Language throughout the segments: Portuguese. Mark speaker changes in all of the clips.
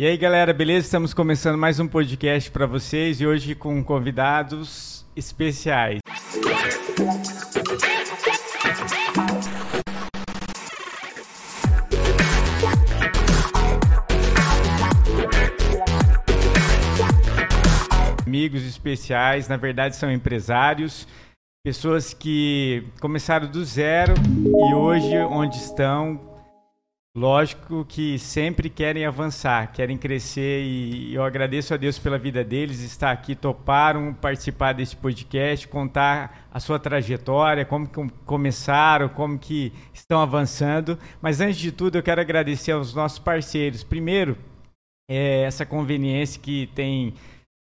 Speaker 1: E aí, galera, beleza? Estamos começando mais um podcast para vocês e hoje com convidados especiais. Amigos especiais, na verdade são empresários, pessoas que começaram do zero e hoje onde estão Lógico que sempre querem avançar, querem crescer e eu agradeço a Deus pela vida deles, estar aqui, toparam participar desse podcast, contar a sua trajetória, como que começaram, como que estão avançando. Mas antes de tudo, eu quero agradecer aos nossos parceiros. Primeiro, é essa conveniência que tem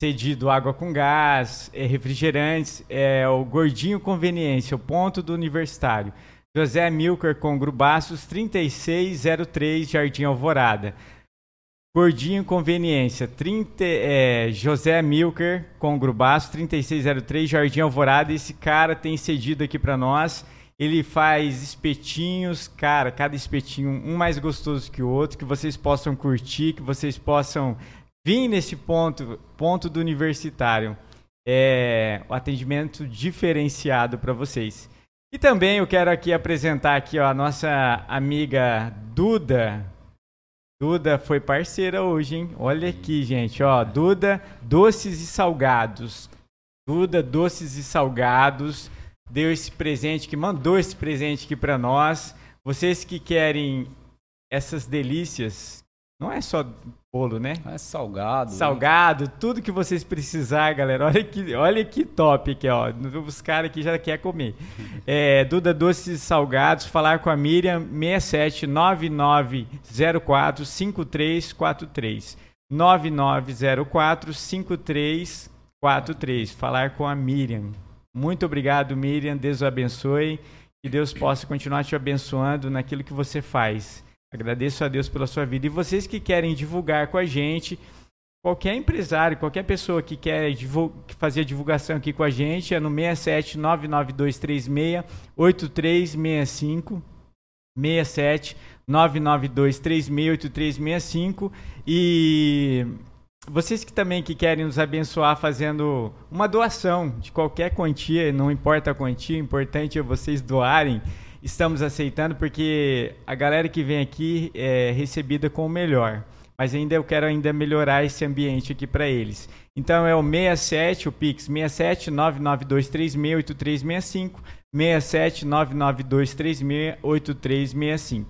Speaker 1: cedido água com gás, é, refrigerantes, é o Gordinho Conveniência, o ponto do universitário. José Milker com Grubaços 3603 Jardim Alvorada. Gordinho Conveniência, 30, é, José Milker com Grubaços 3603 Jardim Alvorada. Esse cara tem cedido aqui para nós. Ele faz espetinhos, cara, cada espetinho um mais gostoso que o outro, que vocês possam curtir, que vocês possam vir nesse ponto, ponto do universitário. É, o atendimento diferenciado para vocês. E também eu quero aqui apresentar aqui ó, a nossa amiga Duda. Duda foi parceira hoje, hein? Olha aqui, gente, ó, Duda Doces e Salgados. Duda Doces e Salgados deu esse presente, que mandou esse presente aqui para nós. Vocês que querem essas delícias, não é só bolo, né?
Speaker 2: É salgado.
Speaker 1: Né? Salgado, né? tudo que vocês precisar, galera. Olha que, olha que top aqui, ó. Os caras aqui já quer comer. É, Duda Doces Salgados, falar com a Miriam, 679904 5343. 9904 5343. Falar com a Miriam. Muito obrigado, Miriam. Deus o abençoe. Que Deus possa continuar te abençoando naquilo que você faz. Agradeço a Deus pela sua vida. E vocês que querem divulgar com a gente, qualquer empresário, qualquer pessoa que quer fazer a divulgação aqui com a gente, é no 67 99236 8365 67 99236 8365 e vocês que também que querem nos abençoar fazendo uma doação de qualquer quantia, não importa a quantia, o importante é vocês doarem estamos aceitando porque a galera que vem aqui é recebida com o melhor. Mas ainda eu quero ainda melhorar esse ambiente aqui para eles. Então é o 67, o Pix 67 992368365, 67 992368365.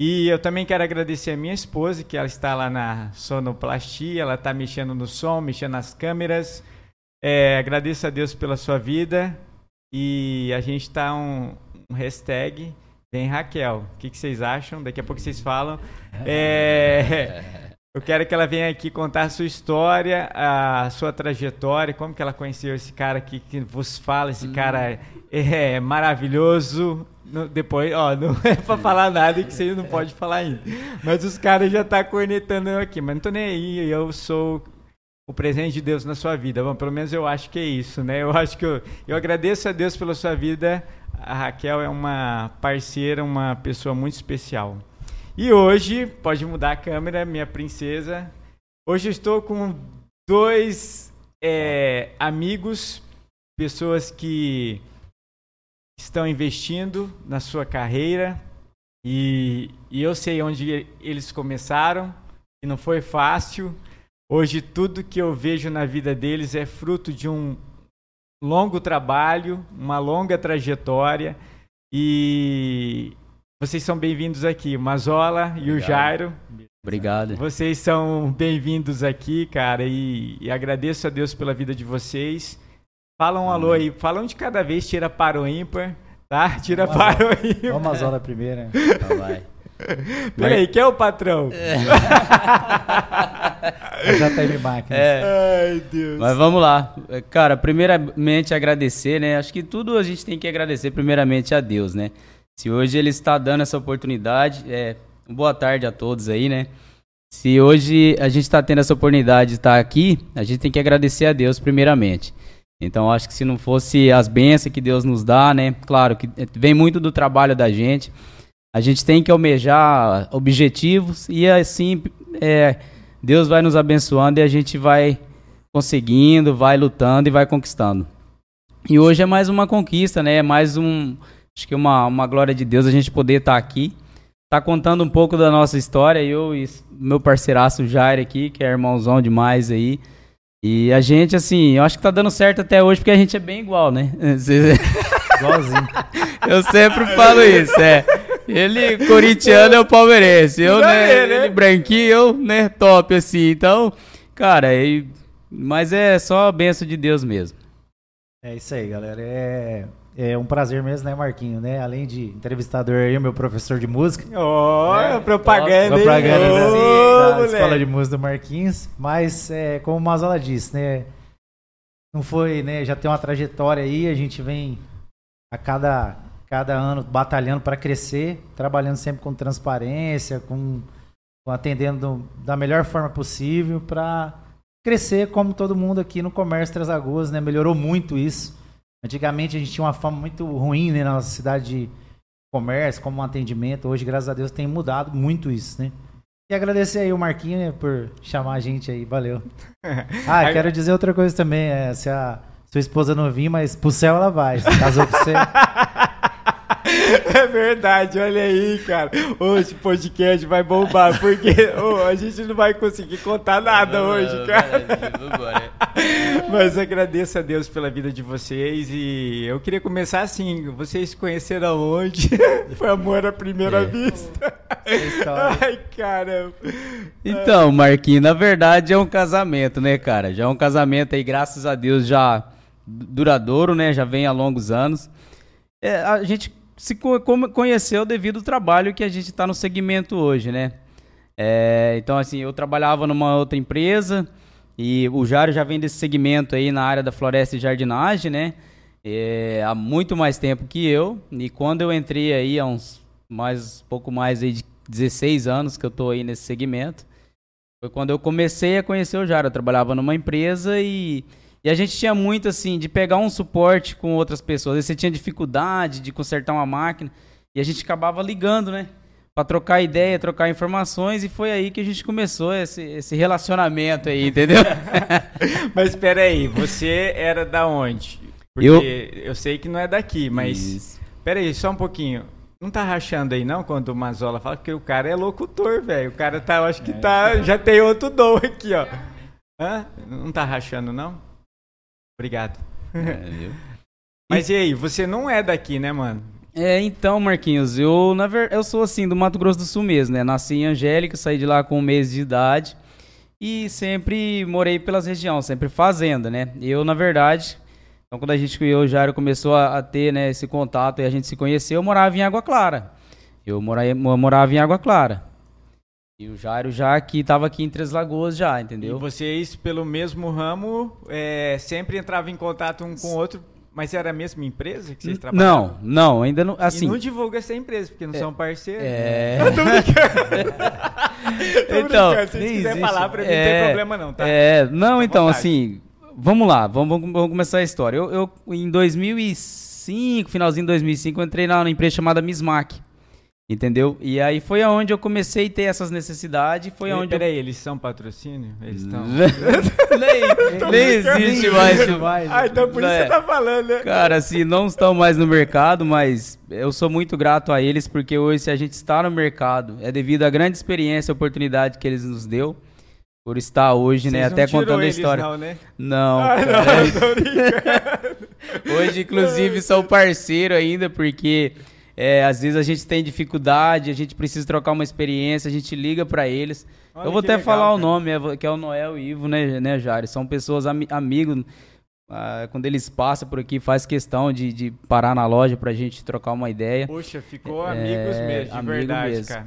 Speaker 1: E eu também quero agradecer a minha esposa, que ela está lá na sonoplastia, ela está mexendo no som, mexendo nas câmeras. É, agradeço a Deus pela sua vida. E a gente está um, um hashtag Vem Raquel. O que, que, vocês acham? Daqui a pouco vocês falam. É, eu quero que ela venha aqui contar a sua história, a sua trajetória, como que ela conheceu esse cara aqui que vos fala, esse hum. cara é maravilhoso. No, depois, ó, não é pra falar nada que você não pode falar ainda. Mas os caras já tá cornetando eu aqui, mas não tô nem aí, eu sou o presente de Deus na sua vida. Bom, pelo menos eu acho que é isso, né? Eu acho que eu, eu agradeço a Deus pela sua vida, a Raquel é uma parceira, uma pessoa muito especial. E hoje, pode mudar a câmera, minha princesa. Hoje eu estou com dois é, amigos, pessoas que estão investindo na sua carreira. E, e eu sei onde eles começaram, e não foi fácil. Hoje, tudo que eu vejo na vida deles é fruto de um longo trabalho, uma longa trajetória e vocês são bem-vindos aqui, o Mazola e o Jairo.
Speaker 2: Obrigado.
Speaker 1: Vocês são bem-vindos aqui, cara, e, e, agradeço a Deus pela vida de vocês. Fala um alô aí, fala um de cada vez, tira para o ímpar, tá? Tira Vamos para o ímpar.
Speaker 3: Vamos Mazola primeiro, né?
Speaker 2: Tá, vai.
Speaker 1: Peraí, quem é o patrão?
Speaker 3: É. Já teve máquina.
Speaker 2: É. Ai, Deus. Mas vamos lá. Cara, primeiramente agradecer, né? Acho que tudo a gente tem que agradecer primeiramente a Deus, né? Se hoje ele está dando essa oportunidade, é, boa tarde a todos aí, né? Se hoje a gente está tendo essa oportunidade de estar aqui, a gente tem que agradecer a Deus primeiramente. Então acho que se não fosse as bênçãos que Deus nos dá, né? Claro que vem muito do trabalho da gente. A gente tem que almejar objetivos e assim é, Deus vai nos abençoando e a gente vai conseguindo, vai lutando e vai conquistando. E hoje é mais uma conquista, né? É mais um, acho que uma, uma glória de Deus a gente poder estar tá aqui, tá contando um pouco da nossa história. Eu e meu parceiraço Jair aqui, que é irmãozão demais aí. E a gente, assim, eu acho que tá dando certo até hoje porque a gente é bem igual, né? Igualzinho. eu sempre falo isso, é. Ele, corintiano, é o palmeirense. Eu, né, né? Ele branquinho, eu, né, top, assim. Então, cara, e, mas é só a benção de Deus mesmo.
Speaker 3: É isso aí, galera. É, é um prazer mesmo, né, Marquinho, né? Além de entrevistador aí, meu professor de música.
Speaker 1: Oh, né? propaganda,
Speaker 3: Top, propaganda oh, da, da escola de música do Marquinhos. Mas, é, como o Mazola disse, né? Não foi, né? Já tem uma trajetória aí, a gente vem a cada cada ano batalhando para crescer, trabalhando sempre com transparência, com, com atendendo da melhor forma possível para crescer como todo mundo aqui no comércio Três Lagoas, né? Melhorou muito isso. Antigamente a gente tinha uma fama muito ruim né, na nossa cidade de comércio, como um atendimento. Hoje, graças a Deus, tem mudado muito isso, né? E agradecer aí o Marquinho né, por chamar a gente aí, valeu. Ah, quero dizer outra coisa também, é, se a sua esposa não vir, mas pro céu ela vai. Casou com você.
Speaker 1: É verdade, olha aí, cara. Hoje o podcast vai bombar, porque oh, a gente não vai conseguir contar nada hoje, cara. Mas agradeço a Deus pela vida de vocês e eu queria começar assim. Vocês se conheceram onde? Foi amor à primeira é. vista.
Speaker 2: Ai, caramba. Então, Marquinhos, na verdade é um casamento, né, cara? Já é um casamento aí, graças a Deus, já duradouro, né? Já vem há longos anos. É, a gente se conheceu devido ao trabalho que a gente está no segmento hoje, né? É, então, assim, eu trabalhava numa outra empresa e o Jário já vem desse segmento aí na área da floresta e jardinagem, né? É, há muito mais tempo que eu. E quando eu entrei aí, há uns mais, pouco mais aí de 16 anos que eu tô aí nesse segmento, foi quando eu comecei a conhecer o Jário. Eu trabalhava numa empresa e e a gente tinha muito assim de pegar um suporte com outras pessoas. você tinha dificuldade de consertar uma máquina e a gente acabava ligando, né? Para trocar ideia, trocar informações e foi aí que a gente começou esse, esse relacionamento aí, entendeu?
Speaker 1: mas espera aí, você era da onde? Porque eu, eu sei que não é daqui, mas espera aí, só um pouquinho. Não tá rachando aí não quando o Mazola fala que o cara é locutor, velho. O cara tá, eu acho que é. tá, já tem outro dom aqui, ó. Hã? Não tá rachando não? Obrigado. É, Mas e aí, você não é daqui, né, mano?
Speaker 2: É, então, Marquinhos, eu, na ver... eu sou assim, do Mato Grosso do Sul mesmo, né? Nasci em Angélica, saí de lá com um mês de idade e sempre morei pelas regiões, sempre fazenda, né? Eu, na verdade, então quando a gente, eu já começou a, a, ter né, esse contato e a gente se conheceu, eu morava em Água Clara. Eu morava, eu morava em Água Clara. E o Jairo já aqui estava aqui em Três Lagoas já, entendeu?
Speaker 1: E vocês, pelo mesmo ramo, é, sempre entravam em contato um com o outro, mas era a mesma empresa que vocês
Speaker 2: trabalhavam? Não, não, ainda não. Assim,
Speaker 1: e não divulga essa empresa, porque não é, são parceiros.
Speaker 2: É. Eu tô brincando.
Speaker 1: então, brincando. Se quiser existe. falar pra mim, é, não tem problema não, tá?
Speaker 2: É, não, então, vontade. assim, vamos lá, vamos, vamos, começar a história. Eu, eu, em 2005, finalzinho de 2005, eu entrei na, na empresa chamada Mismac. Entendeu? E aí foi aonde eu comecei a ter essas necessidades. Foi aonde.
Speaker 1: Peraí,
Speaker 2: eu...
Speaker 1: eles são patrocínio? Eles estão.
Speaker 2: nem, nem existe mais. mais.
Speaker 1: Ah, então por isso é. você tá falando, né?
Speaker 2: Cara, assim, não estão mais no mercado, mas eu sou muito grato a eles, porque hoje, se a gente está no mercado, é devido à grande experiência e oportunidade que eles nos deu. Por estar hoje, né, Vocês né? Até contando a história.
Speaker 1: Não, né?
Speaker 2: Não,
Speaker 1: ah,
Speaker 2: não Hoje, inclusive, sou parceiro ainda, porque é, às vezes a gente tem dificuldade, a gente precisa trocar uma experiência, a gente liga para eles. Olha eu vou até legal, falar cara. o nome, é, que é o Noel e Ivo, né, né Jari? São pessoas am amigos. Ah, quando eles passam por aqui, faz questão de, de parar na loja pra gente trocar uma ideia.
Speaker 1: Poxa, ficou é, amigos mesmo, de amigo verdade, mesmo. cara.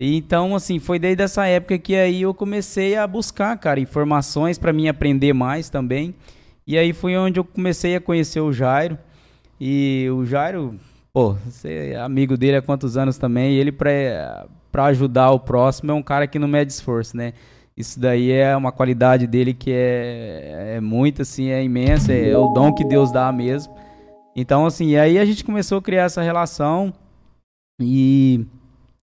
Speaker 2: Então, assim, foi desde essa época que aí eu comecei a buscar, cara, informações para mim aprender mais também. E aí foi onde eu comecei a conhecer o Jairo. E o Jairo, Pô, você é amigo dele há quantos anos também, e ele pra, pra ajudar o próximo é um cara que não mede esforço, né? Isso daí é uma qualidade dele que é, é muito, assim, é imensa, é o dom que Deus dá mesmo. Então, assim, aí a gente começou a criar essa relação e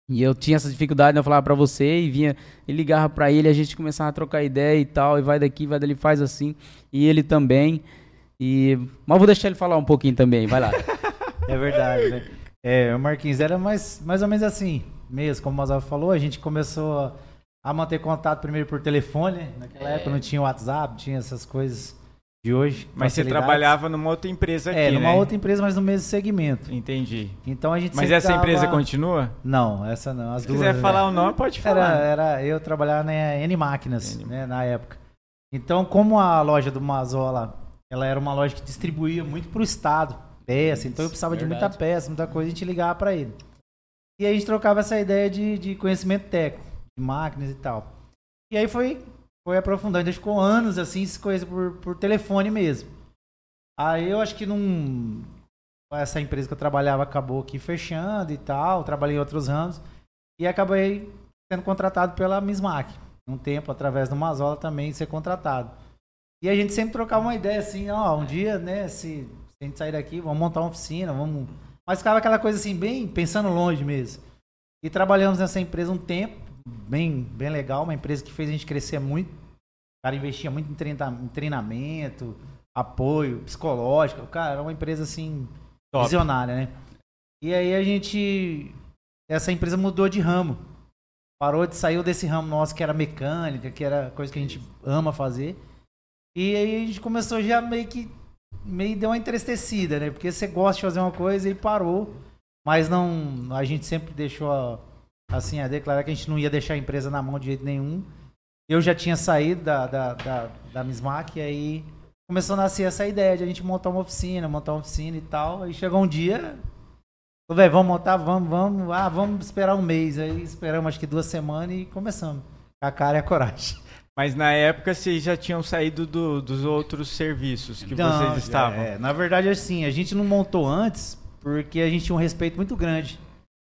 Speaker 2: E eu tinha essa dificuldade, eu falava para você e vinha, ele ligava para ele, a gente começava a trocar ideia e tal, e vai daqui, vai dali, faz assim, e ele também. E mas vou deixar ele falar um pouquinho também, vai lá.
Speaker 3: é verdade, né? É, o Marquinhos era mais, mais ou menos assim, mesmo, como o Mazal falou, a gente começou a manter contato primeiro por telefone, né? naquela é. época não tinha WhatsApp, tinha essas coisas de hoje.
Speaker 1: Mas você trabalhava numa outra empresa é,
Speaker 3: aqui,
Speaker 1: É,
Speaker 3: numa né? outra empresa, mas no mesmo segmento.
Speaker 1: Entendi.
Speaker 3: Então a gente
Speaker 1: Mas essa tava... empresa continua?
Speaker 3: Não, essa não. As
Speaker 1: Se
Speaker 3: duas,
Speaker 1: quiser falar o nome, pode falar.
Speaker 3: Era, era eu trabalhava na N Máquinas, N... né, na época. Então, como a loja do Mazola, ela era uma loja que distribuía muito para o estado, peça, então eu precisava Verdade. de muita peça, muita coisa, a gente ligava para ele. E aí a gente trocava essa ideia de, de conhecimento técnico, de máquinas e tal. E aí foi foi aprofundando. Então ficou anos assim, se coisa por, por telefone mesmo. Aí eu acho que não. Essa empresa que eu trabalhava acabou aqui fechando e tal. Trabalhei em outros ramos. E acabei sendo contratado pela Mismac. Um tempo, através do Mazola, também ser contratado. E a gente sempre trocava uma ideia assim, ó, um dia, né, se a gente sair daqui, vamos montar uma oficina, vamos. Mas ficava aquela coisa assim, bem pensando longe mesmo. E trabalhamos nessa empresa um tempo bem, bem legal, uma empresa que fez a gente crescer muito. O cara investia muito em treinamento, apoio psicológico. O cara era uma empresa assim Top. visionária, né? E aí a gente essa empresa mudou de ramo. Parou de saiu desse ramo nosso que era mecânica, que era coisa que a gente ama fazer. E aí a gente começou já meio que meio deu uma entristecida, né? Porque você gosta de fazer uma coisa e parou, mas não a gente sempre deixou a assim, a declarar que a gente não ia deixar a empresa na mão de jeito nenhum. Eu já tinha saído da, da, da, da Mismac, e aí começou a nascer essa ideia de a gente montar uma oficina, montar uma oficina e tal. Aí chegou um dia, velho, vamos montar, vamos, vamos, ah, vamos esperar um mês. Aí esperamos acho que duas semanas e começamos. Com a cara e a coragem.
Speaker 1: Mas na época vocês já tinham saído do, dos outros serviços que não, vocês estavam.
Speaker 3: É, na verdade, assim, a gente não montou antes porque a gente tinha um respeito muito grande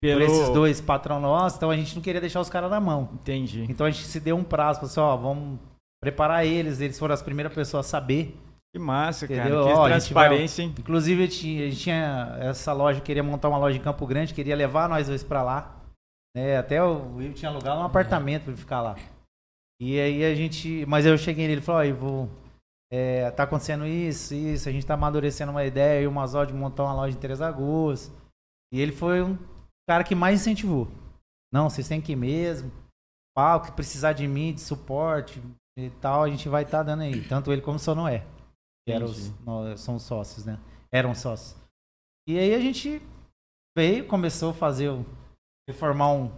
Speaker 3: pelo... por esses dois patrão nossos, então a gente não queria deixar os caras na mão.
Speaker 1: Entendi.
Speaker 3: Então a gente se deu um prazo, falou assim, ó, vamos preparar eles, eles foram as primeiras pessoas a saber.
Speaker 1: Que massa, entendeu? cara. Que ó, transparência, hein?
Speaker 3: Inclusive, a gente tinha essa loja, queria montar uma loja em Campo Grande, queria levar nós dois pra lá. Né? Até o Will tinha alugado um apartamento pra ele ficar lá. E aí a gente. Mas eu cheguei nele e falei, ó, vou. É, tá acontecendo isso, isso, a gente tá amadurecendo uma ideia e uma zona de montar uma loja em Três Lagoas. E ele foi um cara que mais incentivou. Não, vocês têm que ir mesmo. Pau, que precisar de mim, de suporte e tal, a gente vai estar tá dando aí. Tanto ele como o não é. Que eram os, nós, são sócios, né? Eram sócios. E aí a gente veio, começou a fazer, reformar um,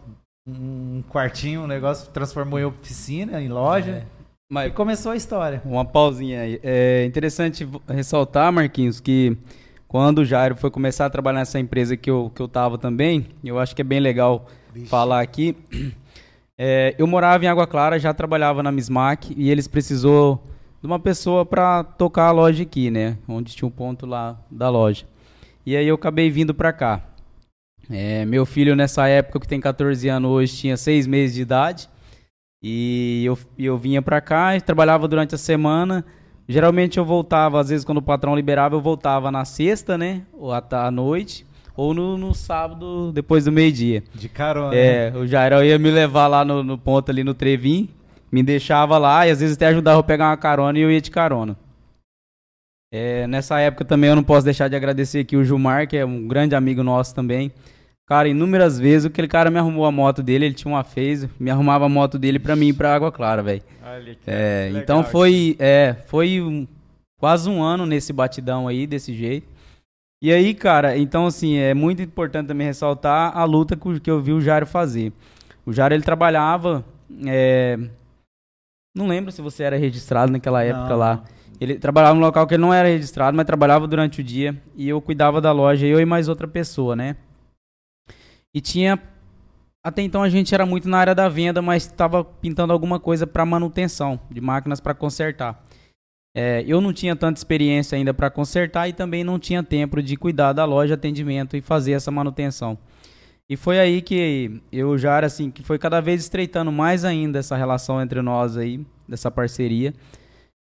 Speaker 3: um quartinho, um negócio, transformou em oficina, em loja. É. Mas e começou a história.
Speaker 2: Uma pausinha aí. É interessante ressaltar, Marquinhos, que quando o Jairo foi começar a trabalhar nessa empresa que eu, que eu tava também, eu acho que é bem legal Bicho. falar aqui. É, eu morava em Água Clara, já trabalhava na Mismac e eles precisou de uma pessoa para tocar a loja aqui, né? Onde tinha um ponto lá da loja. E aí eu acabei vindo para cá. É, meu filho nessa época, que tem 14 anos hoje, tinha 6 meses de idade. E eu, eu vinha para cá e trabalhava durante a semana. Geralmente eu voltava, às vezes quando o patrão liberava, eu voltava na sexta, né? Ou à noite. Ou no, no sábado, depois do meio-dia.
Speaker 3: De carona.
Speaker 2: É, o Jairo ia me levar lá no, no ponto ali no Trevim, me deixava lá e às vezes até ajudava a pegar uma carona e eu ia de carona. É, nessa época também eu não posso deixar de agradecer aqui o Gilmar, que é um grande amigo nosso também. Cara, inúmeras vezes aquele cara me arrumou a moto dele, ele tinha uma phase, me arrumava a moto dele pra mim ir pra Água Clara, velho. É, então foi, é, foi um, quase um ano nesse batidão aí, desse jeito. E aí, cara, então assim, é muito importante também ressaltar a luta que eu vi o Jário fazer. O Jário, ele trabalhava, é, não lembro se você era registrado naquela época não. lá. Ele trabalhava num local que ele não era registrado, mas trabalhava durante o dia. E eu cuidava da loja, eu e mais outra pessoa, né? E tinha. Até então a gente era muito na área da venda, mas estava pintando alguma coisa para manutenção, de máquinas para consertar. É, eu não tinha tanta experiência ainda para consertar e também não tinha tempo de cuidar da loja, atendimento e fazer essa manutenção. E foi aí que eu já era assim, que foi cada vez estreitando mais ainda essa relação entre nós aí, dessa parceria.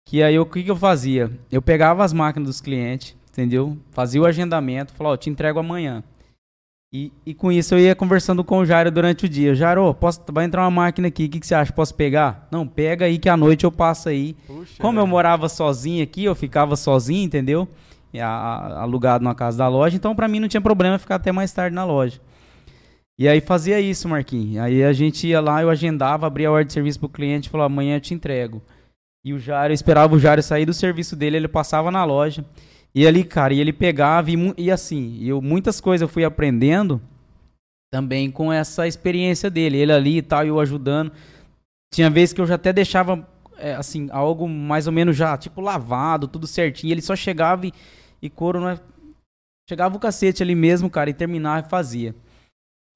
Speaker 2: Que aí o que, que eu fazia? Eu pegava as máquinas dos clientes, entendeu? Fazia o agendamento, falava, ó, te entrego amanhã. E, e com isso eu ia conversando com o Jairo durante o dia. Jairo, posso, vai entrar uma máquina aqui, o que, que você acha? Posso pegar? Não, pega aí que à noite eu passo aí. Puxa, Como eu morava sozinho aqui, eu ficava sozinho, entendeu? A, a, alugado na casa da loja, então para mim não tinha problema ficar até mais tarde na loja. E aí fazia isso, Marquinhos. Aí a gente ia lá, eu agendava, abria a ordem de serviço pro cliente e falava, amanhã eu te entrego. E o Jário, eu esperava o Jário sair do serviço dele, ele passava na loja. E ali, cara, e ele pegava e, e assim, eu, muitas coisas eu fui aprendendo também com essa experiência dele. Ele ali e tal, eu ajudando. Tinha vezes que eu já até deixava, é, assim, algo mais ou menos já, tipo, lavado, tudo certinho. Ele só chegava e, e couro, né? Chegava o cacete ali mesmo, cara, e terminava e fazia.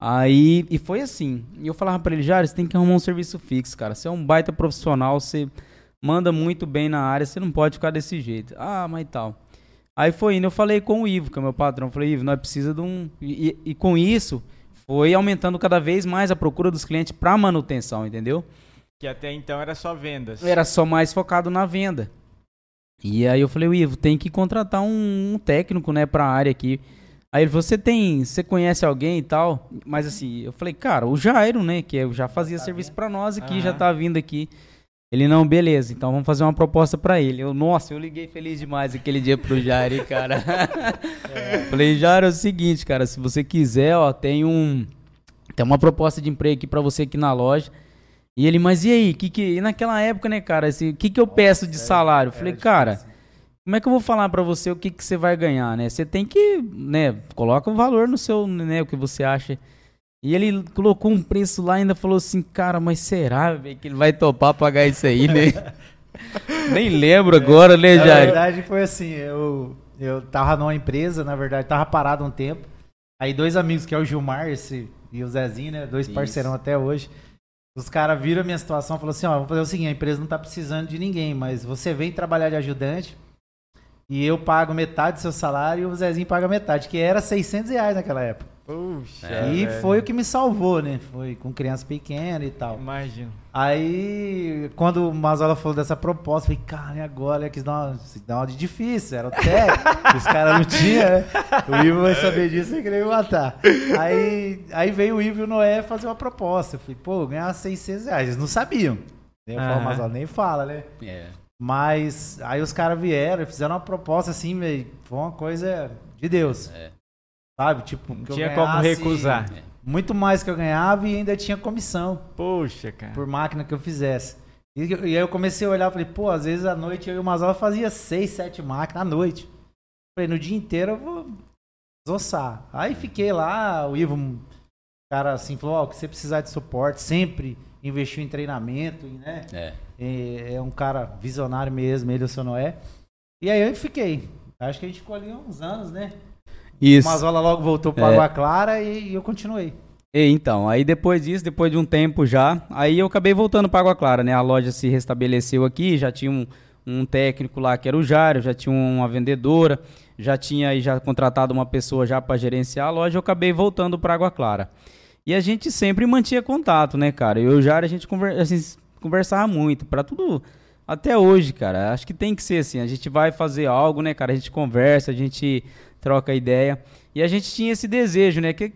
Speaker 2: Aí, e foi assim. E eu falava pra ele, Jário, você tem que arrumar um serviço fixo, cara. Você é um baita profissional, você manda muito bem na área, você não pode ficar desse jeito. Ah, mas tal. Aí foi indo, eu falei com o Ivo, que é meu patrão. Falei, Ivo, nós precisa de um. E, e, com isso, foi aumentando cada vez mais a procura dos clientes para manutenção, entendeu?
Speaker 1: Que até então era só vendas.
Speaker 2: Era só mais focado na venda. E aí eu falei, Ivo, tem que contratar um, um técnico, né, pra área aqui. Aí ele falou, você tem, você conhece alguém e tal? Mas assim, eu falei, cara, o Jairo, né, que já fazia tá serviço para nós aqui, uhum. já tá vindo aqui. Ele, não, beleza, então vamos fazer uma proposta para ele. Eu, nossa, eu liguei feliz demais aquele dia pro Jairo, cara. é. Falei, Jairo, é o seguinte, cara, se você quiser, ó, tem um, tem uma proposta de emprego aqui para você aqui na loja. E ele, mas e aí, que que, e naquela época, né, cara, assim, o que que eu peço de salário? Eu falei, cara como é que eu vou falar para você o que, que você vai ganhar, né? Você tem que, né, coloca o valor no seu, né, o que você acha. E ele colocou um preço lá e ainda falou assim, cara, mas será véio, que ele vai topar pagar isso aí, né? Nem lembro agora, né, Jair?
Speaker 3: Na verdade foi assim, eu, eu tava numa empresa, na verdade, tava parado um tempo. Aí dois amigos, que é o Gilmar esse, e o Zezinho, né, dois isso. parceirão até hoje. Os caras viram a minha situação e falaram assim, ó, vamos fazer o seguinte, a empresa não tá precisando de ninguém, mas você vem trabalhar de ajudante e eu pago metade do seu salário e o Zezinho paga metade, que era 600 reais naquela época. Puxa. É, e velho. foi o que me salvou, né? Foi com criança pequena e tal.
Speaker 1: Imagino.
Speaker 3: Aí, quando o Mazola falou dessa proposta, eu falei, cara, e agora? Quis dar uma, dar uma de difícil, era o técnico, os caras não tinham, né? O Ivo vai saber disso e querer me matar. Aí, aí veio o Ivo e o Noé fazer uma proposta. Eu falei, pô, ganhar 600 reais. Eles não sabiam. Eu falo, o Mazola nem fala, né? É. Mas aí os caras vieram e fizeram uma proposta assim, meio, foi uma coisa de Deus. É. Sabe? Tipo,
Speaker 1: não tinha como recusar.
Speaker 3: Muito mais que eu ganhava e ainda tinha comissão.
Speaker 1: Poxa, cara.
Speaker 3: Por máquina que eu fizesse. E, e aí eu comecei a olhar e falei, pô, às vezes à noite eu e o Mazola fazia seis, sete máquinas à noite. Falei, no dia inteiro eu vou desossar. Aí fiquei lá, o Ivo, cara assim, falou, ó, oh, que você precisar de suporte, sempre investiu em treinamento, né? É. É, é um cara visionário mesmo, ele, o seu Noé. E aí eu fiquei. Acho que a gente ficou ali uns anos, né?
Speaker 2: Isso.
Speaker 3: O Mazola logo voltou para é. Água Clara e, e eu continuei.
Speaker 2: E, então, aí depois disso, depois de um tempo já, aí eu acabei voltando para Água Clara, né? A loja se restabeleceu aqui, já tinha um, um técnico lá que era o Jário, já tinha uma vendedora, já tinha aí já contratado uma pessoa já para gerenciar a loja, eu acabei voltando para Água Clara. E a gente sempre mantinha contato, né, cara? Eu e o Jário, a gente conversa, assim, conversava muito, para tudo até hoje, cara. Acho que tem que ser assim, a gente vai fazer algo, né, cara? A gente conversa, a gente troca ideia. E a gente tinha esse desejo, né, que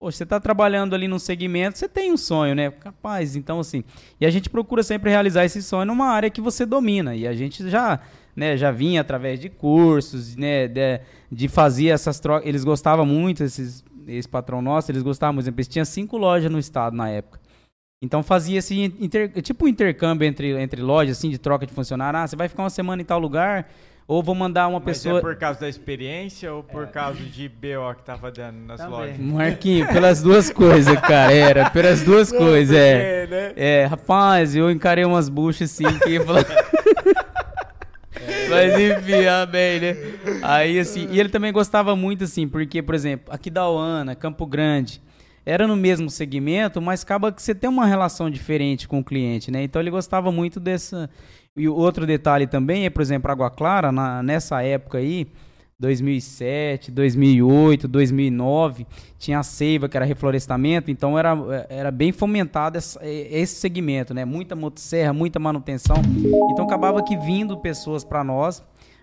Speaker 2: você tá trabalhando ali num segmento, você tem um sonho, né? Capaz, então assim. E a gente procura sempre realizar esse sonho numa área que você domina. E a gente já, né, já vinha através de cursos, né, de, de fazer essas trocas. Eles gostavam muito esses esse patrão nosso, eles gostavam, por exemplo, eles tinham cinco lojas no estado na época. Então fazia esse inter, tipo um intercâmbio entre, entre lojas, assim, de troca de funcionário. Ah, você vai ficar uma semana em tal lugar, ou vou mandar uma Mas pessoa. É
Speaker 1: por causa da experiência ou por é. causa de BO que tava dando nas Também. lojas?
Speaker 2: Marquinho, pelas duas coisas, cara. Era, pelas duas Não, coisas, é. Né? É, rapaz, eu encarei umas buchas assim que Mas enfim, amém, né? Aí, assim, e ele também gostava muito, assim, porque, por exemplo, aqui da Oana, Campo Grande, era no mesmo segmento, mas acaba que você tem uma relação diferente com o cliente, né? Então ele gostava muito dessa. E outro detalhe também é, por exemplo, Água Clara, na, nessa época aí, 2007, 2008, 2009, tinha a seiva, que era reflorestamento, então era, era bem fomentado esse segmento, né? Muita motosserra, muita manutenção. Então acabava que vindo pessoas para nós,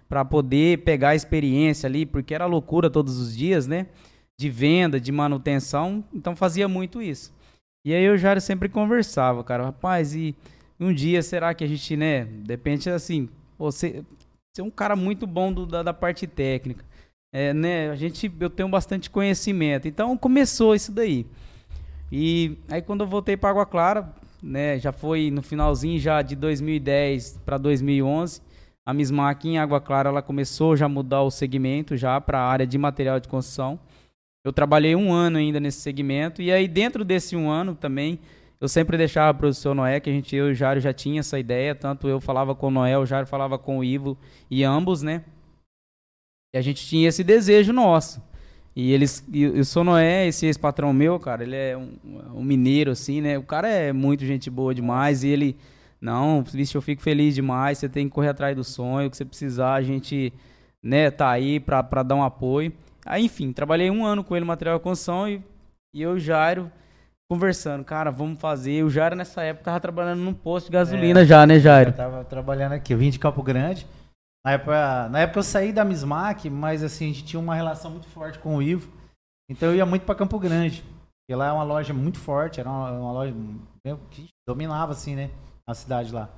Speaker 2: para poder pegar a experiência ali, porque era loucura todos os dias, né? de venda, de manutenção, então fazia muito isso. E aí eu já sempre conversava, cara, rapaz, e um dia será que a gente, né, depende assim, você ser um cara muito bom do, da, da parte técnica. É, né, a gente, eu tenho bastante conhecimento. Então começou isso daí. E aí quando eu voltei para Água Clara, né, já foi no finalzinho já de 2010 para 2011, a Mismac em Água Clara ela começou já a mudar o segmento já para a área de material de construção. Eu trabalhei um ano ainda nesse segmento e aí dentro desse um ano também eu sempre deixava para o seu Noé, que a gente, eu e o Jário já tinha essa ideia, tanto eu falava com o Noé, o Jário falava com o Ivo, e ambos, né? E a gente tinha esse desejo nosso. E eles, e o seu Noé, esse ex-patrão meu, cara, ele é um, um, mineiro, assim, né? O cara é muito gente boa demais, e ele, não, vixe, eu fico feliz demais, você tem que correr atrás do sonho, que você precisar, a gente, né, tá aí pra dar um apoio. Aí, enfim, trabalhei um ano com ele material de construção, e, e eu o Jairo, conversando, cara, vamos fazer. O Jairo nessa época tava trabalhando num posto de gasolina é, já, né, Jairo?
Speaker 3: Eu tava trabalhando aqui, eu vim de Campo Grande. Na época, na época eu saí da Mismac, mas assim, a gente tinha uma relação muito forte com o Ivo. Então eu ia muito para Campo Grande. Porque lá é uma loja muito forte, era uma, uma loja que dominava assim, né, a cidade lá.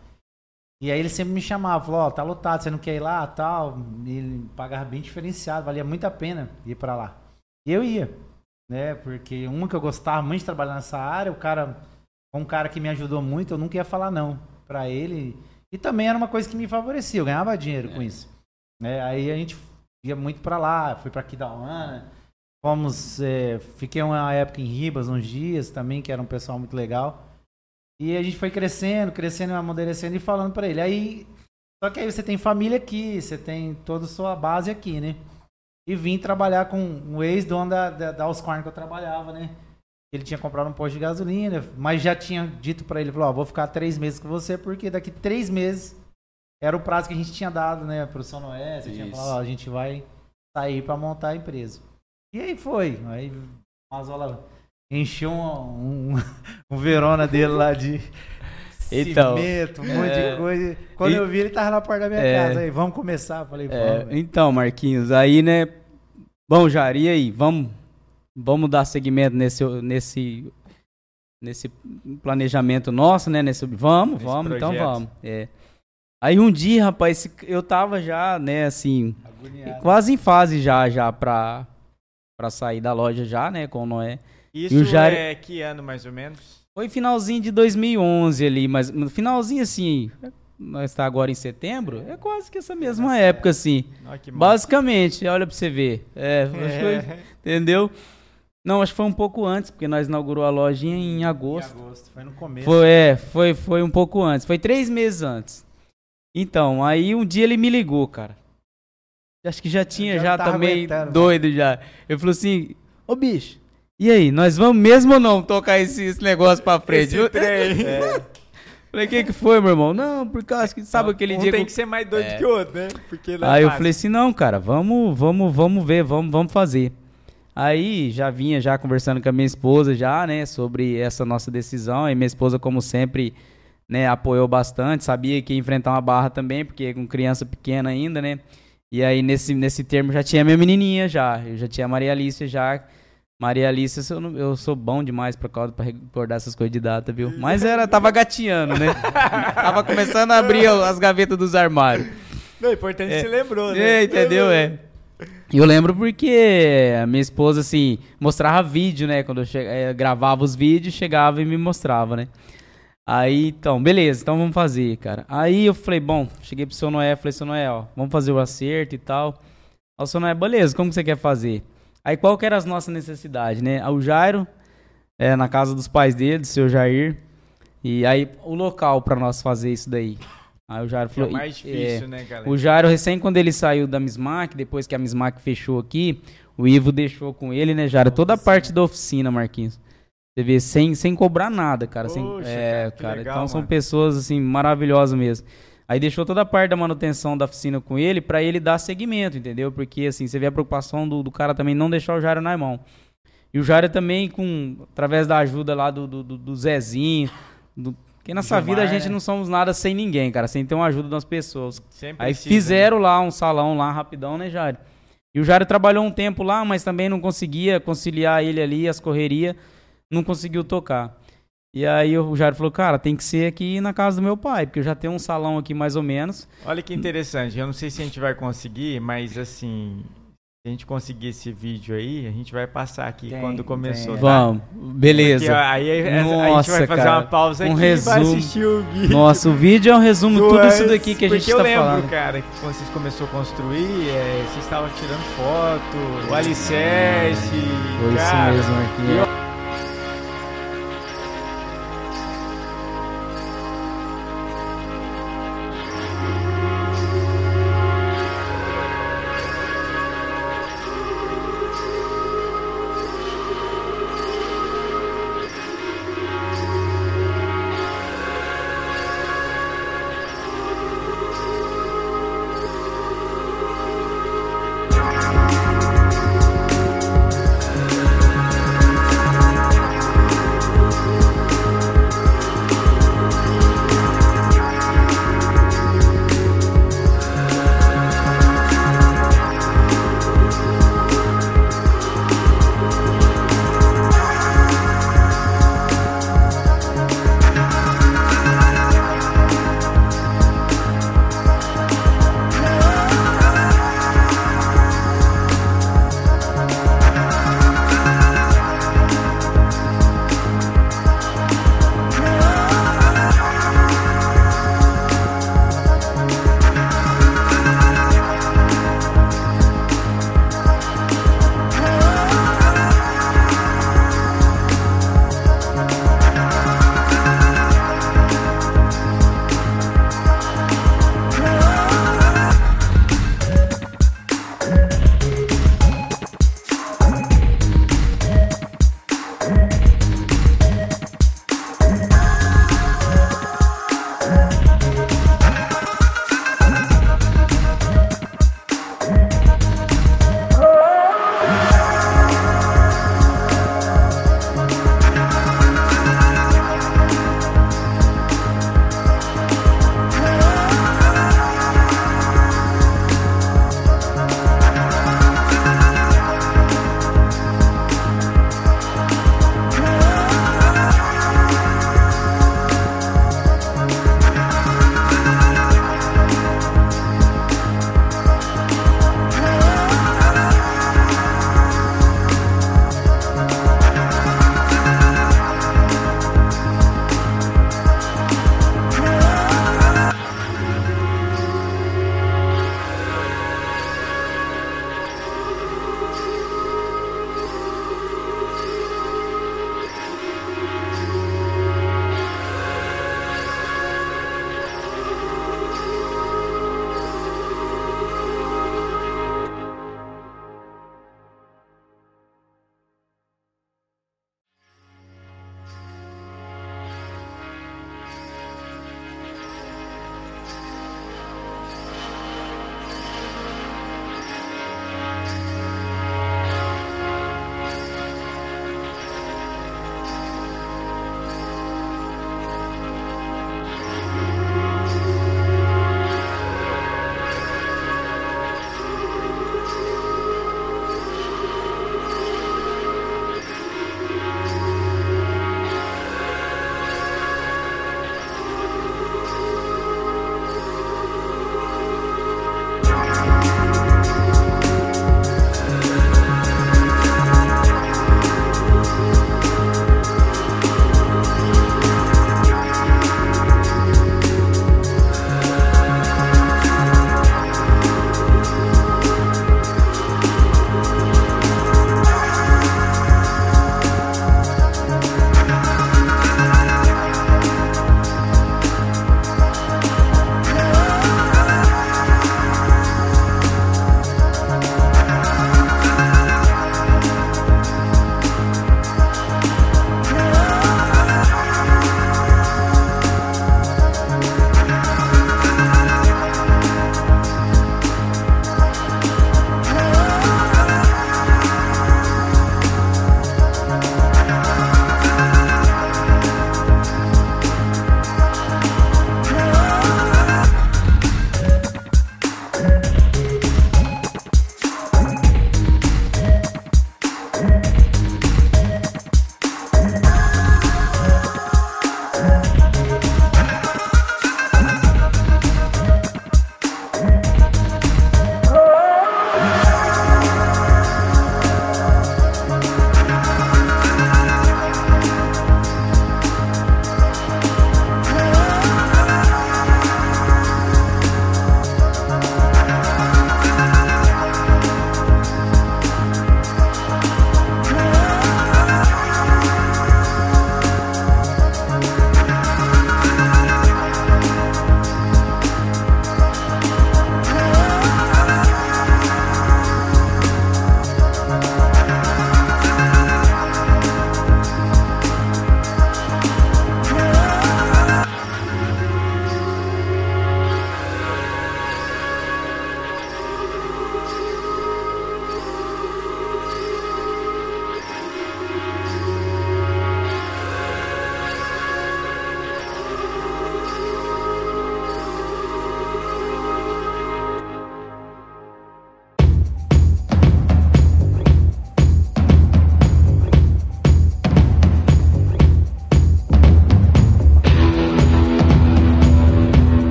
Speaker 3: E aí ele sempre me chamava, falou, ó, oh, tá lotado, você não quer ir lá, tal. E ele pagava bem diferenciado, valia muito a pena ir para lá. E eu ia né? Porque uma que eu gostava muito de trabalhar nessa área, o cara, um cara que me ajudou muito, eu nunca ia falar não para ele. E também era uma coisa que me favorecia, eu ganhava dinheiro é. com isso. Né? Aí a gente ia muito para lá, fui para Kidauana, fomos, é, fiquei uma época em Ribas, uns dias também, que era um pessoal muito legal. E a gente foi crescendo, crescendo, amadurecendo e falando para ele. Aí, só que aí você tem família aqui, você tem toda a sua base aqui, né? E vim trabalhar com o ex-dono da, da, da Oscorn que eu trabalhava, né? Ele tinha comprado um posto de gasolina, mas já tinha dito para ele, falou, ó, vou ficar três meses com você, porque daqui três meses era o prazo que a gente tinha dado, né, pro São você tinha falado, ó, a gente vai sair para montar a empresa. E aí foi, aí Mazola encheu um, um, um Verona dele lá de então, cimento, um monte é, de coisa. Quando e, eu vi, ele tava na porta da minha é, casa. Aí, vamos começar? Falei, é, vamos.
Speaker 2: É, então, Marquinhos, aí, né? Bom, Jari, aí, vamos, vamos dar seguimento nesse, nesse, nesse planejamento nosso, né? Nesse, vamos, nesse vamos, então projeto. então vamos. É. Aí um dia, rapaz, eu tava já, né, assim, Agoniado. quase em fase já, já pra, pra sair da loja já, né, com o Noé.
Speaker 1: Isso o Jari... é que ano, mais ou menos?
Speaker 2: Foi finalzinho de 2011 ali, mas no finalzinho assim, nós está agora em setembro, é quase que essa mesma época assim. Basicamente, olha para você ver. É, é. entendeu? Não, acho que foi um pouco antes, porque nós inaugurou a lojinha em agosto. Em agosto,
Speaker 3: foi no começo.
Speaker 2: Foi, é, foi, foi um pouco antes. Foi três meses antes. Então, aí um dia ele me ligou, cara. Acho que já tinha, já, já também doido já. Eu falou assim, ô bicho, e aí, nós vamos mesmo ou não tocar esse, esse negócio pra frente? Esse trem. É. Falei, o que que foi, meu irmão? Não, por causa que sabe aquele um dia.
Speaker 1: tem que ser mais doido é. que o outro, né?
Speaker 2: Porque é aí eu falei assim, não, cara, vamos, vamos, vamos ver, vamos, vamos fazer. Aí já vinha já conversando com a minha esposa já, né, sobre essa nossa decisão. E minha esposa, como sempre, né, apoiou bastante, sabia que ia enfrentar uma barra também, porque com criança pequena ainda, né? E aí nesse, nesse termo já tinha minha menininha já, eu já tinha a Maria Alice já Maria Alice, eu, não, eu sou bom demais pra, pra recordar essas coisas de data, viu? Mas era, tava gatinhando, né? tava começando a abrir as gavetas dos armários.
Speaker 1: Não, é importante é, você lembrou, né?
Speaker 2: É, entendeu? É. E eu lembro porque a minha esposa, assim, mostrava vídeo, né? Quando eu che... É, gravava os vídeos, chegava e me mostrava, né? Aí, então, beleza, então vamos fazer, cara. Aí eu falei, bom, cheguei pro seu Noé, falei, seu Noé, ó, vamos fazer o acerto e tal. Aí o seu Noé, beleza, como que você quer fazer? Aí qual que era as nossas necessidades, né? O Jairo, é, na casa dos pais dele, do seu Jair. E aí o local para nós fazer isso daí. Aí o Jairo falou.
Speaker 1: É mais difícil,
Speaker 2: é,
Speaker 1: né, galera?
Speaker 2: O Jairo, recém quando ele saiu da Mismac, depois que a Mismac fechou aqui, o Ivo deixou com ele, né, Jairo? Toda a parte da oficina, Marquinhos. Você vê, sem, sem cobrar nada, cara. Sem, é, cara. Legal, então são pessoas, assim, maravilhosas mesmo. Aí deixou toda a parte da manutenção da oficina com ele para ele dar seguimento, entendeu? Porque assim, você vê a preocupação do, do cara também não deixar o Jairo na mão. E o Jairo também, com, através da ajuda lá do, do, do Zezinho, do, porque nessa Gilmar, vida a gente né? não somos nada sem ninguém, cara, sem ter uma ajuda das pessoas. Sempre Aí precisa, fizeram né? lá um salão lá rapidão, né, Jairo? E o Jairo trabalhou um tempo lá, mas também não conseguia conciliar ele ali, as correrias, não conseguiu tocar. E aí o Jairo falou, cara, tem que ser aqui na casa do meu pai, porque eu já tenho um salão aqui mais ou menos.
Speaker 1: Olha que interessante, eu não sei se a gente vai conseguir, mas assim, se a gente conseguir esse vídeo aí, a gente vai passar aqui tem, quando começou.
Speaker 2: Tá? Vamos, beleza. Porque,
Speaker 1: aí Nossa, a gente vai fazer cara, uma pausa aqui um
Speaker 2: resumo.
Speaker 1: e vai assistir o vídeo.
Speaker 2: Nossa, o vídeo é um resumo de tudo isso daqui que a gente está falando.
Speaker 1: eu lembro, cara, que quando vocês começaram a construir, é, vocês estavam tirando foto, o alicerce.
Speaker 2: Foi cara, isso mesmo aqui.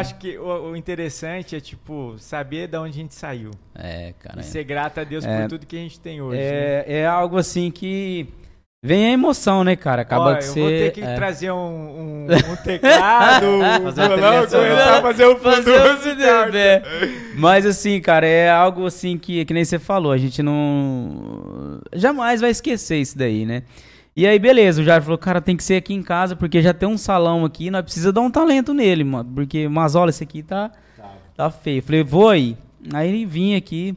Speaker 1: Acho que o, o, interessante é, tipo, saber de onde a gente saiu.
Speaker 2: É, cara.
Speaker 1: E ser grato a Deus é, por tudo que a gente tem hoje.
Speaker 2: É, né? é algo assim que Vem a emoção, né, cara? Acaba Ó, que
Speaker 1: você. Eu vou ter que é. trazer um, um, um teclado, um violão, começar a fazer o fundo musical.
Speaker 2: É. Mas assim, cara, é algo assim que, que nem você falou, a gente não. Jamais vai esquecer isso daí, né? E aí, beleza, o Jair falou, cara, tem que ser aqui em casa, porque já tem um salão aqui, nós precisamos dar um talento nele, mano. Porque, mas olha, esse aqui tá, tá. tá feio. Falei, vou aí. Aí ele vinha aqui.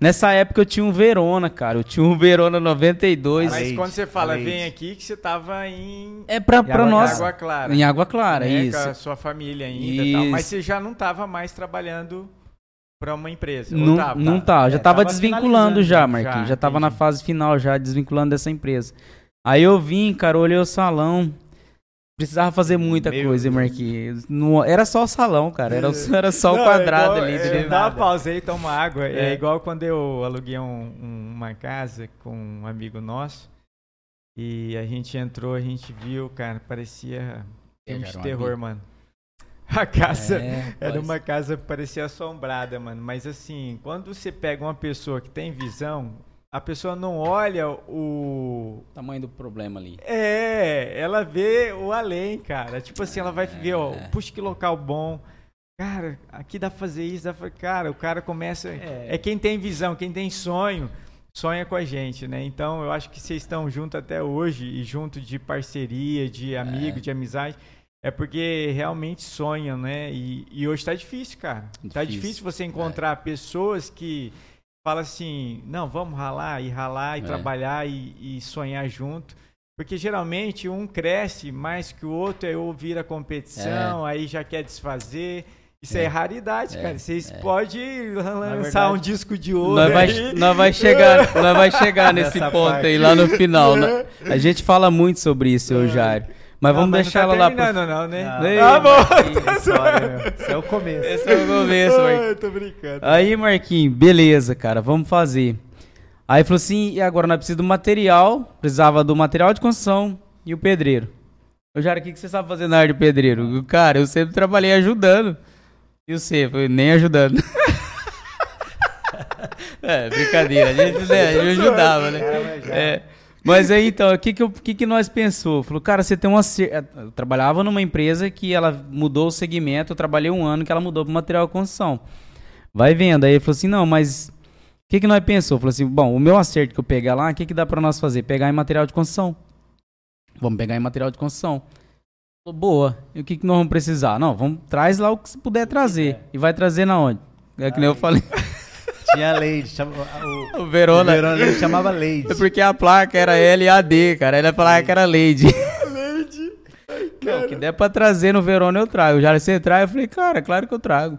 Speaker 2: Nessa época eu tinha um Verona, cara. Eu tinha um Verona 92.
Speaker 1: Mas quando você fala vem aqui, que você tava em.
Speaker 2: É pra, pra nós.
Speaker 1: Em Água Clara.
Speaker 2: Em Água Clara, né? isso.
Speaker 1: Com a sua família ainda e tal. Mas você já não tava mais trabalhando para uma empresa.
Speaker 2: Não, tava, não tá. Já é, tava, tava desvinculando já, Marquinhos. Já, já tava na fase final, já desvinculando dessa empresa. Aí eu vim, cara, olhei o salão. Precisava fazer muita Meu coisa, Deus. Marquinhos. Não, era só o salão, cara. Era, era só o quadrado é igual, ali.
Speaker 1: É, dá uma pausa aí, toma água. É. é, igual quando eu aluguei um, um, uma casa com um amigo nosso. E a gente entrou, a gente viu, cara, parecia filme de terror, mano. A casa é, era uma casa que parecia assombrada, mano. Mas assim, quando você pega uma pessoa que tem visão, a pessoa não olha o
Speaker 2: tamanho do problema ali.
Speaker 1: É, ela vê o além, cara. Tipo assim, ela vai ver, ó, é. puxa que local bom. Cara, aqui dá pra fazer isso, dá pra... Cara, o cara começa. É. é quem tem visão, quem tem sonho, sonha com a gente, né? Então eu acho que vocês estão juntos até hoje e junto de parceria, de amigo, é. de amizade. É porque realmente sonham, né? E, e hoje tá difícil, cara. Tá difícil. Tá difícil você encontrar é. pessoas que fala assim, não, vamos ralar e ralar e é. trabalhar e, e, sonhar junto. Porque geralmente um cresce mais que o outro, aí ou vira competição, é. aí já quer desfazer. Isso é, é raridade, é, cara. Vocês é. podem lançar verdade, um disco de ouro.
Speaker 2: Nós vai, nós vai chegar, nós vai chegar nesse ponto parte. aí lá no final. Né? A gente fala muito sobre isso, é. Jair. Mas não, vamos mas deixar
Speaker 1: não
Speaker 2: tá ela
Speaker 1: lá pro... não, né?
Speaker 2: Não, ah, bom.
Speaker 3: Esse é o começo.
Speaker 2: Esse é o começo, Marquinhos.
Speaker 1: Tô brincando.
Speaker 2: Aí, Marquinhos, beleza, cara, vamos fazer. Aí falou assim, e agora nós precisamos do material, precisava do material de construção e o pedreiro. Eu já o que, que você sabe fazer na área de pedreiro? Cara, eu sempre trabalhei ajudando. E você, foi nem ajudando. é, brincadeira, a gente, né, a gente ajudava, né? É. Mas aí, então, o que que, que que nós pensou? Falou, cara, você tem uma... Eu trabalhava numa empresa que ela mudou o segmento, eu trabalhei um ano que ela mudou para material de construção. Vai vendo. Aí ele falou assim, não, mas... O que que nós pensou? Falou assim, bom, o meu acerto que eu pegar lá, o que que dá para nós fazer? Pegar em material de construção. Vamos pegar em material de construção. Falou, boa. E o que que nós vamos precisar? Não, vamos, traz lá o que você puder trazer. E vai trazer na onde? É que nem eu falei.
Speaker 3: Tinha Leide. Chama,
Speaker 2: o, o Verona.
Speaker 3: O Verona ele chamava Leide.
Speaker 2: É porque a placa era LAD, cara. Ele falava que era Leide.
Speaker 1: Leide.
Speaker 2: Não, que der pra trazer no Verona eu trago. Já você traz, eu falei, cara, claro que eu trago.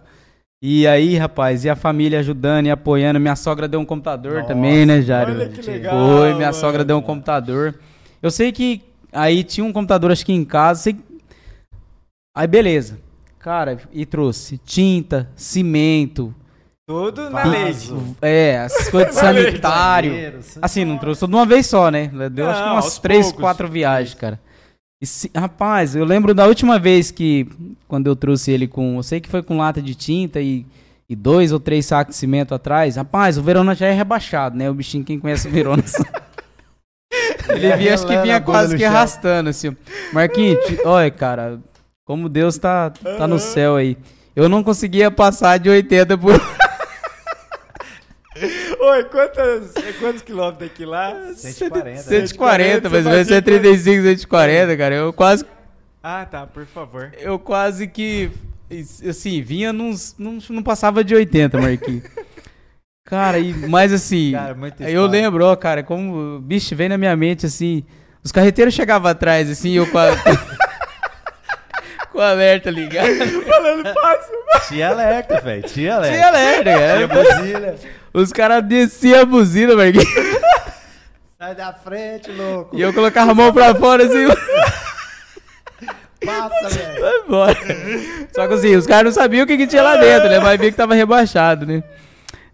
Speaker 2: E aí, rapaz, e a família ajudando e apoiando. Minha sogra deu um computador Nossa, também, né, Jário?
Speaker 1: Olha que legal.
Speaker 2: Foi, minha mano. sogra deu um computador. Eu sei que aí tinha um computador, acho que em casa. Sei... Aí, beleza. Cara, e trouxe tinta, cimento,
Speaker 1: tudo na leite.
Speaker 2: É, as coisas de sanitário. Assim, não trouxe tudo de uma vez só, né? Deu não, acho que umas três, poucos. quatro viagens, cara. Se, rapaz, eu lembro da última vez que, quando eu trouxe ele com. Eu sei que foi com lata de tinta e, e dois ou três sacos de cimento atrás. Rapaz, o Verona já é rebaixado, né? O bichinho, quem conhece o Verona. ele vinha, acho que vinha quase que arrastando, assim. Marquinhos, olha, cara, como Deus tá, tá no céu aí. Eu não conseguia passar de 80 por.
Speaker 1: Oi, quantos, quantos quilômetros aqui lá?
Speaker 3: 140.
Speaker 2: 140, mas vai ser 35, 140, cara. Eu quase.
Speaker 1: Ah, tá, por favor.
Speaker 2: Eu quase que. Assim, vinha nos. Não, não passava de 80, Marquinhos. Cara, e, mas assim. Cara, eu lembro, ó, cara, como. Bicho, vem na minha mente assim. Os carreteiros chegavam atrás, assim, eu a. com o alerta ligado.
Speaker 1: Falando passo.
Speaker 3: Tinha alerta, velho. Tinha alerta.
Speaker 2: Tinha alerta, cara. Tinha buzina. Os caras desciam a buzina, velho.
Speaker 3: Sai da frente, louco.
Speaker 2: E eu colocava a mão pra fora assim.
Speaker 3: Passa, velho.
Speaker 2: Vai embora. Só que assim, os caras não sabiam o que, que tinha lá dentro, né? Mas via que tava rebaixado, né?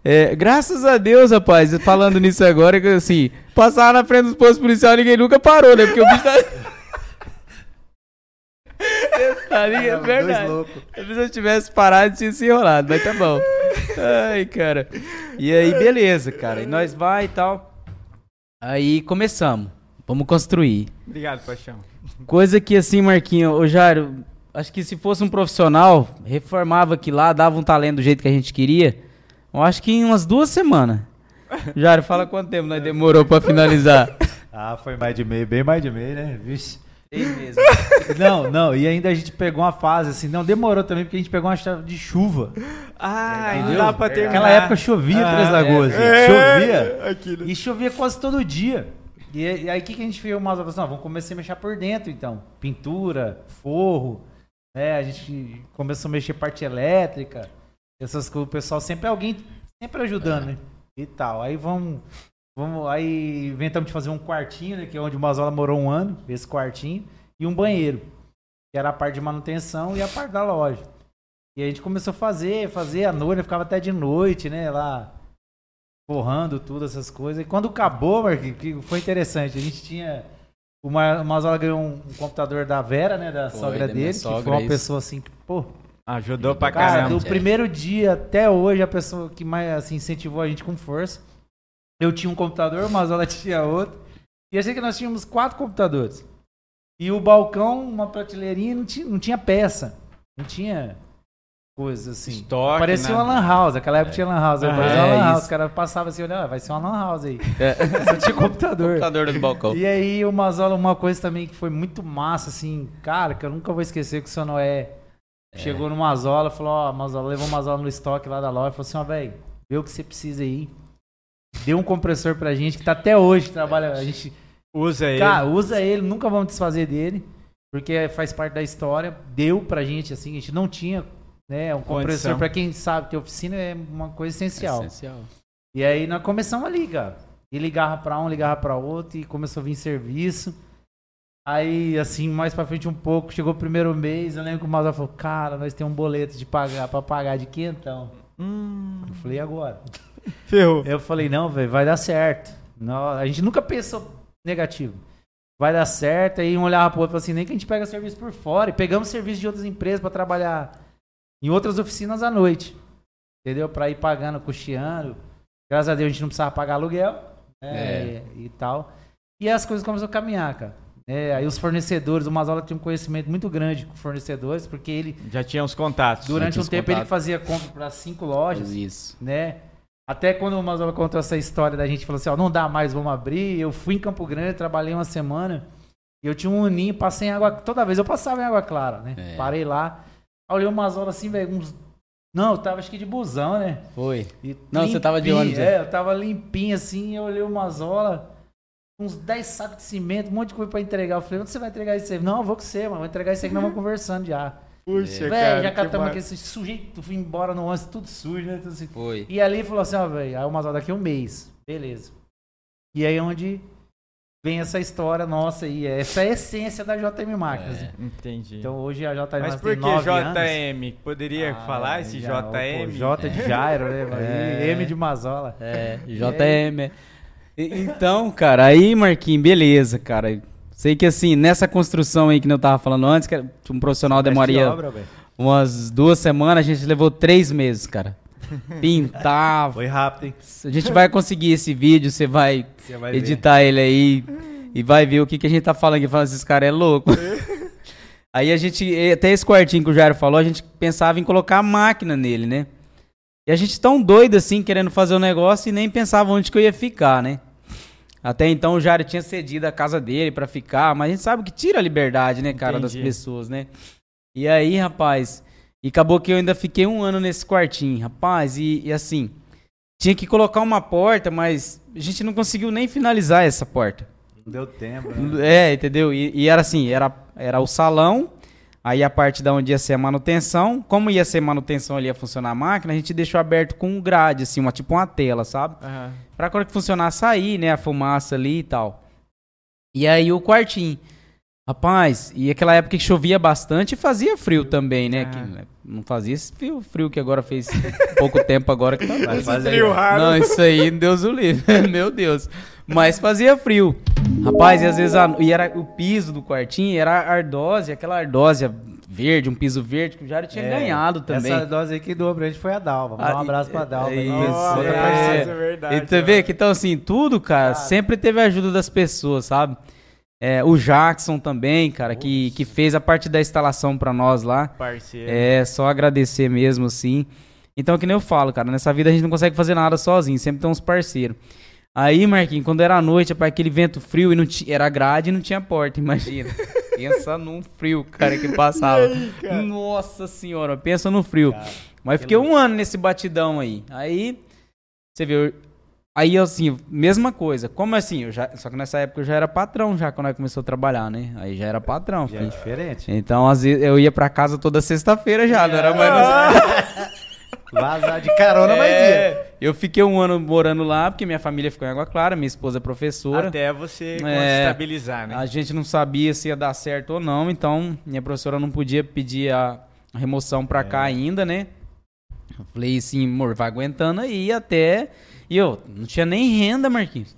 Speaker 2: É, graças a Deus, rapaz, falando nisso agora, que assim, passar na frente dos postos policiais, ninguém nunca parou, né? Porque o bicho tá. Tá é verdade. Se eu tivesse parado, tinha se enrolado, mas tá bom. Ai, cara. E aí, beleza, cara. E nós vai e tal. Aí começamos. Vamos construir.
Speaker 1: Obrigado, paixão.
Speaker 2: Coisa que assim, Marquinho, ô Jário, acho que se fosse um profissional, reformava aqui lá, dava um talento do jeito que a gente queria. Eu acho que em umas duas semanas. Jário, fala quanto tempo nós demorou pra finalizar.
Speaker 3: Ah, foi mais de meio, bem mais de meio, né? Vixe. Três Não, não, e ainda a gente pegou uma fase assim, não, demorou também, porque a gente pegou uma chave de chuva.
Speaker 1: Ah, é, não dá pra terminar.
Speaker 3: Naquela época chovia ah, Três Lagoas, é, chovia. Aquilo. E chovia quase todo dia. E, e aí o que, que a gente fez? Uma assim, vamos começar a mexer por dentro então. Pintura, forro, né? A gente começou a mexer parte elétrica. Essas coisas, o pessoal sempre alguém sempre ajudando, né? E tal. Aí vamos. Vamos, aí inventamos de fazer um quartinho, né, que é onde o Mazola morou um ano, esse quartinho, e um banheiro, que era a parte de manutenção e a parte da loja. E a gente começou a fazer, fazer a noite, ficava até de noite, né, lá forrando tudo, essas coisas. E quando acabou, Marquinhos, que foi interessante, a gente tinha. O Mazola ganhou um, um, computador da Vera, né? Da foi, sogra da dele, sogra, que foi uma isso. pessoa assim que, pô.
Speaker 1: Ajudou pra cara, caramba.
Speaker 3: Do primeiro dia até hoje, a pessoa que mais assim, incentivou a gente com força. Eu tinha um computador, o Mazola tinha outro. E eu sei que nós tínhamos quatro computadores. E o balcão, uma prateleirinha, não tinha, não tinha peça. Não tinha coisas assim.
Speaker 1: Estoque,
Speaker 3: Parecia
Speaker 1: né?
Speaker 3: uma lan house, aquela época é. tinha lan house. Ah, parecia é, uma lan house. Os caras passavam assim, olha, vai ser uma lan house aí. É. Só tinha computador.
Speaker 2: computador no balcão.
Speaker 3: E aí o Mazola, uma coisa também que foi muito massa, assim, cara, que eu nunca vou esquecer que o seu Noé é. chegou no Mazola, falou, ó, oh, Mazola, levou o Mazola no estoque lá da loja, falou assim, ó, oh, velho, vê o que você precisa aí. Deu um compressor pra gente que tá até hoje, trabalha, a gente...
Speaker 1: Usa ele.
Speaker 3: Cara, usa ele, nunca vamos desfazer dele, porque faz parte da história. Deu pra gente, assim, a gente não tinha né? Um compressor, para quem sabe que oficina é uma coisa essencial. É essencial. E aí nós começamos a ligar. E ligava para um, ligava para outro e começou a vir serviço. Aí, assim, mais pra frente um pouco, chegou o primeiro mês, eu lembro que o Mazar falou, cara, nós temos um boleto de pagar, pra pagar de quentão. Hum. Eu falei, agora?
Speaker 1: Ferrou.
Speaker 3: Eu falei, não, velho, vai dar certo. Não, a gente nunca pensou negativo. Vai dar certo, aí um olhava pro outro e falou assim, nem que a gente pega serviço por fora. E pegamos serviço de outras empresas para trabalhar em outras oficinas à noite. Entendeu? Para ir pagando, custeando. Graças a Deus a gente não precisava pagar aluguel né? é. e, e, tal. E as coisas começaram a caminhar, cara. É, aí os fornecedores, o Mazola tinha um conhecimento muito grande com fornecedores, porque ele.
Speaker 1: Já tinha os contatos.
Speaker 3: Durante um tempo contatos. ele fazia compra para cinco lojas.
Speaker 2: Isso.
Speaker 3: Né? Até quando o Mazola contou essa história da gente, falou assim: ó, não dá mais, vamos abrir. Eu fui em Campo Grande, trabalhei uma semana. E eu tinha um ninho, passei em água. Toda vez eu passava em água clara, né? É. Parei lá. Olhei umas horas assim, velho, uns. Não, eu tava acho que de busão, né?
Speaker 2: Foi. E não, limpinho, você tava de ônibus.
Speaker 3: É, eu tava limpinho assim, eu olhei umas horas, uns 10 sacos de cimento, um monte de coisa pra entregar. Eu falei, onde você vai entregar isso aí? Não, eu vou com você, mano. Vou entregar isso aí que nós vamos conversando já.
Speaker 1: Puxa, é. cara.
Speaker 3: já catamos aquele sujeito, fui embora no ônibus, tudo sujo, né? Tudo assim.
Speaker 2: Foi.
Speaker 3: E ali falou assim, ó, velho, aí umas horas daqui um mês. Beleza. E aí onde vem essa história nossa aí. Essa é a essência da JM Máquinas. É,
Speaker 1: entendi.
Speaker 3: Então hoje a JM
Speaker 1: Mas por que JM? Anos. Poderia ah, falar esse já, JM?
Speaker 3: J de Jairo, né? É. M de Mazola.
Speaker 2: É, JM. Então, cara, aí, Marquinhos, beleza, cara. Sei que assim, nessa construção aí que eu tava falando antes, que um profissional demoraria obra, umas duas semanas, a gente levou três meses, cara. Pintava.
Speaker 3: Foi rápido, hein?
Speaker 2: A gente vai conseguir esse vídeo, você vai, vai editar ver. ele aí e vai ver o que, que a gente tá falando aqui. Falando, esses caras é louco. aí a gente, até esse quartinho que o Jairo falou, a gente pensava em colocar a máquina nele, né? E a gente tão doido assim, querendo fazer o um negócio e nem pensava onde que eu ia ficar, né? Até então o Jairo tinha cedido a casa dele para ficar, mas a gente sabe que tira a liberdade, né, cara, Entendi. das pessoas, né? E aí, rapaz, e acabou que eu ainda fiquei um ano nesse quartinho, rapaz. E, e, assim, tinha que colocar uma porta, mas a gente não conseguiu nem finalizar essa porta.
Speaker 3: Não deu tempo. Né?
Speaker 2: É, entendeu? E, e, era assim, era, era o salão, aí a parte da onde ia ser a manutenção. Como ia ser manutenção ali, ia funcionar a máquina, a gente deixou aberto com um grade, assim, uma, tipo uma tela, sabe? Uhum. Pra quando que funcionar, sair, né, a fumaça ali e tal. E aí o quartinho. Rapaz, e aquela época que chovia bastante fazia frio também, né? Que né, não fazia esse frio, frio que agora fez pouco tempo agora que tá
Speaker 1: frio raro.
Speaker 2: Não, isso aí, Deus o livre. Meu Deus. Mas fazia frio. Rapaz, e às vezes a, e era o piso do quartinho era ardósia, aquela ardósia verde, um piso verde que o Jário tinha é, ganhado também.
Speaker 3: Essa dose aí que doou pra gente foi a Dalva. Ah, um abraço pra Dalva. É,
Speaker 2: isso, é, é, verdade. E tu vê que então assim, tudo, cara, sempre teve a ajuda das pessoas, sabe? É, o Jackson também, cara, que, que fez a parte da instalação para nós lá.
Speaker 1: Parceiro.
Speaker 2: É, só agradecer mesmo, assim. Então, que nem eu falo, cara, nessa vida a gente não consegue fazer nada sozinho, sempre tem uns parceiros. Aí, Marquinhos, quando era noite, para aquele vento frio e não tinha, era grade e não tinha porta, imagina. pensa num frio, cara, que passava. Aí, Nossa senhora, pensa no frio. Cara, Mas fiquei louco. um ano nesse batidão aí. Aí, você vê, Aí, assim, mesma coisa. Como assim? Eu já, só que nessa época eu já era patrão, já quando eu começou a trabalhar, né? Aí já era patrão.
Speaker 3: Já é diferente.
Speaker 2: Então, às vezes, eu ia pra casa toda sexta-feira já, não era mais...
Speaker 3: Vazar de carona, é, mas ia.
Speaker 2: Eu fiquei um ano morando lá, porque minha família ficou em Água Clara, minha esposa é professora.
Speaker 1: Até você é, estabilizar, né?
Speaker 2: A gente não sabia se ia dar certo ou não, então minha professora não podia pedir a remoção pra é. cá ainda, né? Eu falei assim, amor, vai aguentando aí até e eu não tinha nem renda, Marquinhos.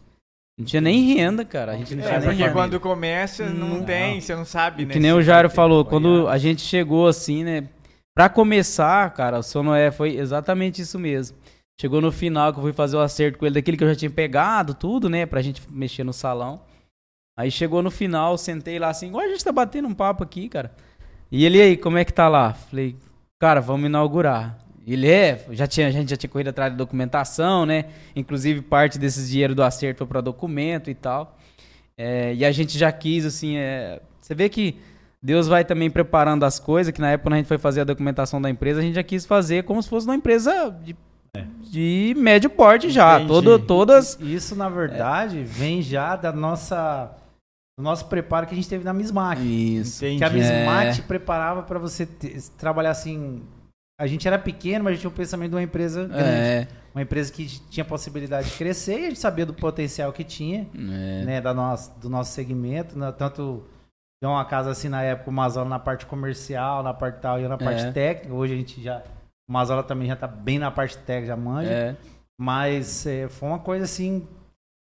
Speaker 2: Não tinha nem renda, cara. A gente não
Speaker 1: é,
Speaker 2: tinha
Speaker 1: porque quando começa, não, não, tem, você não sabe, né?
Speaker 2: Que nem o Jairo falou, quando a gente chegou assim, né? Pra começar, cara, o Sonoé foi exatamente isso mesmo. Chegou no final que eu fui fazer o acerto com ele daquele que eu já tinha pegado, tudo, né? Pra gente mexer no salão. Aí chegou no final, sentei lá assim, igual a gente tá batendo um papo aqui, cara. E ele aí, como é que tá lá? Falei, cara, vamos inaugurar. Ele é, já tinha, a gente já tinha corrido atrás da documentação, né? Inclusive parte desses dinheiro do acerto foi para documento e tal. É, e a gente já quis, assim, é, você vê que Deus vai também preparando as coisas, que na época quando a gente foi fazer a documentação da empresa, a gente já quis fazer como se fosse uma empresa de, é. de médio porte já. Todo, todas.
Speaker 3: Isso, na verdade, é. vem já da nossa. Do nosso preparo que a gente teve na Mismac.
Speaker 2: Isso.
Speaker 3: Entendi. Que a Mismac é. preparava para você ter, trabalhar assim a gente era pequeno, mas a gente tinha um pensamento de uma empresa grande. É. Uma empresa que tinha possibilidade de crescer e a gente sabia do potencial que tinha, é. né, da nossa, do nosso segmento, né, tanto de uma casa assim na época, o Mazola na parte comercial, na parte tal, e eu na parte é. técnica. Hoje a gente já, o Mazola também já tá bem na parte técnica, já manja. É. Mas é, foi uma coisa assim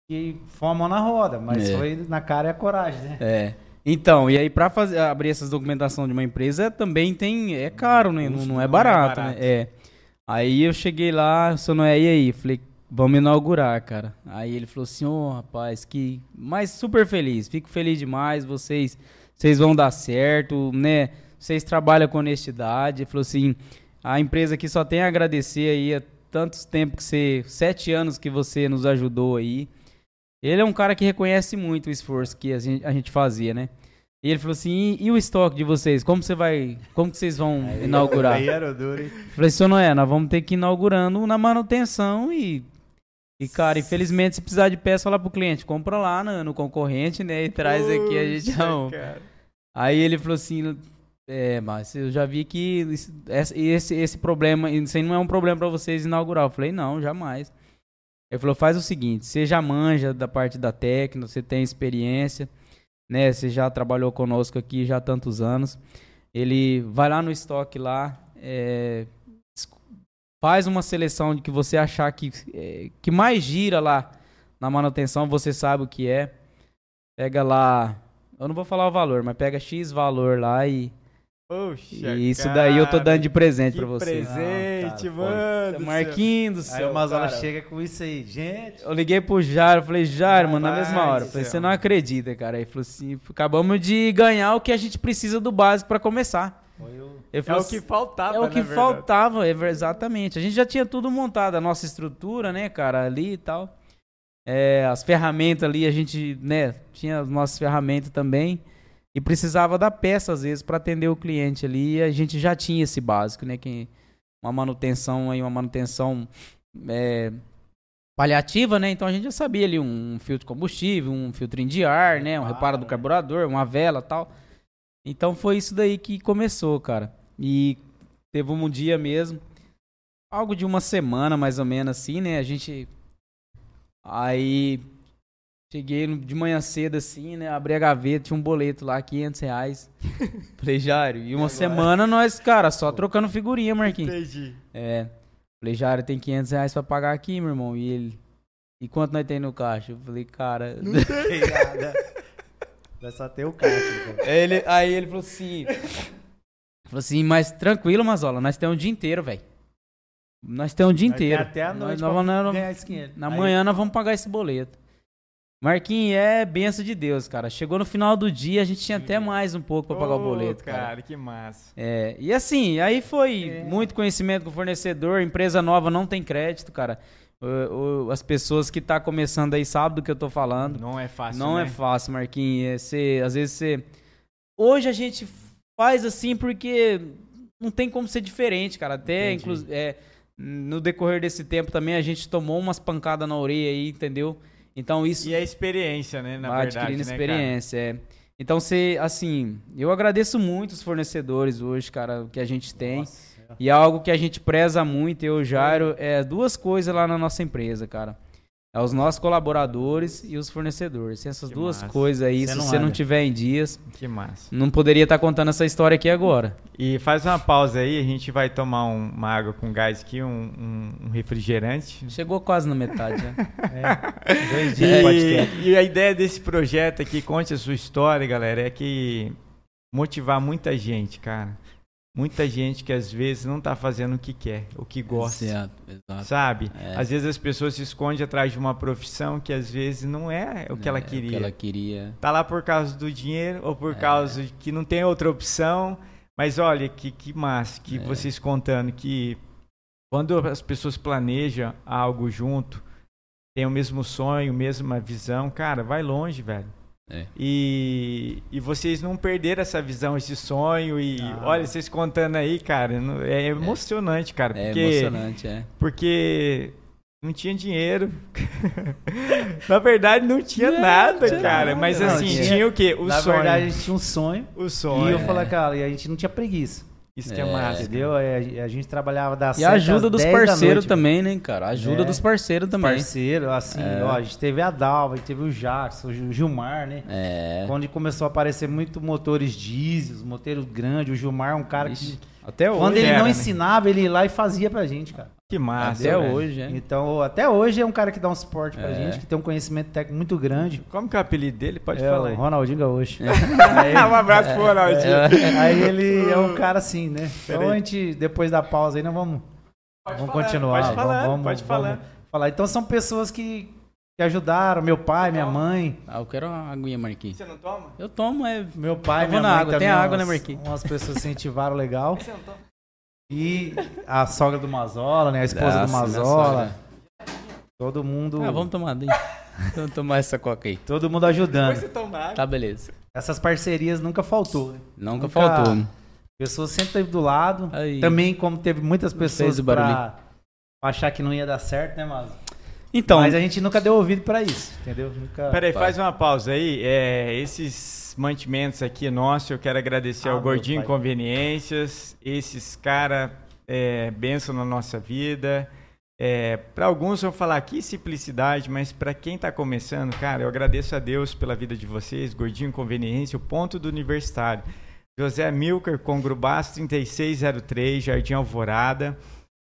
Speaker 3: que foi uma mão na roda, mas é. foi na cara e a coragem, né?
Speaker 2: É. Então, e aí para fazer abrir essas documentação de uma empresa também tem é caro, né? Não, não, é barato, é barato. né? É. Aí eu cheguei lá, o senhor não é e aí, falei, vamos inaugurar, cara. Aí ele falou assim: "Ô, oh, rapaz, que mas super feliz, fico feliz demais, vocês vocês vão dar certo, né? Vocês trabalham com honestidade". Ele falou assim: "A empresa aqui só tem a agradecer aí a tantos tempos que você, sete anos que você nos ajudou aí. Ele é um cara que reconhece muito o esforço que a gente, a gente fazia, né? E ele falou assim: e, e, o estoque de vocês? Como você vai. Como que vocês vão aí, inaugurar? Aí era duro, hein? Falei, senhor Noé, nós vamos ter que ir inaugurando na manutenção e. E, cara, infelizmente, se precisar de peça, fala pro cliente, compra lá no, no concorrente, né? E traz aqui, a gente não. Aí ele falou assim: é, mas eu já vi que esse, esse problema, isso aí não é um problema para vocês inaugurar. Eu falei, não, jamais. Ele falou: faz o seguinte, você já manja da parte da técnica, você tem experiência, né? Você já trabalhou conosco aqui já há tantos anos. Ele vai lá no estoque lá, é, faz uma seleção de que você achar que, é, que mais gira lá na manutenção, você sabe o que é. Pega lá, eu não vou falar o valor, mas pega X valor lá e
Speaker 1: Poxa,
Speaker 2: e isso cara, daí eu tô dando de presente pra você.
Speaker 1: presente, não, cara, mano.
Speaker 2: Marquinhos do céu.
Speaker 3: Aí o Mazola chega com isso aí, gente.
Speaker 2: Eu liguei pro Jairo, falei, Jairo, mano, na mesma hora. Falei, você não acredita, cara. Aí falou assim, acabamos de ganhar o que a gente precisa do básico pra começar.
Speaker 1: é o que faltava,
Speaker 2: É o que faltava, é, exatamente. A gente já tinha tudo montado, a nossa estrutura, né, cara, ali e tal. É, as ferramentas ali, a gente, né, tinha as nossas ferramentas também e precisava da peça às vezes para atender o cliente ali e a gente já tinha esse básico, né? Que uma manutenção aí, uma manutenção é, paliativa, né? Então a gente já sabia ali um, filtro de combustível, um filtrinho de ar, né? Um reparo do carburador, uma vela tal. Então foi isso daí que começou, cara. E teve um dia mesmo, algo de uma semana mais ou menos assim, né? A gente aí Cheguei de manhã cedo assim, né? Abri a gaveta, tinha um boleto lá, 500 reais. Falei, Jário, e uma semana nós, cara, só trocando figurinha, Marquinhos. Entendi. É. Falei, Jário, tem 500 reais pra pagar aqui, meu irmão. E ele, e quanto nós tem no caixa? Eu falei, cara. Não tem nada.
Speaker 3: Vai só ter o caixa.
Speaker 2: Ele, aí ele falou assim. Falou assim, mas tranquilo, Mazola, nós temos o dia inteiro, velho. Nós temos o dia inteiro.
Speaker 3: Até a noite
Speaker 2: nós, nós, nós, ganhar esse 500. Na aí, manhã nós vamos pagar esse boleto. Marquinhos, é benção de Deus, cara. Chegou no final do dia, a gente tinha até mais um pouco para pagar o boleto, cara.
Speaker 1: cara. que massa.
Speaker 2: É, e assim, aí foi é. muito conhecimento com o fornecedor, empresa nova não tem crédito, cara. O, o, as pessoas que tá começando aí sabem do que eu tô falando.
Speaker 1: Não é fácil,
Speaker 2: Não
Speaker 1: né?
Speaker 2: é fácil, Marquinhos. É, cê, às vezes você... Hoje a gente faz assim porque não tem como ser diferente, cara. Até, inclusive, é, no decorrer desse tempo também a gente tomou umas pancadas na orelha aí, entendeu? Então isso.
Speaker 1: E a experiência, né? Na verdade. Adquirindo
Speaker 2: né, experiência, é. Então, você, assim, eu agradeço muito os fornecedores hoje, cara, que a gente tem. Nossa. E é algo que a gente preza muito, eu, Jairo, é duas coisas lá na nossa empresa, cara. É os nossos colaboradores e os fornecedores. Se essas que duas massa. coisas aí, se você não tiver em dias,
Speaker 1: que massa.
Speaker 2: não poderia estar contando essa história aqui agora.
Speaker 1: E faz uma pausa aí, a gente vai tomar um, uma água com gás aqui, um, um, um refrigerante.
Speaker 2: Chegou quase na metade, né?
Speaker 1: é, dois dias e, e a ideia desse projeto aqui, conte a sua história, galera, é que motivar muita gente, cara muita gente que às vezes não está fazendo o que quer, o que gosta. Exato, exato. Sabe? É. Às vezes as pessoas se escondem atrás de uma profissão que às vezes não é o que ela queria. É o que
Speaker 2: ela queria.
Speaker 1: Tá lá por causa do dinheiro ou por é. causa de que não tem outra opção. Mas olha que, que massa que é. vocês contando que quando as pessoas planejam algo junto, tem o mesmo sonho, mesma visão, cara, vai longe, velho. É. E, e vocês não perderam essa visão, esse sonho. E ah. olha, vocês contando aí, cara, é, é emocionante, cara.
Speaker 2: É porque, é emocionante, é.
Speaker 1: Porque não tinha dinheiro. Na verdade, não tinha não, nada, não cara. Nada. Mas assim, tinha, tinha, o quê? O
Speaker 3: Na
Speaker 1: sonho.
Speaker 3: Na verdade, a gente tinha um sonho.
Speaker 1: O sonho.
Speaker 3: E eu falei, cara, e a gente não tinha preguiça.
Speaker 1: Isso que é, é massa.
Speaker 3: Entendeu? A gente trabalhava das
Speaker 2: E a ajuda dos parceiros também, né, cara? A ajuda é, dos parceiros também.
Speaker 3: Parceiro, assim, é. ó, a gente teve a Dalva, a gente teve o Jackson, o Gilmar, né? É. Quando começou a aparecer muito motores diesel, motores grandes, o Gilmar é um cara Ixi. que. Até hoje. Quando ele era, não né? ensinava, ele ia lá e fazia pra gente, cara.
Speaker 1: Que massa.
Speaker 2: Até hoje, é.
Speaker 3: Então, até hoje é um cara que dá um suporte pra é. gente, que tem um conhecimento técnico muito grande.
Speaker 1: Como que é o apelido dele? Pode
Speaker 3: é
Speaker 1: falar aí.
Speaker 3: Ronaldinho Gaúcho. É.
Speaker 1: aí, um abraço pro Ronaldinho.
Speaker 3: É. Aí ele é um cara assim, né? Então a gente, depois da pausa aí, nós vamos, pode vamos falar, continuar.
Speaker 1: Pode falar,
Speaker 3: vamos,
Speaker 1: pode falar.
Speaker 3: Vamos falar. Então são pessoas que, que ajudaram, meu pai, minha mãe.
Speaker 2: Ah, eu quero uma aguinha, Marquinhos.
Speaker 1: Você não toma?
Speaker 2: Eu tomo, é.
Speaker 3: Meu pai, minha
Speaker 2: na
Speaker 3: mãe
Speaker 2: água. Tem água, né, Marquinhos?
Speaker 3: Umas pessoas incentivaram legal. Você não toma? E a sogra do Mazola, né? A esposa Nossa, do Mazola. Todo mundo.
Speaker 2: Ah, vamos tomar vamos tomar essa coca aí.
Speaker 3: Todo mundo ajudando.
Speaker 1: Depois você tomar.
Speaker 2: Tá, beleza.
Speaker 3: Essas parcerias nunca faltou. Né?
Speaker 2: Nunca, nunca faltou.
Speaker 3: Pessoas sempre esteve do lado. Aí. Também, como teve muitas pessoas pra achar que não ia dar certo, né, Mazo? Então, Mas a gente nunca deu ouvido para isso, entendeu? Nunca...
Speaker 1: Peraí, faz uma pausa aí. É, esses mantimentos aqui nosso. Eu quero agradecer ah, ao Gordinho Conveniências. Esses caras é, benção na nossa vida. É, para alguns vão falar que simplicidade, mas para quem está começando, cara, eu agradeço a Deus pela vida de vocês. Gordinho Conveniência, o ponto do universitário. José Milker, Congrubás 3603, Jardim Alvorada.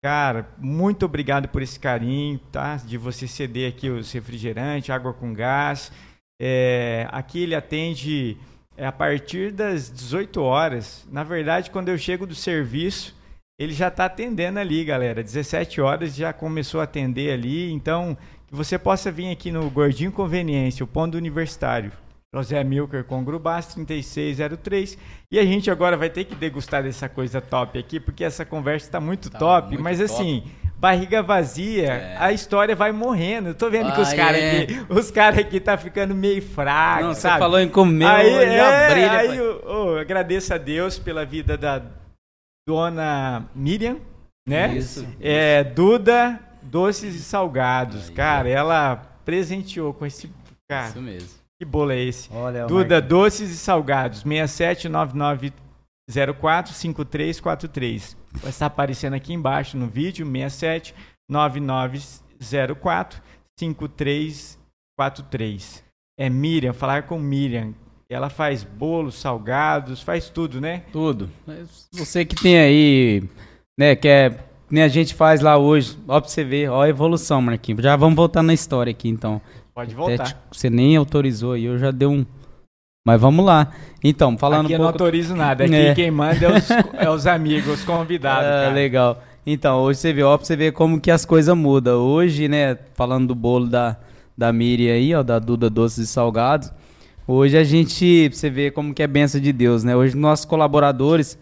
Speaker 1: Cara, muito obrigado por esse carinho, tá? De você ceder aqui os refrigerantes, água com gás. É, aqui ele atende é, a partir das 18 horas. Na verdade, quando eu chego do serviço, ele já está atendendo ali, galera. 17 horas já começou a atender ali. Então, que você possa vir aqui no Gordinho Conveniência, o ponto universitário. José Milker com Grubás 3603. E a gente agora vai ter que degustar dessa coisa top aqui, porque essa conversa está muito tá top. Muito mas top. assim, barriga vazia, é. a história vai morrendo. Eu tô vendo ah, que os caras é. aqui, os caras aqui tá ficando meio fracos, Não, sabe?
Speaker 2: Você falou em comer,
Speaker 1: aí, é, brilha. Aí eu, oh, agradeço a Deus pela vida da dona Miriam, né? Isso. É, Duda Doces e Salgados. Aí, cara, ela presenteou com esse cara.
Speaker 2: Isso mesmo.
Speaker 1: Que bolo é esse? Olha, Duda Doces e Salgados, 6799 045343. Vai estar aparecendo aqui embaixo no vídeo, 67 9904 5343. 43. É Miriam, falar com Miriam. Ela faz bolos, salgados, faz tudo, né?
Speaker 2: Tudo. Você que tem aí, né, que é, nem a gente faz lá hoje, ó pra você ver, ó a evolução, Marquinhos. Já vamos voltar na história aqui, então.
Speaker 1: Pode voltar. Até,
Speaker 2: você nem autorizou aí, eu já dei um... Mas vamos lá. Então, falando
Speaker 1: Aqui
Speaker 2: um
Speaker 1: eu pouco... não autorizo nada, aqui é. quem manda é os, é os amigos, os convidados, é, cara.
Speaker 2: Legal. Então, hoje você vê, ó, pra você ver como que as coisas mudam. Hoje, né, falando do bolo da, da Miri aí, ó, da Duda Doces e Salgados, hoje a gente, você vê como que é benção de Deus, né? Hoje nossos colaboradores,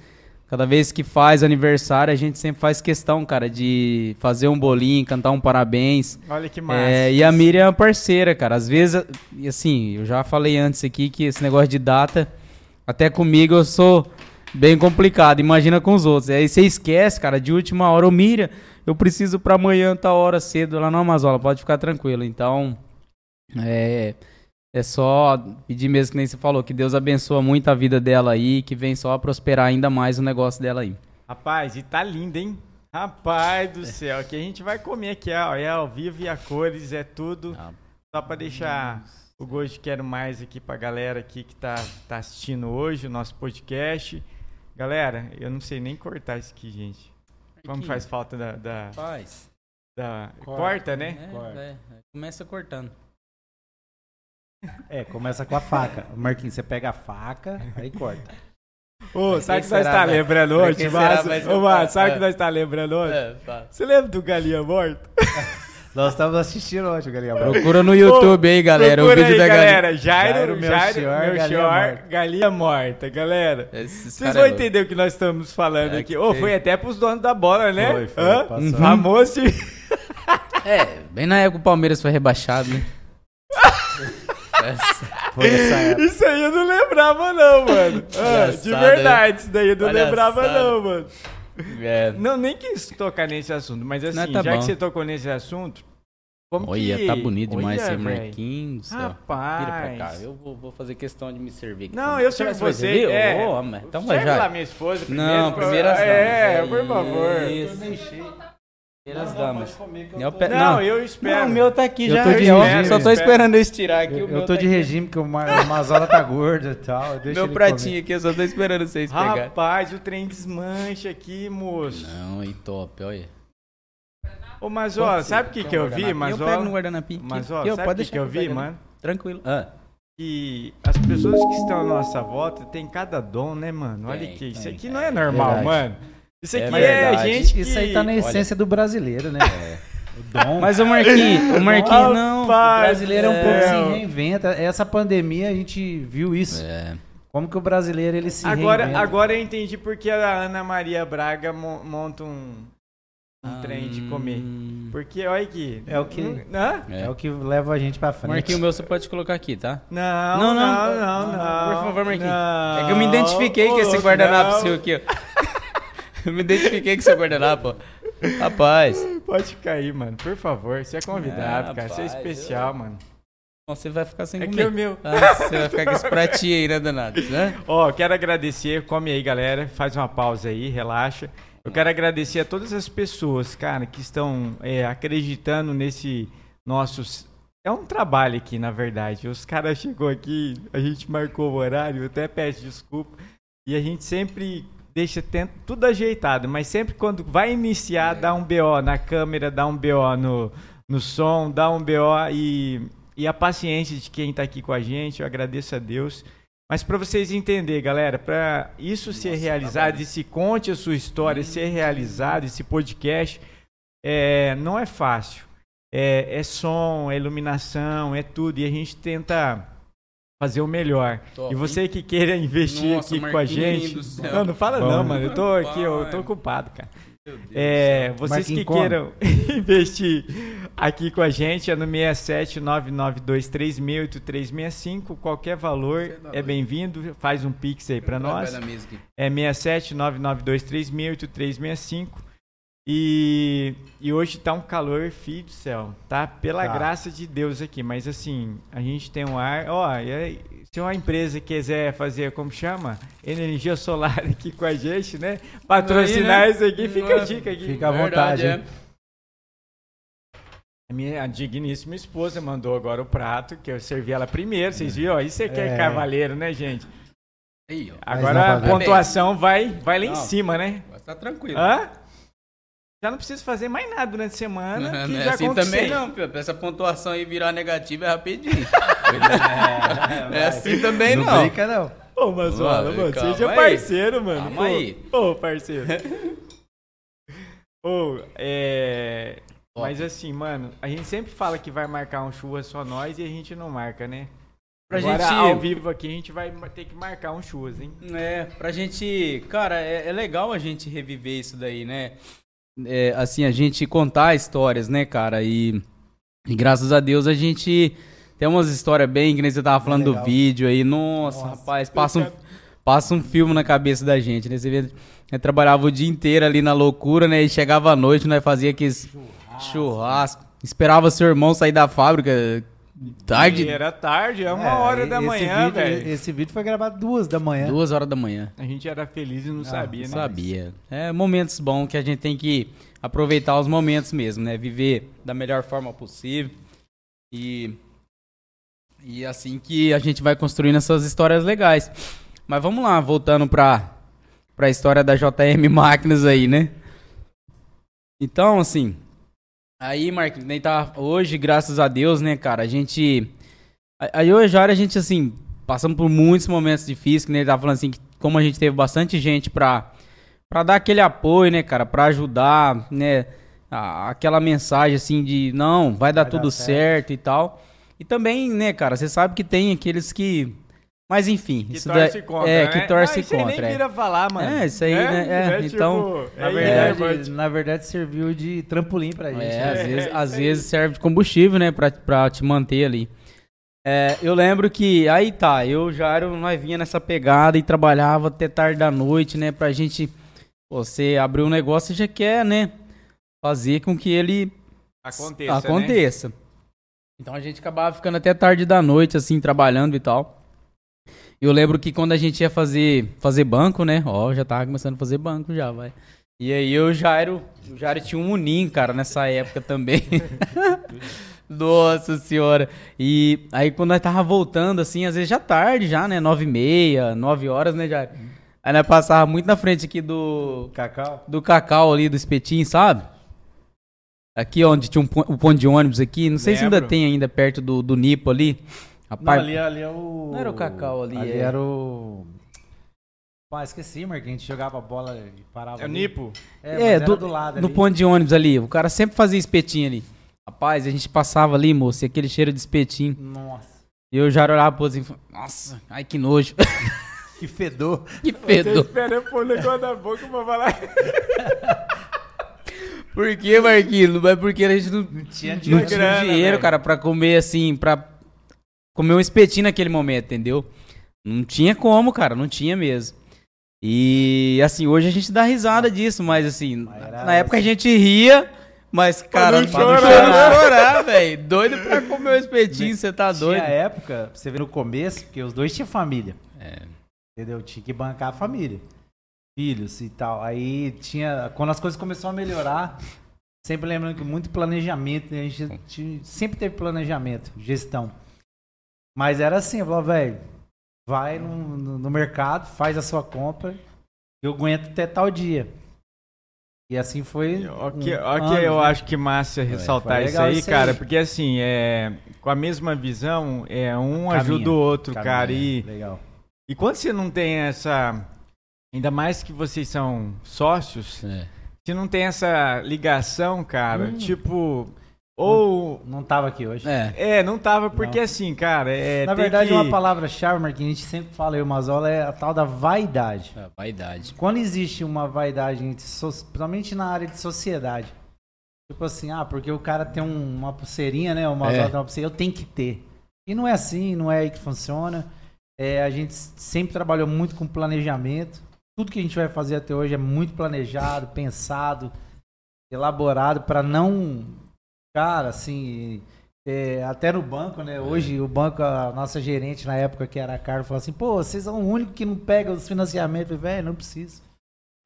Speaker 2: cada vez que faz aniversário, a gente sempre faz questão, cara, de fazer um bolinho, cantar um parabéns.
Speaker 1: Olha que massa.
Speaker 2: É, e a Miriam é uma parceira, cara. Às vezes, assim, eu já falei antes aqui que esse negócio de data, até comigo eu sou bem complicado. Imagina com os outros. Aí você esquece, cara, de última hora. Ô, Miriam, eu preciso para amanhã, tá hora cedo lá no Amazonas. Pode ficar tranquilo. Então, é, é só pedir mesmo que nem você falou, que Deus abençoa muito a vida dela aí, que vem só a prosperar ainda mais o negócio dela aí.
Speaker 1: Rapaz, e tá lindo, hein? Rapaz do céu, que a gente vai comer aqui, ó, é ao vivo e a cores, é tudo. Ah, só para deixar o gosto de quero mais aqui pra galera aqui que tá, tá assistindo hoje o nosso podcast. Galera, eu não sei nem cortar isso aqui, gente. Como faz falta da. da
Speaker 2: faz.
Speaker 1: Da, corta, corta né?
Speaker 2: É, corta. É, começa cortando.
Speaker 3: É, começa com a faca. Marquinhos, você pega a faca, aí corta.
Speaker 1: Ô, sabe o que nós está lembrando hoje, Márcio? Ô, Márcio, sabe o que nós está lembrando hoje? Você lembra do Galinha Morto?
Speaker 3: Nós estamos assistindo hoje, Galinha
Speaker 2: Morta. Procura no YouTube aí, galera.
Speaker 1: o vídeo aí, da galera. Jairo, Jairo, meu Jairo, meu galinha, morta. galinha morta, galera. Vocês vão é entender o que nós estamos falando é aqui. Ô, oh, foi até pros donos da bola, né? Foi, foi. Hã? Uhum. Famoso.
Speaker 2: é, bem na época o Palmeiras foi rebaixado, né?
Speaker 1: Essa. Isso aí eu não lembrava, não, mano. Ah, de verdade, isso daí eu não lembrava, não, mano. É. Não, nem quis tocar nesse assunto, mas assim, tá já bom. que você tocou nesse assunto,
Speaker 2: como Olha, que... tá bonito demais esse Marquinhos.
Speaker 1: Rapaz. Tira pra cá.
Speaker 2: Eu vou, vou, fazer questão de me servir aqui.
Speaker 1: Não, eu sirvo você. É.
Speaker 2: Oh, então vai já.
Speaker 1: lá minha esposa primeiro.
Speaker 2: Não, primeiro as
Speaker 1: damas. É, por favor.
Speaker 2: Isso. Primeiras damas.
Speaker 1: Eu pe... não, não, eu espero. Não,
Speaker 2: o meu tá aqui
Speaker 3: eu
Speaker 2: já.
Speaker 3: Tô de eu regime,
Speaker 2: só tô esperando eu estirar aqui.
Speaker 3: Eu, eu tô tá de regime, porque o Mazola tá gordo e tal.
Speaker 2: Meu pratinho comer. aqui, eu só tô esperando vocês pegarem.
Speaker 1: Rapaz, o trem desmancha aqui, moço.
Speaker 2: Não, e top, olha.
Speaker 1: Ô, mas ó, sabe o que, que eu vi? Mas,
Speaker 2: eu
Speaker 1: ó,
Speaker 2: pego no guardanapinho.
Speaker 1: Mas ó, eu, sabe o que, que eu vi, mano?
Speaker 2: Tranquilo.
Speaker 1: Ah. Que as pessoas que estão à nossa volta têm cada dom, né, mano? Olha que isso aqui não é normal, mano. Isso aqui é, é gente que...
Speaker 3: Isso aí tá na essência Olha... do brasileiro, né? É.
Speaker 2: O dom. Mas o Marquinhos, o Marquinhos não. O
Speaker 3: brasileiro é um pouco se reinventa. Essa pandemia a gente viu isso.
Speaker 2: É.
Speaker 3: Como que o brasileiro ele se
Speaker 1: agora,
Speaker 3: reinventa.
Speaker 1: Agora eu entendi porque a Ana Maria Braga monta um, um trem de comer. Hum. Porque olha aqui.
Speaker 3: É o que, é. é. o que leva a gente pra frente.
Speaker 2: Marquinho, o meu você pode colocar aqui, tá?
Speaker 1: Não, não, não, não. não,
Speaker 2: não Por favor, Marquinho. Não, é que eu me identifiquei com esse guardanapo seu aqui, ó. eu me identifiquei com esse guardanapo, Rapaz.
Speaker 1: Pode cair, mano. Por favor. Você é convidado, é, cara. Você é especial, eu... mano.
Speaker 2: Você vai ficar sem
Speaker 1: é
Speaker 2: comer.
Speaker 1: É o meu.
Speaker 2: Ah, você vai ficar com esse pratinho aí, né, danado? Né?
Speaker 1: Ó, quero agradecer. Come aí, galera. Faz uma pausa aí, relaxa. Eu quero agradecer a todas as pessoas, cara, que estão é, acreditando nesse nosso. É um trabalho aqui, na verdade. Os caras chegou aqui, a gente marcou o horário, eu até peço desculpa. E a gente sempre deixa tudo ajeitado, mas sempre quando vai iniciar, é. dá um BO na câmera, dá um BO no, no som, dá um BO e, e a paciência de quem está aqui com a gente, eu agradeço a Deus. Mas para vocês entenderem, galera, para isso Nossa, ser realizado, tá esse conte a sua história, hum. ser realizado, esse podcast, é, não é fácil. É, é, som, é iluminação, é tudo. E a gente tenta fazer o melhor. Top, e você que queira investir Nossa, aqui com a gente. Não, não fala Bom, não, mano. Eu tô aqui, eu tô ocupado, cara. É, vocês que queiram investir aqui com a gente é no 67992308365. Qualquer valor é bem-vindo. Faz um pix aí para nós. É 67992308365. E, e hoje tá um calor, filho do céu. Tá pela tá. graça de Deus aqui. Mas assim, a gente tem um ar. Ó, se uma empresa quiser fazer, como chama? Energia solar aqui com a gente, né? Patrocinar Aí, né? isso aqui, fica a dica aqui.
Speaker 3: Fica à vontade. Verdade, é.
Speaker 1: A minha digníssima esposa mandou agora o prato, que eu servi ela primeiro, vocês viram? Aí você quer é. cavaleiro, né, gente? Aí, agora a pontuação vai, vai lá não, em cima, né?
Speaker 2: Tá tranquilo.
Speaker 1: Hã? Já não precisa fazer mais nada durante a semana.
Speaker 2: Não, não é assim também não, Essa pontuação aí virar negativa é rapidinho. é, é, assim também não. Não
Speaker 1: brinca, não. Ô, mas olha, mano, seja parceiro, mano. Calma aí. Ô, parceiro. Ô, é. Mas assim, mano, a gente sempre fala que vai marcar um chuva só nós e a gente não marca, né? Pra Agora, gente... ao vivo aqui, a gente vai ter que marcar um chuvas, hein?
Speaker 2: É, pra gente... Cara, é, é legal a gente reviver isso daí, né? É, assim, a gente contar histórias, né, cara? E, e graças a Deus a gente tem umas histórias bem, que nem você tava falando do vídeo aí. Nossa, Nossa rapaz, passa um, passa um filme na cabeça da gente, né? Você vê, né, trabalhava o dia inteiro ali na loucura, né? E chegava à noite, nós né, fazia aqueles churrasco. Esperava seu irmão sair da fábrica tarde.
Speaker 1: E era tarde, é uma é, hora da manhã, velho.
Speaker 3: Esse vídeo foi gravado duas da manhã.
Speaker 2: Duas horas da manhã.
Speaker 1: A gente era feliz e não ah, sabia,
Speaker 2: né? Sabia. É momentos bons que a gente tem que aproveitar os momentos mesmo, né? Viver da melhor forma possível. E e assim que a gente vai construindo essas histórias legais. Mas vamos lá, voltando para para a história da JM Máquinas aí, né? Então, assim, Aí, Marquinhos, nem tá hoje, graças a Deus, né, cara, a gente aí hoje a gente assim, passamos por muitos momentos difíceis, que nem ele tava falando assim, que como a gente teve bastante gente pra para dar aquele apoio, né, cara, para ajudar, né, a, aquela mensagem assim de não, vai dar vai tudo dar certo. certo e tal. E também, né, cara, você sabe que tem aqueles que mas enfim,
Speaker 1: que isso torce contra, é,
Speaker 2: né? que torce ah,
Speaker 1: isso
Speaker 2: contra.
Speaker 1: Isso nem vira é. falar, mano.
Speaker 2: É, isso aí, é, né? É, é então,
Speaker 3: tipo, na, verdade, na verdade serviu de trampolim pra gente. É,
Speaker 2: né? às, vezes, às vezes serve de combustível, né, pra, pra te manter ali. É, eu lembro que, aí tá, eu já era, nós vinha nessa pegada e trabalhava até tarde da noite, né, pra gente, você abrir um negócio e já quer, né, fazer com que ele
Speaker 1: aconteça,
Speaker 2: aconteça. Né? Então a gente acabava ficando até tarde da noite, assim, trabalhando e tal. Eu lembro que quando a gente ia fazer, fazer banco, né? Ó, já tava começando a fazer banco já, vai. E aí eu já era, o Jairo tinha um Unim, cara, nessa época também. Nossa senhora. E aí quando nós tava voltando, assim, às vezes já tarde já, né? Nove e meia, nove horas, né, Jairo? Aí nós passava muito na frente aqui do...
Speaker 3: Cacau?
Speaker 2: Do Cacau ali, do espetinho, sabe? Aqui onde tinha um, um ponto de ônibus aqui. Não sei Lembro. se ainda tem ainda perto do, do Nipo ali.
Speaker 3: A não, ali, ali é o.
Speaker 2: Não era o Cacau ali.
Speaker 3: Ali é... era o. Pá, esqueci, Marquinhos. A gente jogava bola e parava.
Speaker 1: É o Nipo?
Speaker 2: É, é do, do, lado. No ponto de ônibus ali. O cara sempre fazia espetinho ali. Rapaz, a gente passava ali, moço, e aquele cheiro de espetinho.
Speaker 3: Nossa.
Speaker 2: E eu já olhava pro assim, nossa, ai que nojo.
Speaker 3: que fedor.
Speaker 2: Que fedor. Eu
Speaker 1: esperei pôr o negócio da boca pra falar.
Speaker 2: Por que, Marquinhos? Mas porque a gente não, não tinha, não tinha grana, dinheiro, cara, pra comer assim, pra comer um espetinho naquele momento, entendeu? Não tinha como, cara, não tinha mesmo. E assim, hoje a gente dá risada disso, mas assim, mas na época assim. a gente ria, mas, cara, não chorar, chorar velho. Doido pra comer o espetinho, você tá doido.
Speaker 3: Tinha época, você vê no começo, porque os dois tinham família. É. Entendeu? Tinha que bancar a família. Filhos e tal. Aí tinha. Quando as coisas começaram a melhorar, sempre lembrando que muito planejamento, né? a gente sempre teve planejamento, gestão. Mas era assim, eu falava, velho, vai no, no, no, mercado, faz a sua compra, eu aguento até tal dia. E assim foi.
Speaker 1: Ok, um okay eu né? acho que massa ressaltar isso aí, isso cara, porque assim, é, com a mesma visão, é um caminha, ajuda o outro, caminha, cara. E, legal. e quando você não tem essa. Ainda mais que vocês são sócios, é. se não tem essa ligação, cara, hum. tipo ou.
Speaker 3: Não, não tava aqui hoje.
Speaker 1: É, é não tava porque não. assim, cara. É,
Speaker 3: Na verdade, que... uma palavra-chave, Marquinhos, a gente sempre fala, eu, Mazola, é a tal da vaidade. É,
Speaker 2: vaidade.
Speaker 3: Quando existe uma vaidade, principalmente na área de sociedade. Tipo assim, ah, porque o cara tem um, uma pulseirinha, né? O Mazola é. tem uma pulseirinha, eu tenho que ter. E não é assim, não é aí que funciona. É, a gente sempre trabalhou muito com planejamento. Tudo que a gente vai fazer até hoje é muito planejado, pensado, elaborado para não Cara, assim, é, até no banco, né? Hoje o banco, a nossa gerente na época, que era a Carla, falou assim, pô, vocês são o único que não pega os financiamentos. Eu falei, velho, não precisa.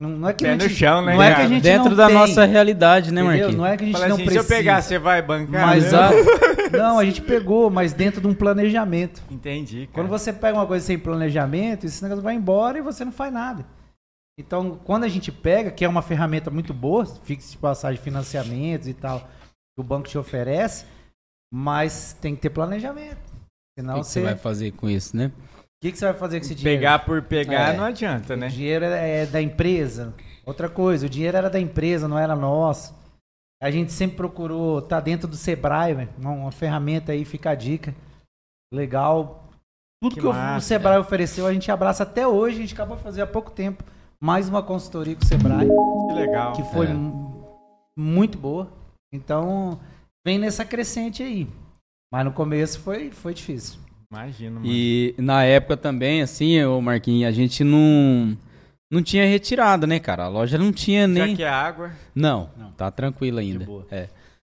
Speaker 3: Não, não é que
Speaker 1: Pé
Speaker 3: a gente,
Speaker 1: no chão, né,
Speaker 3: não é que a gente
Speaker 2: Dentro
Speaker 3: não
Speaker 2: da
Speaker 3: tem,
Speaker 2: nossa realidade, né? Marquinhos?
Speaker 3: Não é que a gente
Speaker 1: Fala
Speaker 3: não
Speaker 1: assim,
Speaker 3: precisa.
Speaker 1: se eu pegar, você vai bancar?
Speaker 3: mas
Speaker 1: né?
Speaker 3: a- não, a gente pegou, mas dentro de um planejamento.
Speaker 1: Entendi, cara.
Speaker 3: Quando você pega uma coisa sem planejamento, esse negócio vai embora e você não faz nada. Então, quando a gente pega, que é uma ferramenta muito boa, fixe de passagem de financiamentos e tal, o banco te oferece, mas tem que ter planejamento.
Speaker 2: O
Speaker 3: Senão
Speaker 2: que, que
Speaker 3: você.
Speaker 2: você vai fazer com isso, né?
Speaker 3: O que, que você vai fazer com esse dinheiro?
Speaker 1: Pegar por pegar
Speaker 2: É.
Speaker 1: não adianta, né?
Speaker 3: O dinheiro é da empresa. Outra coisa, o dinheiro era da empresa, não era nosso. A gente sempre procurou estar dentro do Sebrae, uma, uma ferramenta aí, fica a dica. Legal. Tudo
Speaker 1: Que
Speaker 3: que, o-
Speaker 1: massa,
Speaker 3: o Sebrae ofereceu, a gente abraça até hoje. A gente acabou de fazer há pouco tempo mais uma consultoria com o Sebrae,
Speaker 1: Que legal.
Speaker 3: que foi
Speaker 2: É.
Speaker 3: mu- muito boa. Então, vem nessa crescente aí. Mas no começo foi, foi difícil.
Speaker 1: Imagino, mano.
Speaker 2: E na época também, assim, ô Marquinhos, a gente não, não tinha retirada, né, cara? A loja não tinha nem.
Speaker 1: Já que é água,
Speaker 2: Não,
Speaker 3: Não.
Speaker 2: tá tranquilo ainda.
Speaker 3: boa.
Speaker 2: É.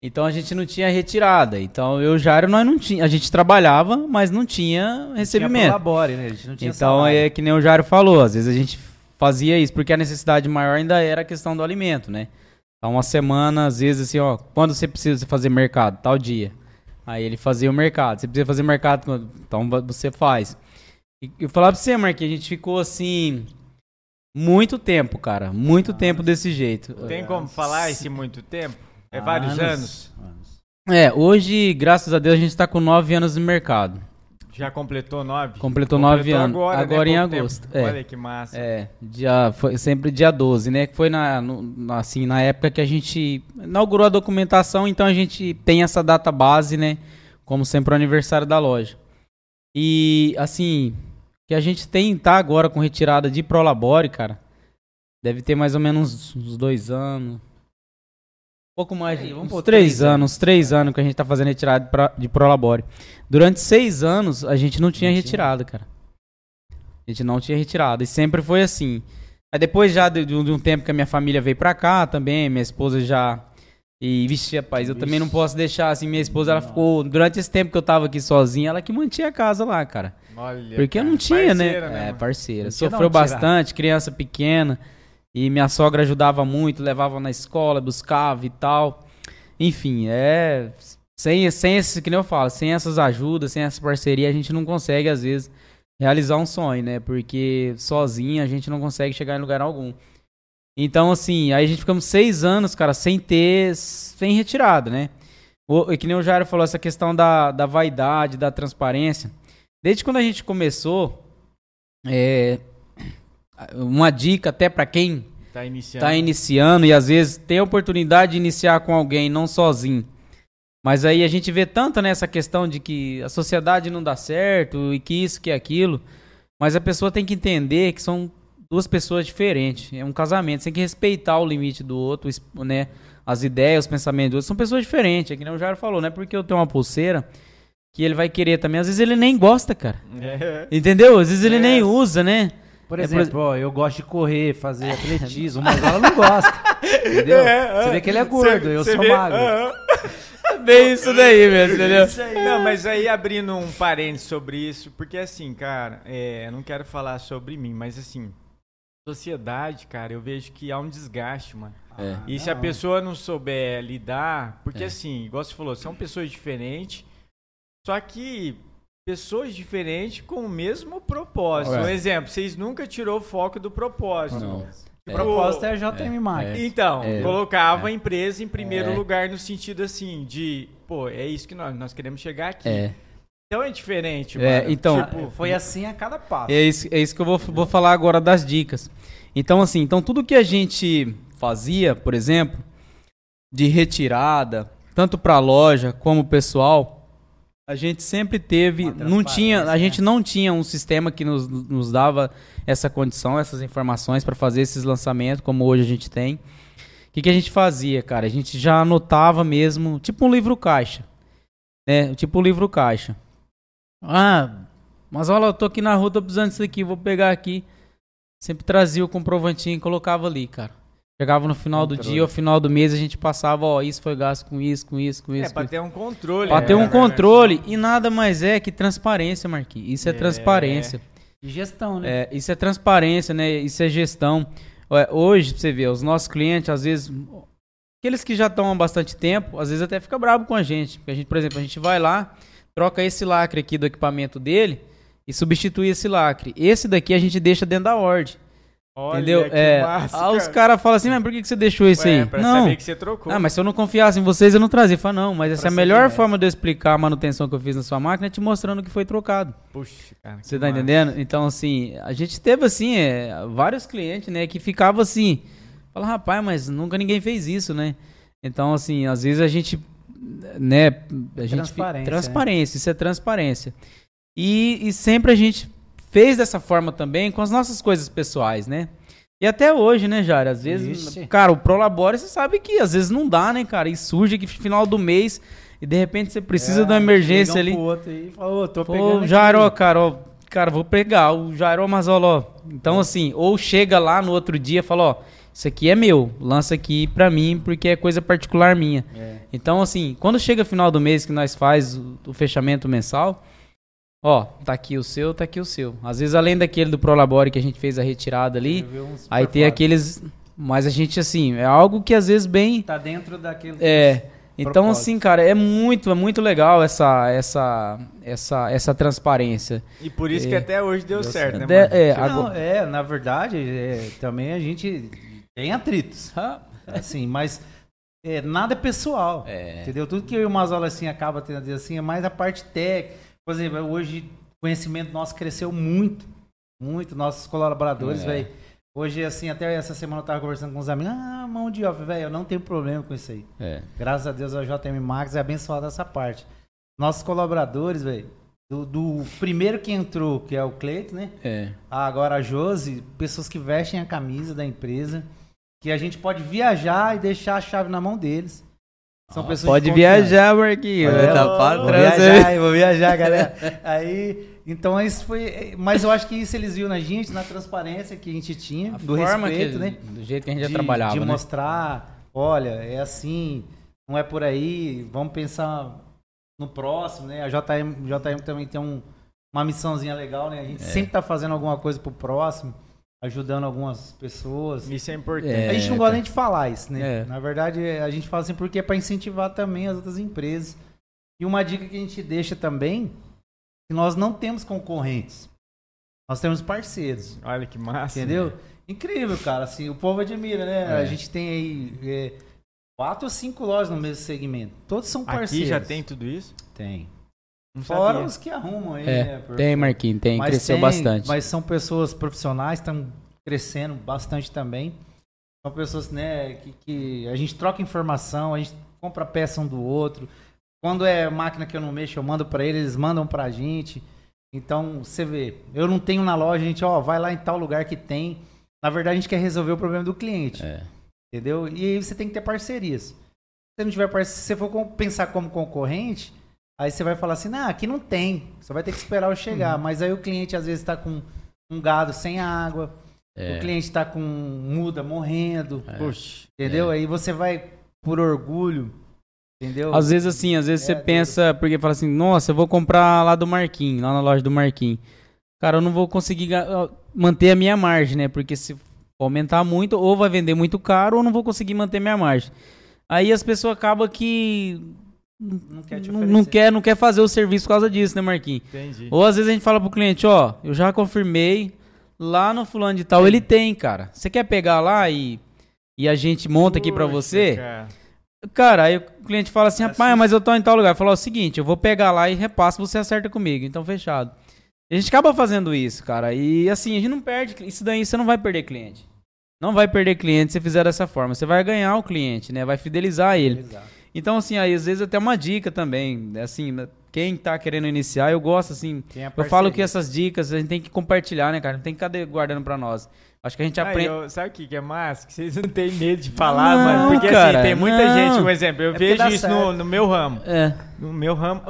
Speaker 2: Então a gente não tinha retirada. Então eu e o Jairo nós não tinha, a gente trabalhava, mas não tinha
Speaker 3: Tinha
Speaker 2: recebimento.
Speaker 3: né? A gente não tinha
Speaker 2: Então
Speaker 3: salário.
Speaker 2: é que nem o Jairo falou, às vezes a gente fazia isso porque a necessidade maior ainda era a questão do alimento, né? Então uma semana, às vezes assim, ó, quando você precisa fazer mercado, tal dia. Aí ele fazia o mercado. Você precisa fazer mercado, então você faz. E eu falava pra você, Marquinhos, a gente ficou assim muito tempo, cara, muito tempo desse jeito.
Speaker 1: tem como falar esse muito tempo? É
Speaker 3: Ah,
Speaker 1: vários anos?
Speaker 3: anos.
Speaker 2: É, hoje, graças a Deus, a gente tá com nove anos no mercado.
Speaker 1: Já completou nove?
Speaker 2: Completou nove anos.
Speaker 1: Agora,
Speaker 2: Agora
Speaker 1: né?
Speaker 2: em
Speaker 1: Pouco
Speaker 2: agosto, é.
Speaker 1: Olha que massa.
Speaker 2: É, dia, foi sempre dia 12, né? Que foi na, no- assim, na época que a gente inaugurou a documentação, então a gente tem essa data base, né? Como sempre o aniversário da loja. E assim, que a gente tem, tá agora com retirada de Prolabore, cara. Deve ter mais ou menos uns dois anos. Pouco mais, de uns três anos, três anos que a gente tá fazendo retirada de pro- de Prolabore. Durante seis anos, a gente não tinha
Speaker 3: tinha.
Speaker 2: retirada, cara. A gente não tinha retirada. E sempre foi assim. Aí depois já de, de um tempo que a minha família veio pra cá também, minha esposa já. E, vixe, rapaz, eu também não posso deixar assim. Minha esposa, ela ficou. Durante esse tempo que eu tava aqui sozinha, ela que mantinha a casa lá, cara.
Speaker 1: Olha,
Speaker 2: Porque eu
Speaker 1: cara,
Speaker 2: não tinha, né?
Speaker 1: parceira,
Speaker 2: É, parceira. Sofreu bastante, criança pequena. E minha sogra ajudava muito, levava na escola, buscava e tal. Enfim, é. Sem, sem esse, que nem eu falo, sem essas ajudas, sem essa parceria, a gente não consegue, às vezes, realizar um sonho, né? Porque sozinho a gente não consegue chegar em lugar algum. Então, assim, aí a gente ficamos seis anos, cara, sem ter. sem retirada, né? O, e que nem o Jairo falou, essa questão da, da vaidade, da transparência. Desde quando a gente começou, é, uma dica até pra quem
Speaker 1: Tá iniciando.
Speaker 2: tá iniciando e às vezes tem a oportunidade de iniciar com alguém, não sozinho. Mas aí a gente vê tanto nessa questão de que a sociedade não dá certo e que isso, que aquilo. Mas a pessoa tem que entender que são duas pessoas diferentes. É um casamento. Você tem que respeitar o limite do outro, né? As ideias, os pensamentos do outro. São pessoas diferentes. É que nem o Jairo falou, não é porque eu tenho uma pulseira que ele vai querer também. Às vezes ele nem gosta, cara.
Speaker 1: É.
Speaker 2: Entendeu? Às vezes ele
Speaker 1: É.
Speaker 2: nem usa, né?
Speaker 3: Por
Speaker 2: É,
Speaker 3: exemplo,
Speaker 2: por-
Speaker 3: ó, eu gosto de correr, fazer atletismo, mas ela não gosta. Entendeu?
Speaker 1: É,
Speaker 3: Você vê que ele é gordo, eu
Speaker 1: Cê
Speaker 3: sou
Speaker 1: vê-
Speaker 3: magro.
Speaker 2: É bem isso daí mesmo, entendeu?
Speaker 1: Não, mas aí abrindo um parênteses sobre isso, porque assim, cara, é, eu não quero falar sobre mim, mas assim, sociedade, cara, eu vejo que há um desgaste, mano.
Speaker 2: É.
Speaker 1: E se a
Speaker 3: não.
Speaker 1: pessoa não souber lidar, porque
Speaker 2: É.
Speaker 1: assim, igual você falou, são pessoas diferentes, só que pessoas diferentes com o mesmo propósito.
Speaker 2: É.
Speaker 1: Um exemplo, vocês nunca tirou o foco do propósito.
Speaker 2: Não.
Speaker 3: O
Speaker 2: É.
Speaker 3: propósito é a JM Marketing.
Speaker 1: Então,
Speaker 2: É.
Speaker 1: colocava a empresa em primeiro
Speaker 2: É.
Speaker 1: lugar no sentido assim, de, pô, é isso que nós, nós queremos chegar aqui.
Speaker 2: É.
Speaker 1: Então é diferente,
Speaker 2: É,
Speaker 1: mano.
Speaker 2: então-
Speaker 1: Tipo,
Speaker 3: Foi assim a cada passo.
Speaker 2: É isso, é isso que eu vou, vou falar agora das dicas. Então, assim, então tudo que a gente fazia, por exemplo, de retirada, tanto para a loja como pessoal, a gente sempre teve, não tinha, a gente não tinha um sistema que nos, nos dava essa condição, essas informações para fazer esses lançamentos, como hoje a gente tem. O que, que a gente fazia, cara? A gente já anotava mesmo, tipo um livro caixa, né? Tipo um livro caixa. Ah, mas olha, eu tô aqui na rua, tô precisando disso aqui, vou pegar aqui. Sempre trazia o comprovantinho e colocava ali, cara. Chegava no final do
Speaker 3: Controle.
Speaker 2: dia, ao final do mês, a gente passava, ó, isso foi gasto com isso, com isso, com
Speaker 1: é,
Speaker 2: isso.
Speaker 1: pra
Speaker 2: com
Speaker 1: ter um controle.
Speaker 2: Pra
Speaker 1: né,
Speaker 2: ter um
Speaker 1: verdade.
Speaker 2: controle. E nada mais é que transparência, Marquinhos. Isso é,
Speaker 1: É.
Speaker 2: transparência.
Speaker 3: De gestão, né?
Speaker 2: É, isso é transparência, né? Isso é gestão. hoje, pra você ver, os nossos clientes, às vezes, aqueles que já estão há bastante tempo, às vezes até fica bravo com a gente. Porque a gente, por exemplo, a gente vai lá, troca esse lacre aqui do equipamento dele e substitui esse lacre. Esse daqui a gente deixa dentro da ordem. Olha, Entendeu? É, massa, os caras falam assim, mas por que, que você deixou isso Ué, aí?
Speaker 1: Pra não. saber que você trocou.
Speaker 2: Ah, mas se eu não confiasse em vocês, eu não trazia. Fala, não, mas essa é a melhor forma de eu explicar a manutenção que eu fiz na sua máquina é te mostrando que foi trocado. Puxa, cara. Você tá massa. entendendo? Então, assim, a gente teve, assim, é, vários clientes, né, que ficavam assim, fala, rapaz, mas nunca ninguém fez isso, né? Então, assim, às vezes a gente, né, a gente... Transparência. Transparência, né? isso é transparência. E, e sempre a gente fez dessa forma também com as nossas coisas pessoais, né? E até hoje, né, Jara? Às vezes, Ixi. cara, o Prolabore, você sabe que às vezes não dá, né, cara? E surge aqui no final do mês e de repente você precisa é, de uma emergência ali.
Speaker 3: Outro aí, falou, tô
Speaker 2: pegando Jairo, ó, cara, ó, cara, vou pegar o Jairo Mazola, ó. Então, assim, ou chega lá no outro dia e fala, ó, isso aqui é meu, lança aqui pra mim porque é coisa particular minha. É. Então, assim, quando chega final do mês que nós faz o, o fechamento mensal, Ó, tá aqui o seu, tá aqui o seu. Às vezes, além daquele do Prolabore que a gente fez a retirada ali, aí tem aqueles. Mas a gente, assim, é algo que às vezes bem.
Speaker 3: Tá dentro daquele.
Speaker 2: É. Então, assim, cara, é muito, é muito legal essa, essa, essa, essa transparência.
Speaker 1: E por isso é, que até hoje deu, deu certo, certo,
Speaker 3: né? É, agora... é, na verdade, é, também a gente tem atritos. assim, mas é, nada é pessoal. É. Entendeu? Tudo que eu e o Mazola assim acaba tendo assim é mais a parte técnica por exemplo, hoje o conhecimento nosso cresceu muito, muito, nossos colaboradores, é. velho. Hoje, assim, até essa semana eu tava conversando com uns amigos, ah, mão de off, velho, eu não tenho problema com isso aí. É. Graças a Deus a JM Max é abençoada essa parte. Nossos colaboradores, velho, do, do, primeiro que entrou, que é o Cleito, né? É. Agora a Josi, pessoas que vestem a camisa da empresa, que a gente pode viajar e deixar a chave na mão deles.
Speaker 2: São pessoas Pode viajar, Marquinhos.
Speaker 3: É, tá vou viajar, vou viajar, galera. Aí, então isso foi. Mas eu acho que isso eles viram na gente, na transparência que a gente tinha, a do respeito, que, né?
Speaker 2: Do jeito que a gente de, já trabalhava.
Speaker 3: De
Speaker 2: né?
Speaker 3: mostrar, olha, é assim, não é por aí, vamos pensar no próximo, né? A JM, JM também tem um, uma missãozinha legal, né? A gente é. sempre tá fazendo alguma coisa pro próximo ajudando algumas pessoas.
Speaker 1: Isso é importante.
Speaker 3: É, a gente não gosta nem de falar isso, né? É. Na verdade, a gente fala assim porque é para incentivar também as outras empresas. E uma dica que a gente deixa também, que nós não temos concorrentes. Nós temos parceiros.
Speaker 1: Olha que massa.
Speaker 3: Entendeu? Né? Incrível, cara. Assim, o povo admira, né? É. A gente tem aí é, quatro ou cinco lojas no mesmo segmento. Todos são parceiros. Aqui
Speaker 1: já tem tudo isso?
Speaker 3: Tem. Não Fora sabia. os que arrumam aí,
Speaker 2: é, né? Tem, Marquinhos, tem, mas cresceu tem, bastante.
Speaker 3: Mas são pessoas profissionais, estão crescendo bastante também. São pessoas, né, que, que, a gente troca informação, a gente compra peça um do outro. Quando é máquina que eu não mexo, eu mando para eles, eles mandam pra gente. Então, você vê, eu não tenho na loja, a gente, ó, vai lá em tal lugar que tem. Na verdade, a gente quer resolver o problema do cliente. É. Entendeu? E aí você tem que ter parcerias. Se você não tiver parceria, se você for pensar como concorrente, Aí você vai falar assim, não, aqui não tem. Você vai ter que esperar eu chegar. Uhum. Mas aí o cliente às vezes está com um gado sem água. É. O cliente está com muda morrendo. É. Puxa, entendeu? É. Aí você vai por orgulho. Entendeu?
Speaker 2: Às vezes assim, às vezes você é, pensa, porque fala assim, nossa, eu vou comprar lá do Marquinhos, lá na loja do Marquinhos. Cara, eu não vou conseguir manter a minha margem, né? Porque se aumentar muito, ou vai vender muito caro, ou não vou conseguir manter minha margem. Aí as pessoas acabam que não quer, te não, quer, não quer fazer o serviço por causa disso, né, Marquinhos? Entendi. Ou às vezes a gente fala pro cliente, ó, eu já confirmei, lá no fulano de tal, ele tem, cara. Você quer pegar lá e, e a gente monta aqui pra você? Cara. cara. aí o cliente fala assim, é rapaz, assim. mas eu tô em tal lugar. Fala o seguinte, eu vou pegar lá e repasso, você acerta comigo. Então, fechado. A gente acaba fazendo isso, cara. E assim, a gente não perde. Isso daí você não vai perder cliente. Não vai perder cliente se fizer dessa forma. Você vai ganhar o cliente, né? Vai fidelizar ele. Exato. Então, assim, aí às vezes até uma dica também, assim, né, quem tá querendo iniciar, eu gosto, assim, eu falo que essas dicas a gente tem que compartilhar, né, cara? Não tem que ficar guardando pra nós. Acho que a gente aprende.
Speaker 1: Eu, sabe o que, que é massa? Que vocês não têm medo de falar, não, mano. Porque assim, cara, assim, tem muita não. gente, um exemplo, eu é vejo isso no, no, meu ramo. É. No meu ramo.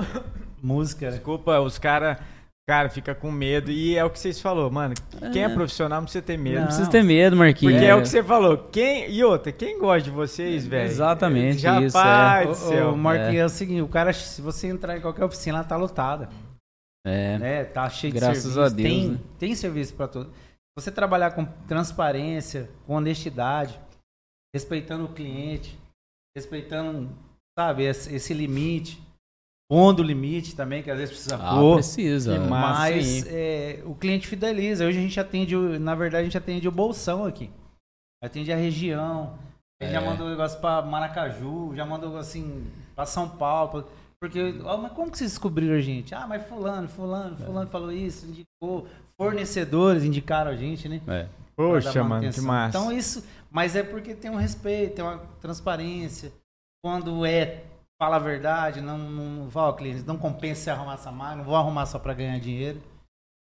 Speaker 1: Música. Desculpa, os caras Cara, fica com medo. E é o que vocês falou, mano. Quem é, é profissional não precisa ter medo.
Speaker 2: Não, precisa ter medo, Marquinhos.
Speaker 1: Porque é. é. o que você falou. Quem, e outra, quem gosta de vocês, é, velho?
Speaker 2: Exatamente.
Speaker 1: Já isso, é. do céu.
Speaker 3: O, o Marquinhos é. é. o seguinte: o cara, se você entrar em qualquer oficina, ela tá lotada. É. Né? Tá cheio
Speaker 2: Graças
Speaker 3: de
Speaker 2: serviço. a Deus.
Speaker 3: Tem,
Speaker 2: né?
Speaker 3: tem serviço pra todo. você trabalhar com transparência, com honestidade, respeitando o cliente, respeitando, sabe, esse, esse limite, pondo o limite também, que às vezes precisa
Speaker 2: ah, pôr. precisa.
Speaker 3: Mas é, o cliente fideliza. Hoje a gente atende, na verdade, a gente atende o bolsão aqui. Atende a região. A gente é. já mandou negócio para Maracaju, já mandou assim para São Paulo. Porque, oh, mas como que vocês descobriram a gente? Ah, mas fulano, fulano, fulano é. falou isso, indicou. Fornecedores indicaram a gente, né?
Speaker 1: É. Poxa, mano, que massa.
Speaker 3: Então isso, mas é porque tem um respeito, tem uma transparência. Quando é fala a verdade, não, não vá ao cliente, não compensa arrumar essa máquina, não vou arrumar só para ganhar dinheiro.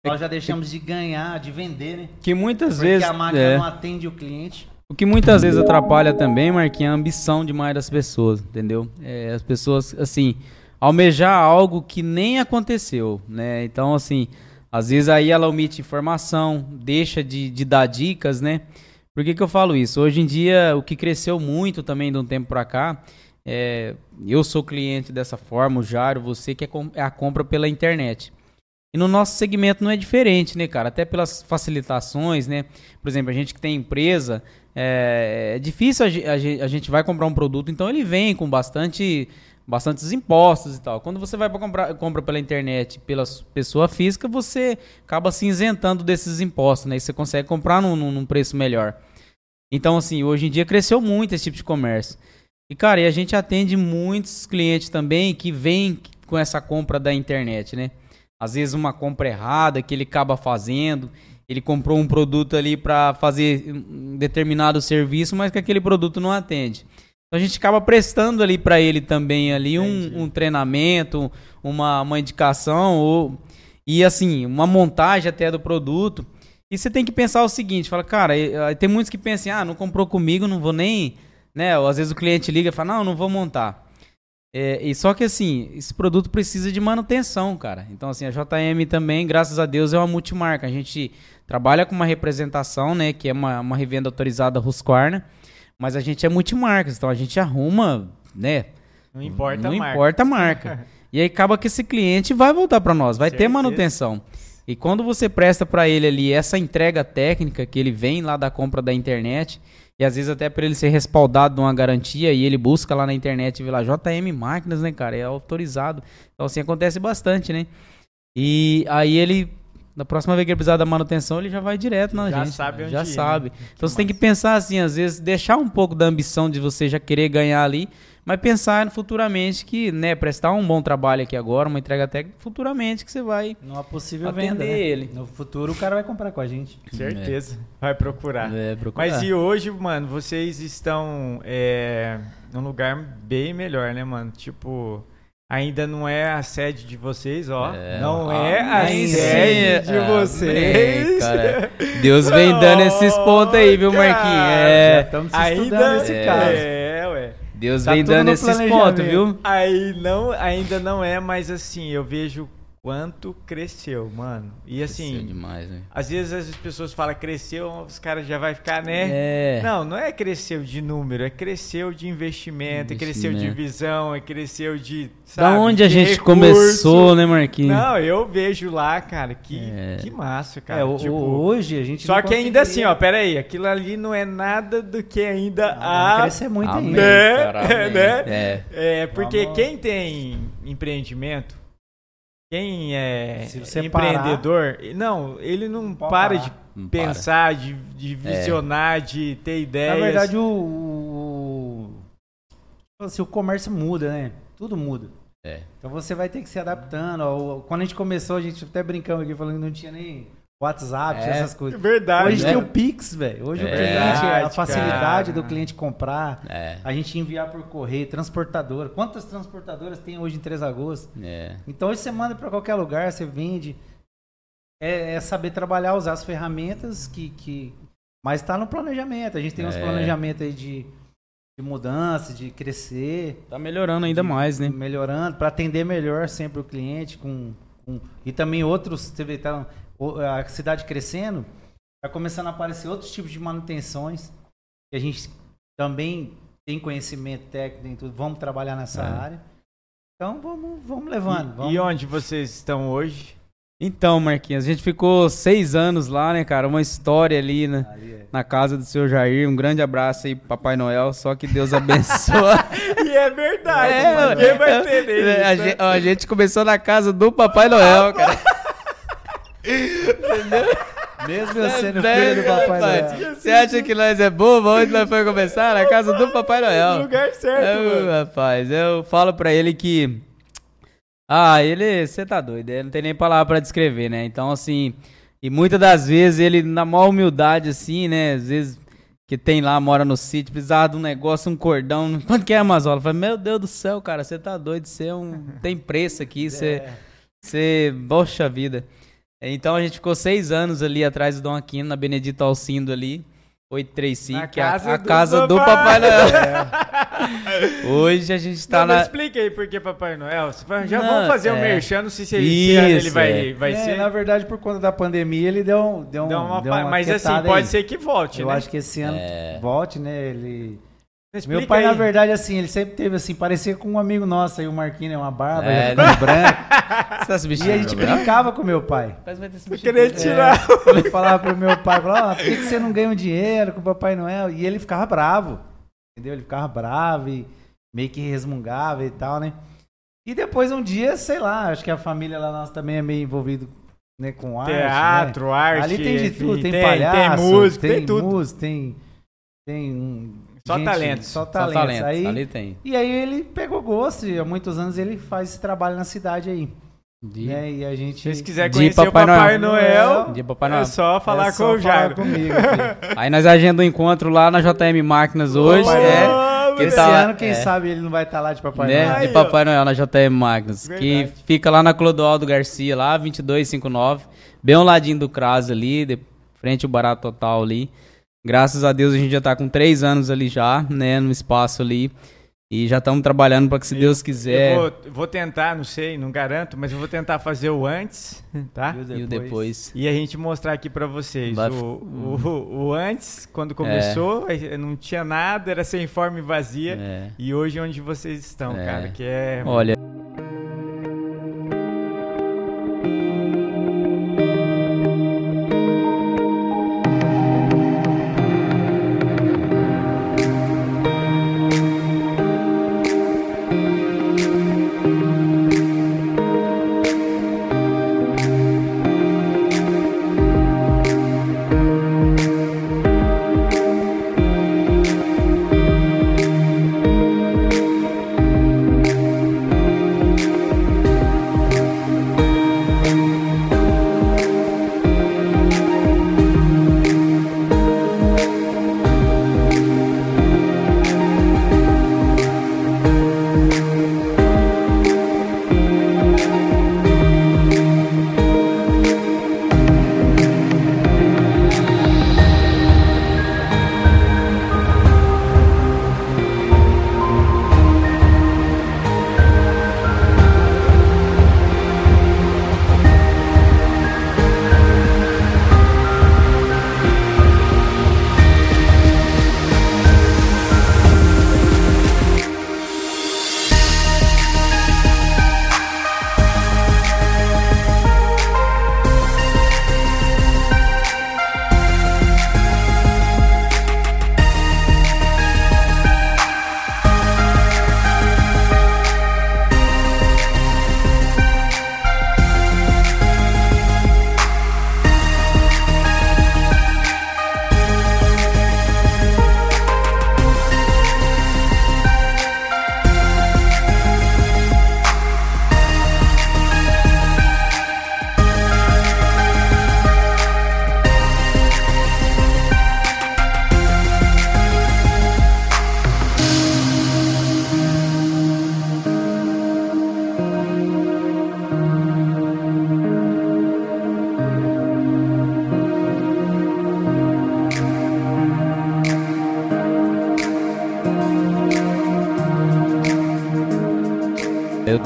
Speaker 3: Nós é já deixamos de ganhar, de vender, né?
Speaker 2: Que muitas porque vezes.
Speaker 3: A máquina é. não atende o cliente.
Speaker 2: O que muitas vezes atrapalha também, Marquinhos, é a ambição demais das pessoas, entendeu? É, as pessoas, assim, almejar algo que nem aconteceu, né? Então, assim, às vezes aí ela omite informação, deixa de, de dar dicas, né? Por que, que eu falo isso? Hoje em dia, o que cresceu muito também de um tempo para cá, é, eu sou cliente dessa forma, o Jário, você que é, é a compra pela internet. E no nosso segmento não é diferente, né, cara? Até pelas facilitações, né? Por exemplo, a gente que tem empresa, é, é difícil a, a, a, gente vai comprar um produto, então ele vem com bastante bastantes impostos e tal. Quando você vai para comprar compra pela internet, pela pessoa física, você acaba se isentando desses impostos, né? E você consegue comprar num, num preço melhor. Então, assim, hoje em dia cresceu muito esse tipo de comércio. E, cara, e a gente atende muitos clientes também que vêm com essa compra da internet, né? Às vezes uma compra errada que ele acaba fazendo, ele comprou um produto ali para fazer um determinado serviço, mas que aquele produto não atende. Então a gente acaba prestando ali para ele também ali um, um, treinamento, uma, uma indicação ou e assim uma montagem até do produto. E você tem que pensar o seguinte, fala, cara, tem muitos que pensam, ah, não comprou comigo, não vou nem, né? Ou às vezes o cliente liga e fala, não, não vou montar. É, e só que assim, esse produto precisa de manutenção, cara. Então assim, a JM também, graças a Deus, é uma multimarca. A gente trabalha com uma representação, né, que é uma, uma revenda autorizada Husqvarna. Mas a gente é multimarcas, então a gente arruma, né?
Speaker 1: Não importa
Speaker 2: não
Speaker 1: a marca.
Speaker 2: importa a marca. e aí acaba que esse cliente vai voltar para nós, vai Certeza. ter manutenção. E quando você presta para ele ali essa entrega técnica que ele vem lá da compra da internet, e às vezes até para ele ser respaldado de uma garantia e ele busca lá na internet e vê lá JM Máquinas, né, cara? É autorizado. Então assim acontece bastante, né? E aí ele da próxima vez que ele precisar da manutenção, ele já vai direto na já gente. Sabe onde já ir, né? sabe. Né? Então você tem que pensar assim, às vezes, deixar um pouco da ambição de você já querer ganhar ali, mas pensar futuramente que, né, prestar um bom trabalho aqui agora, uma entrega técnica, futuramente que você vai
Speaker 3: Numa possível venda, né? ele. No futuro o cara vai comprar com a gente.
Speaker 1: Certeza. É. Vai procurar. É, procurar. Mas e hoje, mano, vocês estão é, num lugar bem melhor, né, mano? Tipo, Ainda não é a sede de vocês, ó. É, não é a sede de vocês.
Speaker 2: cara. Deus vem dando esses pontos aí, viu, Marquinhos? É.
Speaker 3: Estamos ainda esse é, caso.
Speaker 2: Deus tá vem dando esses pontos, viu?
Speaker 1: Aí não, ainda não é, mas assim, eu vejo quanto cresceu, mano. E assim, cresceu
Speaker 2: demais, né?
Speaker 1: às vezes as pessoas falam cresceu, os caras já vai ficar, né? É. Não, não é cresceu de número, é cresceu de investimento, investimento. é cresceu de visão, é cresceu de,
Speaker 2: sabe, Da onde a gente recurso. começou, né, Marquinhos?
Speaker 1: Não, eu vejo lá, cara, que, é. que massa, cara. É,
Speaker 3: tipo, hoje a gente
Speaker 1: Só que ainda assim, ó, pera aí, aquilo ali não é nada do que ainda não, há...
Speaker 3: crescer muito
Speaker 1: Amém, ainda. Né? Cara, né? É. é, porque quem tem empreendimento quem é empreendedor, parar, não, ele não, não para parar. de não pensar, para. de, de visionar, é. de ter ideias.
Speaker 3: Na verdade, o, o, assim, o comércio muda, né? Tudo muda. É. Então você vai ter que se adaptando. Quando a gente começou, a gente até brincando aqui, falando que não tinha nem WhatsApp, é, essas coisas.
Speaker 1: Verdade.
Speaker 3: Hoje né? tem o Pix, velho. Hoje é, o cliente, a facilidade cara. do cliente comprar, é. a gente enviar por correio, transportadora. Quantas transportadoras tem hoje em Três Lagoas? É. Então hoje você manda para qualquer lugar, você vende. É, é, saber trabalhar, usar as ferramentas que. que... Mas está no planejamento. A gente tem uns é. planejamentos aí de, de mudança, de crescer.
Speaker 2: Tá melhorando ainda de, mais, né?
Speaker 3: Melhorando, para atender melhor sempre o cliente com. com... E também outros, você vê, tá, a cidade crescendo, está começando a aparecer outros tipos de manutenções que a gente também tem conhecimento técnico, tudo, vamos trabalhar nessa é. área. Então vamos, vamos levando.
Speaker 1: E,
Speaker 3: vamos.
Speaker 1: e onde vocês estão hoje?
Speaker 2: Então, Marquinhos, a gente ficou seis anos lá, né, cara? Uma história ali, né? Ali é. Na casa do seu Jair. Um grande abraço aí, Papai Noel. Só que Deus abençoe.
Speaker 1: e é verdade. É, Ninguém vai
Speaker 2: entender é, a, gente, a gente começou na casa do Papai Noel, cara.
Speaker 3: Entendeu? Mesmo eu sendo filho do Papai Noel.
Speaker 2: Você acha que nós é bobo? Onde nós foi começar? Na casa do Papai Noel.
Speaker 1: No lugar certo,
Speaker 2: eu, mano. Rapaz, eu falo pra ele que ah, ele, você tá doido, ele não tem nem palavra para descrever, né? Então, assim, e muitas das vezes ele, na maior humildade, assim, né? Às vezes que tem lá, mora no sítio, precisava de um negócio, um cordão. Quanto que é, Amazola? Falei, meu Deus do céu, cara, você tá doido, você é um. Tem preço aqui, você. É. Você. Poxa vida. Então a gente ficou seis anos ali atrás do Dom Aquino, na Benedito Alcindo ali. 835, que é a, a do casa do Papai Noel. É. Hoje a gente tá não, na.
Speaker 1: Explica aí por que Papai Noel. Já não, vamos fazer é. um merchan, não sei se, Isso, ele vai, é. vai é, ser.
Speaker 3: Na verdade, por conta da pandemia, ele deu, deu, um, deu uma. Deu uma
Speaker 1: mas assim, pode ser que volte.
Speaker 3: Eu
Speaker 1: né?
Speaker 3: acho que esse ano é. volte, né? Ele Explica Meu pai, aí. na verdade, assim, ele sempre teve assim, parecia com um amigo nosso aí, o Marquinhos, é uma barba, é, né? branco. Você tá e a gente brincava com meu pai.
Speaker 1: Esse querer tirar.
Speaker 3: É, ele falava pro meu pai, falava, ah, por que, que você não ganha um dinheiro com o Papai Noel? E ele ficava bravo, entendeu? Ele ficava bravo e meio que resmungava e tal, né? E depois um dia, sei lá, acho que a família lá nossa também é meio envolvido né, com arte.
Speaker 1: Teatro,
Speaker 3: né?
Speaker 1: arte.
Speaker 3: Ali tem de tudo, tem, tem palhaço, tem música, tem, tem tudo. Música, tem, tem
Speaker 1: só gente, talentos.
Speaker 3: Só talentos. Só talentos. Aí, Ali tem. E aí ele pegou gosto e há muitos anos ele faz esse trabalho na cidade aí. De... Né? E a gente... Se
Speaker 1: vocês quiserem conhecer Papai o Papai Noel, Noel, de Papai Noel. é só falar é com o Jairo.
Speaker 2: comigo. aí nós agendamos um encontro lá na JM Máquinas hoje. é,
Speaker 3: que esse tá ano, quem é. sabe, ele não vai estar tá lá de Papai né? Noel.
Speaker 2: De Papai Noel na JM Máquinas. Verdade. Que fica lá na Clodoaldo Garcia, lá, 2259. Bem ao ladinho do CRAS ali, de frente ao Barato Total ali. Graças a Deus a gente já está com três anos ali já, né, no espaço ali. E já estamos trabalhando para que, se eu, Deus quiser.
Speaker 1: Eu vou, vou, tentar, não sei, não garanto, mas eu vou tentar fazer o antes, tá?
Speaker 2: E o depois. E, o depois.
Speaker 1: e a gente mostrar aqui para vocês. O, o, o, antes, quando começou, é. não tinha nada, era sem forma e vazia. É. E hoje, onde vocês estão, é. cara, que é.
Speaker 2: Olha.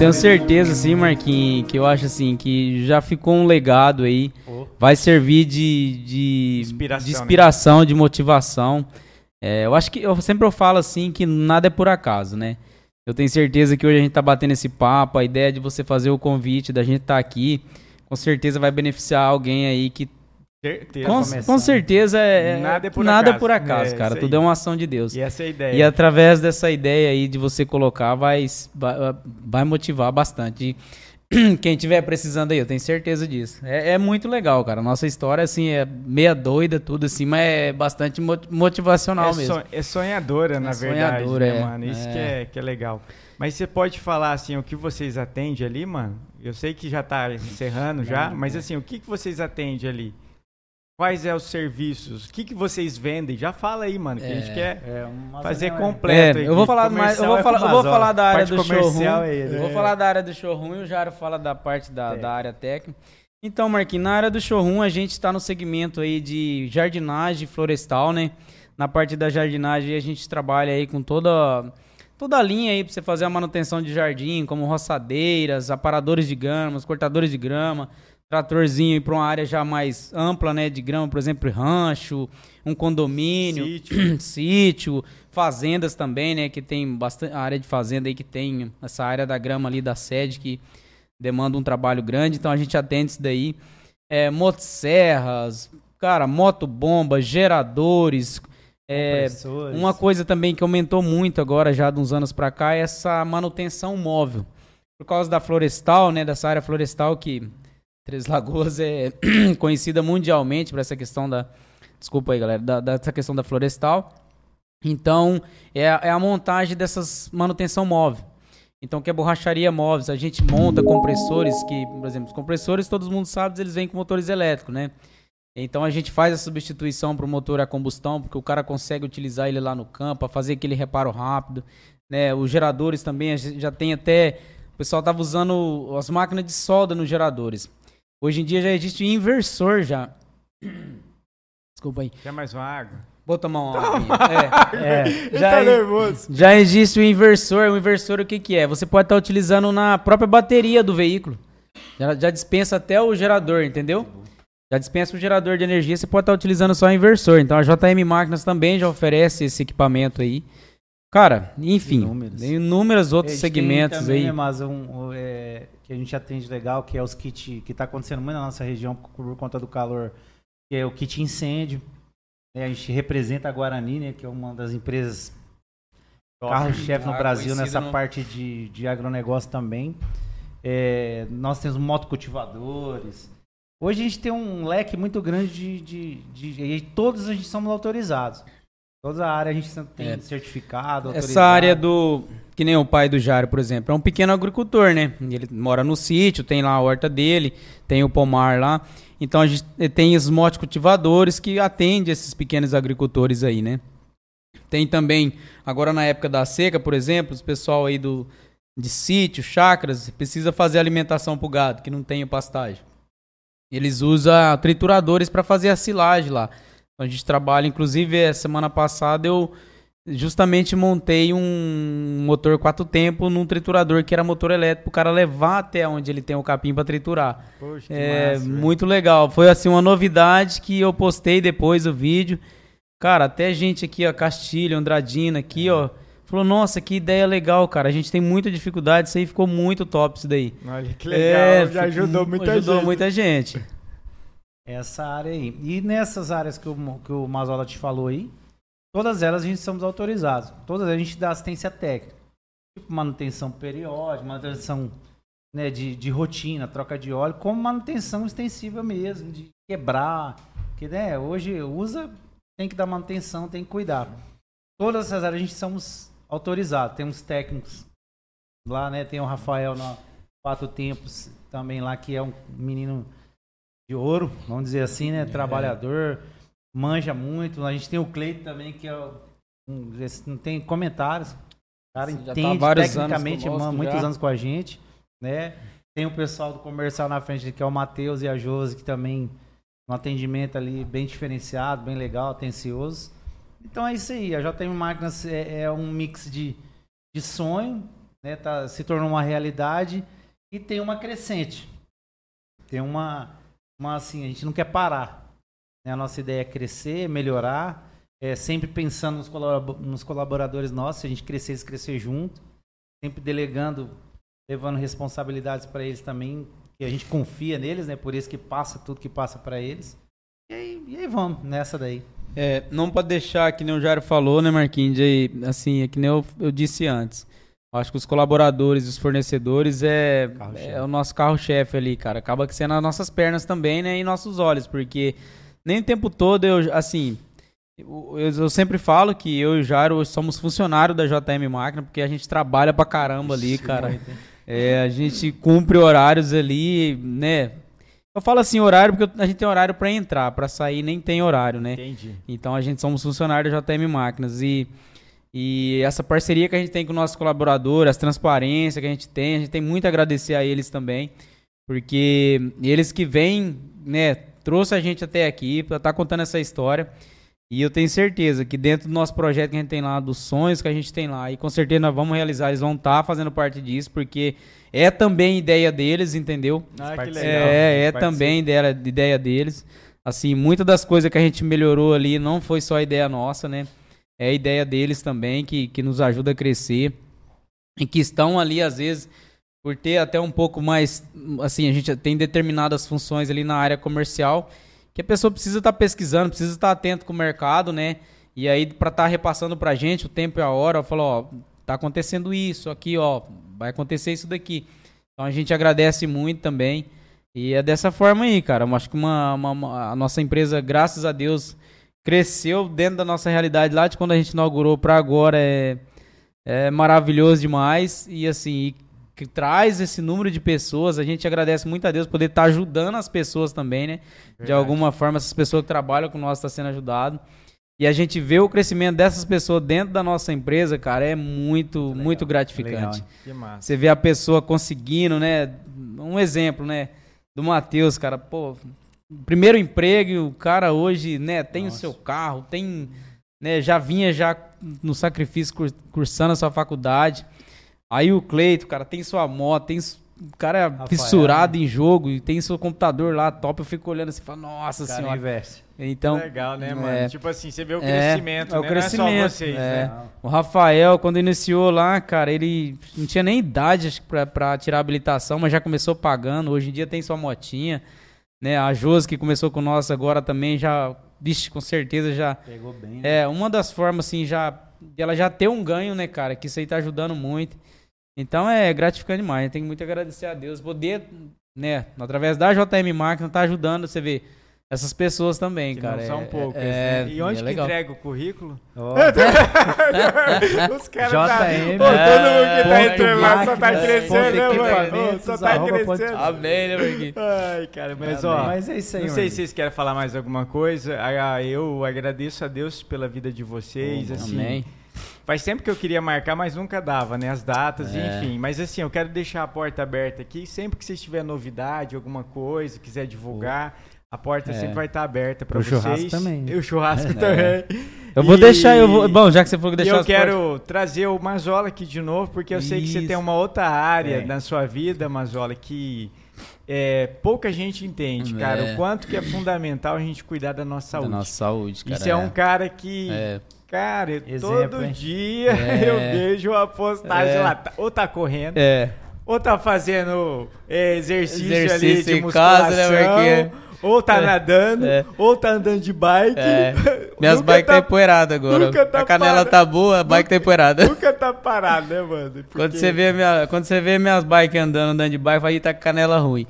Speaker 2: Tenho certeza, sim, Marquinhos, que eu acho assim, que já ficou um legado aí. Oh. Vai servir de, de inspiração, de, inspiração, né? de motivação. É, eu acho que eu sempre eu falo assim que nada é por acaso, né? Eu tenho certeza que hoje a gente tá batendo esse papo, a ideia de você fazer o convite, da gente estar tá aqui com certeza vai beneficiar alguém aí que Certeza. Com, com, certeza é, é nada é por nada acaso, por acaso é, cara. Tudo é uma ação de Deus.
Speaker 1: E essa é a ideia.
Speaker 2: E através dessa ideia aí de você colocar, vai, vai, vai motivar bastante. quem tiver precisando aí, eu tenho certeza disso. É, é, muito legal, cara. Nossa história, assim, é meia doida, tudo assim, mas é bastante motivacional
Speaker 1: é
Speaker 2: mesmo.
Speaker 1: é sonhadora, na verdade, sonhadora, né, mano? Isso que, é, que é legal. Mas você pode falar, assim, o que vocês atendem ali, mano? Eu sei que já tá encerrando já, mas assim, o que, que vocês atendem ali? Quais é os serviços? O que, que vocês vendem? Já fala aí, mano, que é, a gente é, quer é fazer completo.
Speaker 2: É, eu vou falar mais, eu vou falar, eu vou falar da área do showroom. É eu vou falar da área do showroom e o Jaro fala da parte da, da área técnica. Então, Marquinhos, na área do showroom a gente está no segmento aí de jardinagem florestal, né? Na parte da jardinagem a gente trabalha aí com toda toda a linha aí para você fazer a manutenção de jardim, como roçadeiras, aparadores de grama, cortadores de grama, tratorzinho para uma área já mais ampla, né, de grama, por exemplo, rancho, um condomínio, sítio, sítio fazendas também, né, que tem bastante área de fazenda aí que tem essa área da grama ali da sede que demanda um trabalho grande, então a gente atende isso daí. É, motosserras, cara, motobombas, geradores, é, uma coisa também que aumentou muito agora já de uns anos para cá é essa manutenção móvel. Por causa da florestal, né, dessa área florestal que Três Lagoas é conhecida mundialmente por essa questão da. Desculpa aí, galera, da, dessa questão da florestal. Então, é, é a montagem dessas manutenção móvel. Então, que é borracharia móveis, a gente monta compressores que, por exemplo, os compressores, todo mundo sabe, eles vêm com motores elétricos, né? Então a gente faz a substituição para o motor a combustão, porque o cara consegue utilizar ele lá no campo, fazer aquele reparo rápido. Né? Os geradores também, já tem até. O pessoal estava usando as máquinas de solda nos geradores. Hoje em dia já existe inversor já. Desculpa aí.
Speaker 1: Quer mais uma água?
Speaker 2: Vou tomar uma água. É, é, já, tá nervoso. já existe o inversor. O inversor o que, que é? Você pode estar utilizando na própria bateria do veículo. Já, já dispensa até o gerador, entendeu? Já dispensa o gerador de energia, você pode estar utilizando só o inversor. Então a JM Máquinas também já oferece esse equipamento aí. Cara, enfim, inúmeros, tem inúmeros outros segmentos também, aí.
Speaker 3: Mas um, um é, que a gente atende legal, que é os kits que está acontecendo muito na nossa região por conta do calor, que é o kit incêndio. Né? A gente representa a Guarani, né, que é uma das empresas carro-chefe no Brasil nessa no... parte de, de agronegócio também. É, nós temos motocultivadores. Hoje a gente tem um leque muito grande de, de, de, de, todos a gente somos autorizados. Toda a área a gente tem é. certificado,
Speaker 2: autorizado. Essa área do. Que nem o pai do Jário, por exemplo, é um pequeno agricultor, né? Ele mora no sítio, tem lá a horta dele, tem o pomar lá. Então a gente tem os motocultivadores que atendem esses pequenos agricultores aí, né? Tem também, agora na época da seca, por exemplo, os pessoal aí do, de sítio, chácaras, precisa fazer alimentação pro gado, que não tem pastagem. Eles usam trituradores para fazer a silagem lá. A gente trabalha, inclusive, semana passada eu justamente montei um motor quatro tempos num triturador que era motor elétrico, o cara levar até onde ele tem o capim para triturar. Poxa, é massa, muito legal. Foi assim uma novidade que eu postei depois o vídeo. Cara, até gente aqui, ó, Castilho, Andradina aqui, é. ó, falou: "Nossa, que ideia legal, cara. A gente tem muita dificuldade, isso aí ficou muito top isso daí".
Speaker 1: Olha que legal, é, já ajudou muita
Speaker 2: ajudou
Speaker 1: gente.
Speaker 2: Ajudou muita gente.
Speaker 3: Essa área aí. E nessas áreas que o, que o Mazola te falou aí, todas elas a gente somos autorizados. Todas a gente dá assistência técnica. Tipo manutenção periódica, manutenção né, de, de rotina, troca de óleo, como manutenção extensiva mesmo, de quebrar. Que né, hoje usa, tem que dar manutenção, tem que cuidar. Todas essas áreas a gente somos autorizados. Temos técnicos lá, né? Tem o Rafael na Quatro Tempos também lá, que é um menino de ouro, vamos dizer assim, né? É. Trabalhador, manja muito. A gente tem o Cleito também, que é um, não tem comentários. O cara Você tá entende tá tecnicamente anos muitos já. anos com a gente, né? Tem o pessoal do comercial na frente, que é o Matheus e a Josi, que também um atendimento ali bem diferenciado, bem legal, atencioso. Então é isso aí. A JM Máquinas é, é um mix de, de sonho, né? Tá, se tornou uma realidade e tem uma crescente. Tem uma mas assim, a gente não quer parar. Né? A nossa ideia é crescer, melhorar, é, sempre pensando nos, colab nos colaboradores nossos, se a gente crescer, eles crescer junto, sempre delegando, levando responsabilidades para eles também, a gente confia neles, né? Por isso que passa tudo que passa para eles. E aí, e aí vamos nessa daí.
Speaker 2: É, não pode deixar, que nem o Jairo falou, né, Marquinhos? De, assim, é que nem eu, eu disse antes. Acho que os colaboradores, os fornecedores é, é o nosso carro-chefe ali, cara. Acaba que sendo as nossas pernas também, né? E nossos olhos, porque nem o tempo todo eu, assim, eu, eu, sempre falo que eu e o Jairo somos funcionários da JM Máquina, porque a gente trabalha pra caramba ali, cara. É, a gente cumpre horários ali, né? Eu falo assim horário porque a gente tem horário para entrar, para sair nem tem horário, né? Entendi. Então a gente somos funcionários da JM Máquinas e e essa parceria que a gente tem com nossos colaboradores, as transparência que a gente tem, a gente tem muito a agradecer a eles também, porque eles que vêm, né, trouxe a gente até aqui para estar tá contando essa história. E eu tenho certeza que dentro do nosso projeto que a gente tem lá, dos sonhos que a gente tem lá, e com certeza nós vamos realizar, eles vão estar tá fazendo parte disso, porque é também ideia deles, entendeu? Ah, que legal. É, é também ideia, ideia deles. Assim, muitas das coisas que a gente melhorou ali não foi só ideia nossa, né? É ideia deles também, que, que nos ajuda a crescer. E que estão ali, às vezes, por ter até um pouco mais. Assim, a gente tem determinadas funções ali na área comercial que a pessoa precisa estar tá pesquisando, precisa estar tá atento com o mercado, né? E aí, para estar tá repassando para a gente o tempo e a hora, falou, ó, tá acontecendo isso aqui, ó, vai acontecer isso daqui. Então a gente agradece muito também. E é dessa forma aí, cara. Eu acho que uma, uma, uma, a nossa empresa, graças a Deus, cresceu dentro da nossa realidade lá de quando a gente inaugurou para agora. É, é maravilhoso demais. E assim, que traz esse número de pessoas. A gente agradece muito a Deus poder estar tá ajudando as pessoas também, né? Verdade. De alguma forma, essas pessoas que trabalham com nós estão tá sendo ajudado. E a gente vê o crescimento dessas pessoas dentro da nossa empresa, cara, é muito, legal, muito gratificante. Você vê a pessoa conseguindo, né? Um exemplo, né? Do Matheus, cara, pô, primeiro emprego, o cara hoje, né, tem nossa. o seu carro, tem, né, já vinha já no sacrifício cursando a sua faculdade. Aí o Cleito, cara, tem sua moto, tem o cara é Rafael, fissurado né? em jogo e tem seu computador lá top. Eu fico olhando assim e falo, nossa cara senhora. Investe. Então,
Speaker 1: Legal, né, mano? É, tipo assim, você vê o é, crescimento, é, né? o crescimento. Não é só vocês, é. né?
Speaker 2: O Rafael, quando iniciou lá, cara, ele não tinha nem idade pra, pra tirar a habilitação, mas já começou pagando. Hoje em dia tem sua motinha. Né? A Josi, que começou com nós agora também, já, vixe, com certeza já. Pegou bem, né? É, uma das formas, assim, já. Ela já ter um ganho, né, cara? Que isso aí tá ajudando muito. Então é gratificante demais. Tem muito a agradecer a Deus. Poder, né, através da JM Máquina, tá ajudando, você vê, essas pessoas também, que cara. Não
Speaker 1: são é, poucas. É, né? E onde é que legal. entrega o currículo? Oh. Os caras tá...
Speaker 3: JM.
Speaker 1: Pô, todo mundo que tá entrando lá só tá crescendo, né, mano? Só tá crescendo.
Speaker 2: Amém, né, Marquinhos?
Speaker 1: Ai, cara, mas ó. Mas é isso aí, Não sei se vocês querem falar mais alguma coisa. Ah, eu agradeço a Deus pela vida de vocês. Oh, assim, amém. Faz tempo que eu queria marcar, mas nunca dava, né? As datas, é. enfim. Mas assim, eu quero deixar a porta aberta aqui. Sempre que vocês tiverem novidade, alguma coisa, quiser divulgar. Oh a porta é. sempre vai estar aberta para vocês. O churrasco
Speaker 3: também.
Speaker 1: E o churrasco é. também.
Speaker 2: Eu vou e... deixar, eu vou, bom, já que você falou que deixar
Speaker 1: Eu quero portas... trazer o Mazola aqui de novo, porque eu Isso. sei que você tem uma outra área é. na sua vida, Mazola, que é, pouca gente entende, cara, o é. quanto que é fundamental a gente cuidar da nossa saúde. Da
Speaker 2: nossa saúde, cara.
Speaker 1: Isso é, um cara que é. Cara, Exemplo, todo hein? dia eu vejo uma postagem lá, tá, ou tá correndo, ou tá fazendo exercício, exercício ali de musculação, casa, né, ou tá é, nadando, é. ou tá andando de bike. É.
Speaker 2: Minhas bikes tá, tá empoeiradas agora. Tá a canela parado. tá boa, a bike tá empoeirada.
Speaker 1: Nunca tá parado, né, mano? Porque...
Speaker 2: Quando, você vê minha, quando você vê minhas bikes andando, andando de bike, aí tá com canela ruim.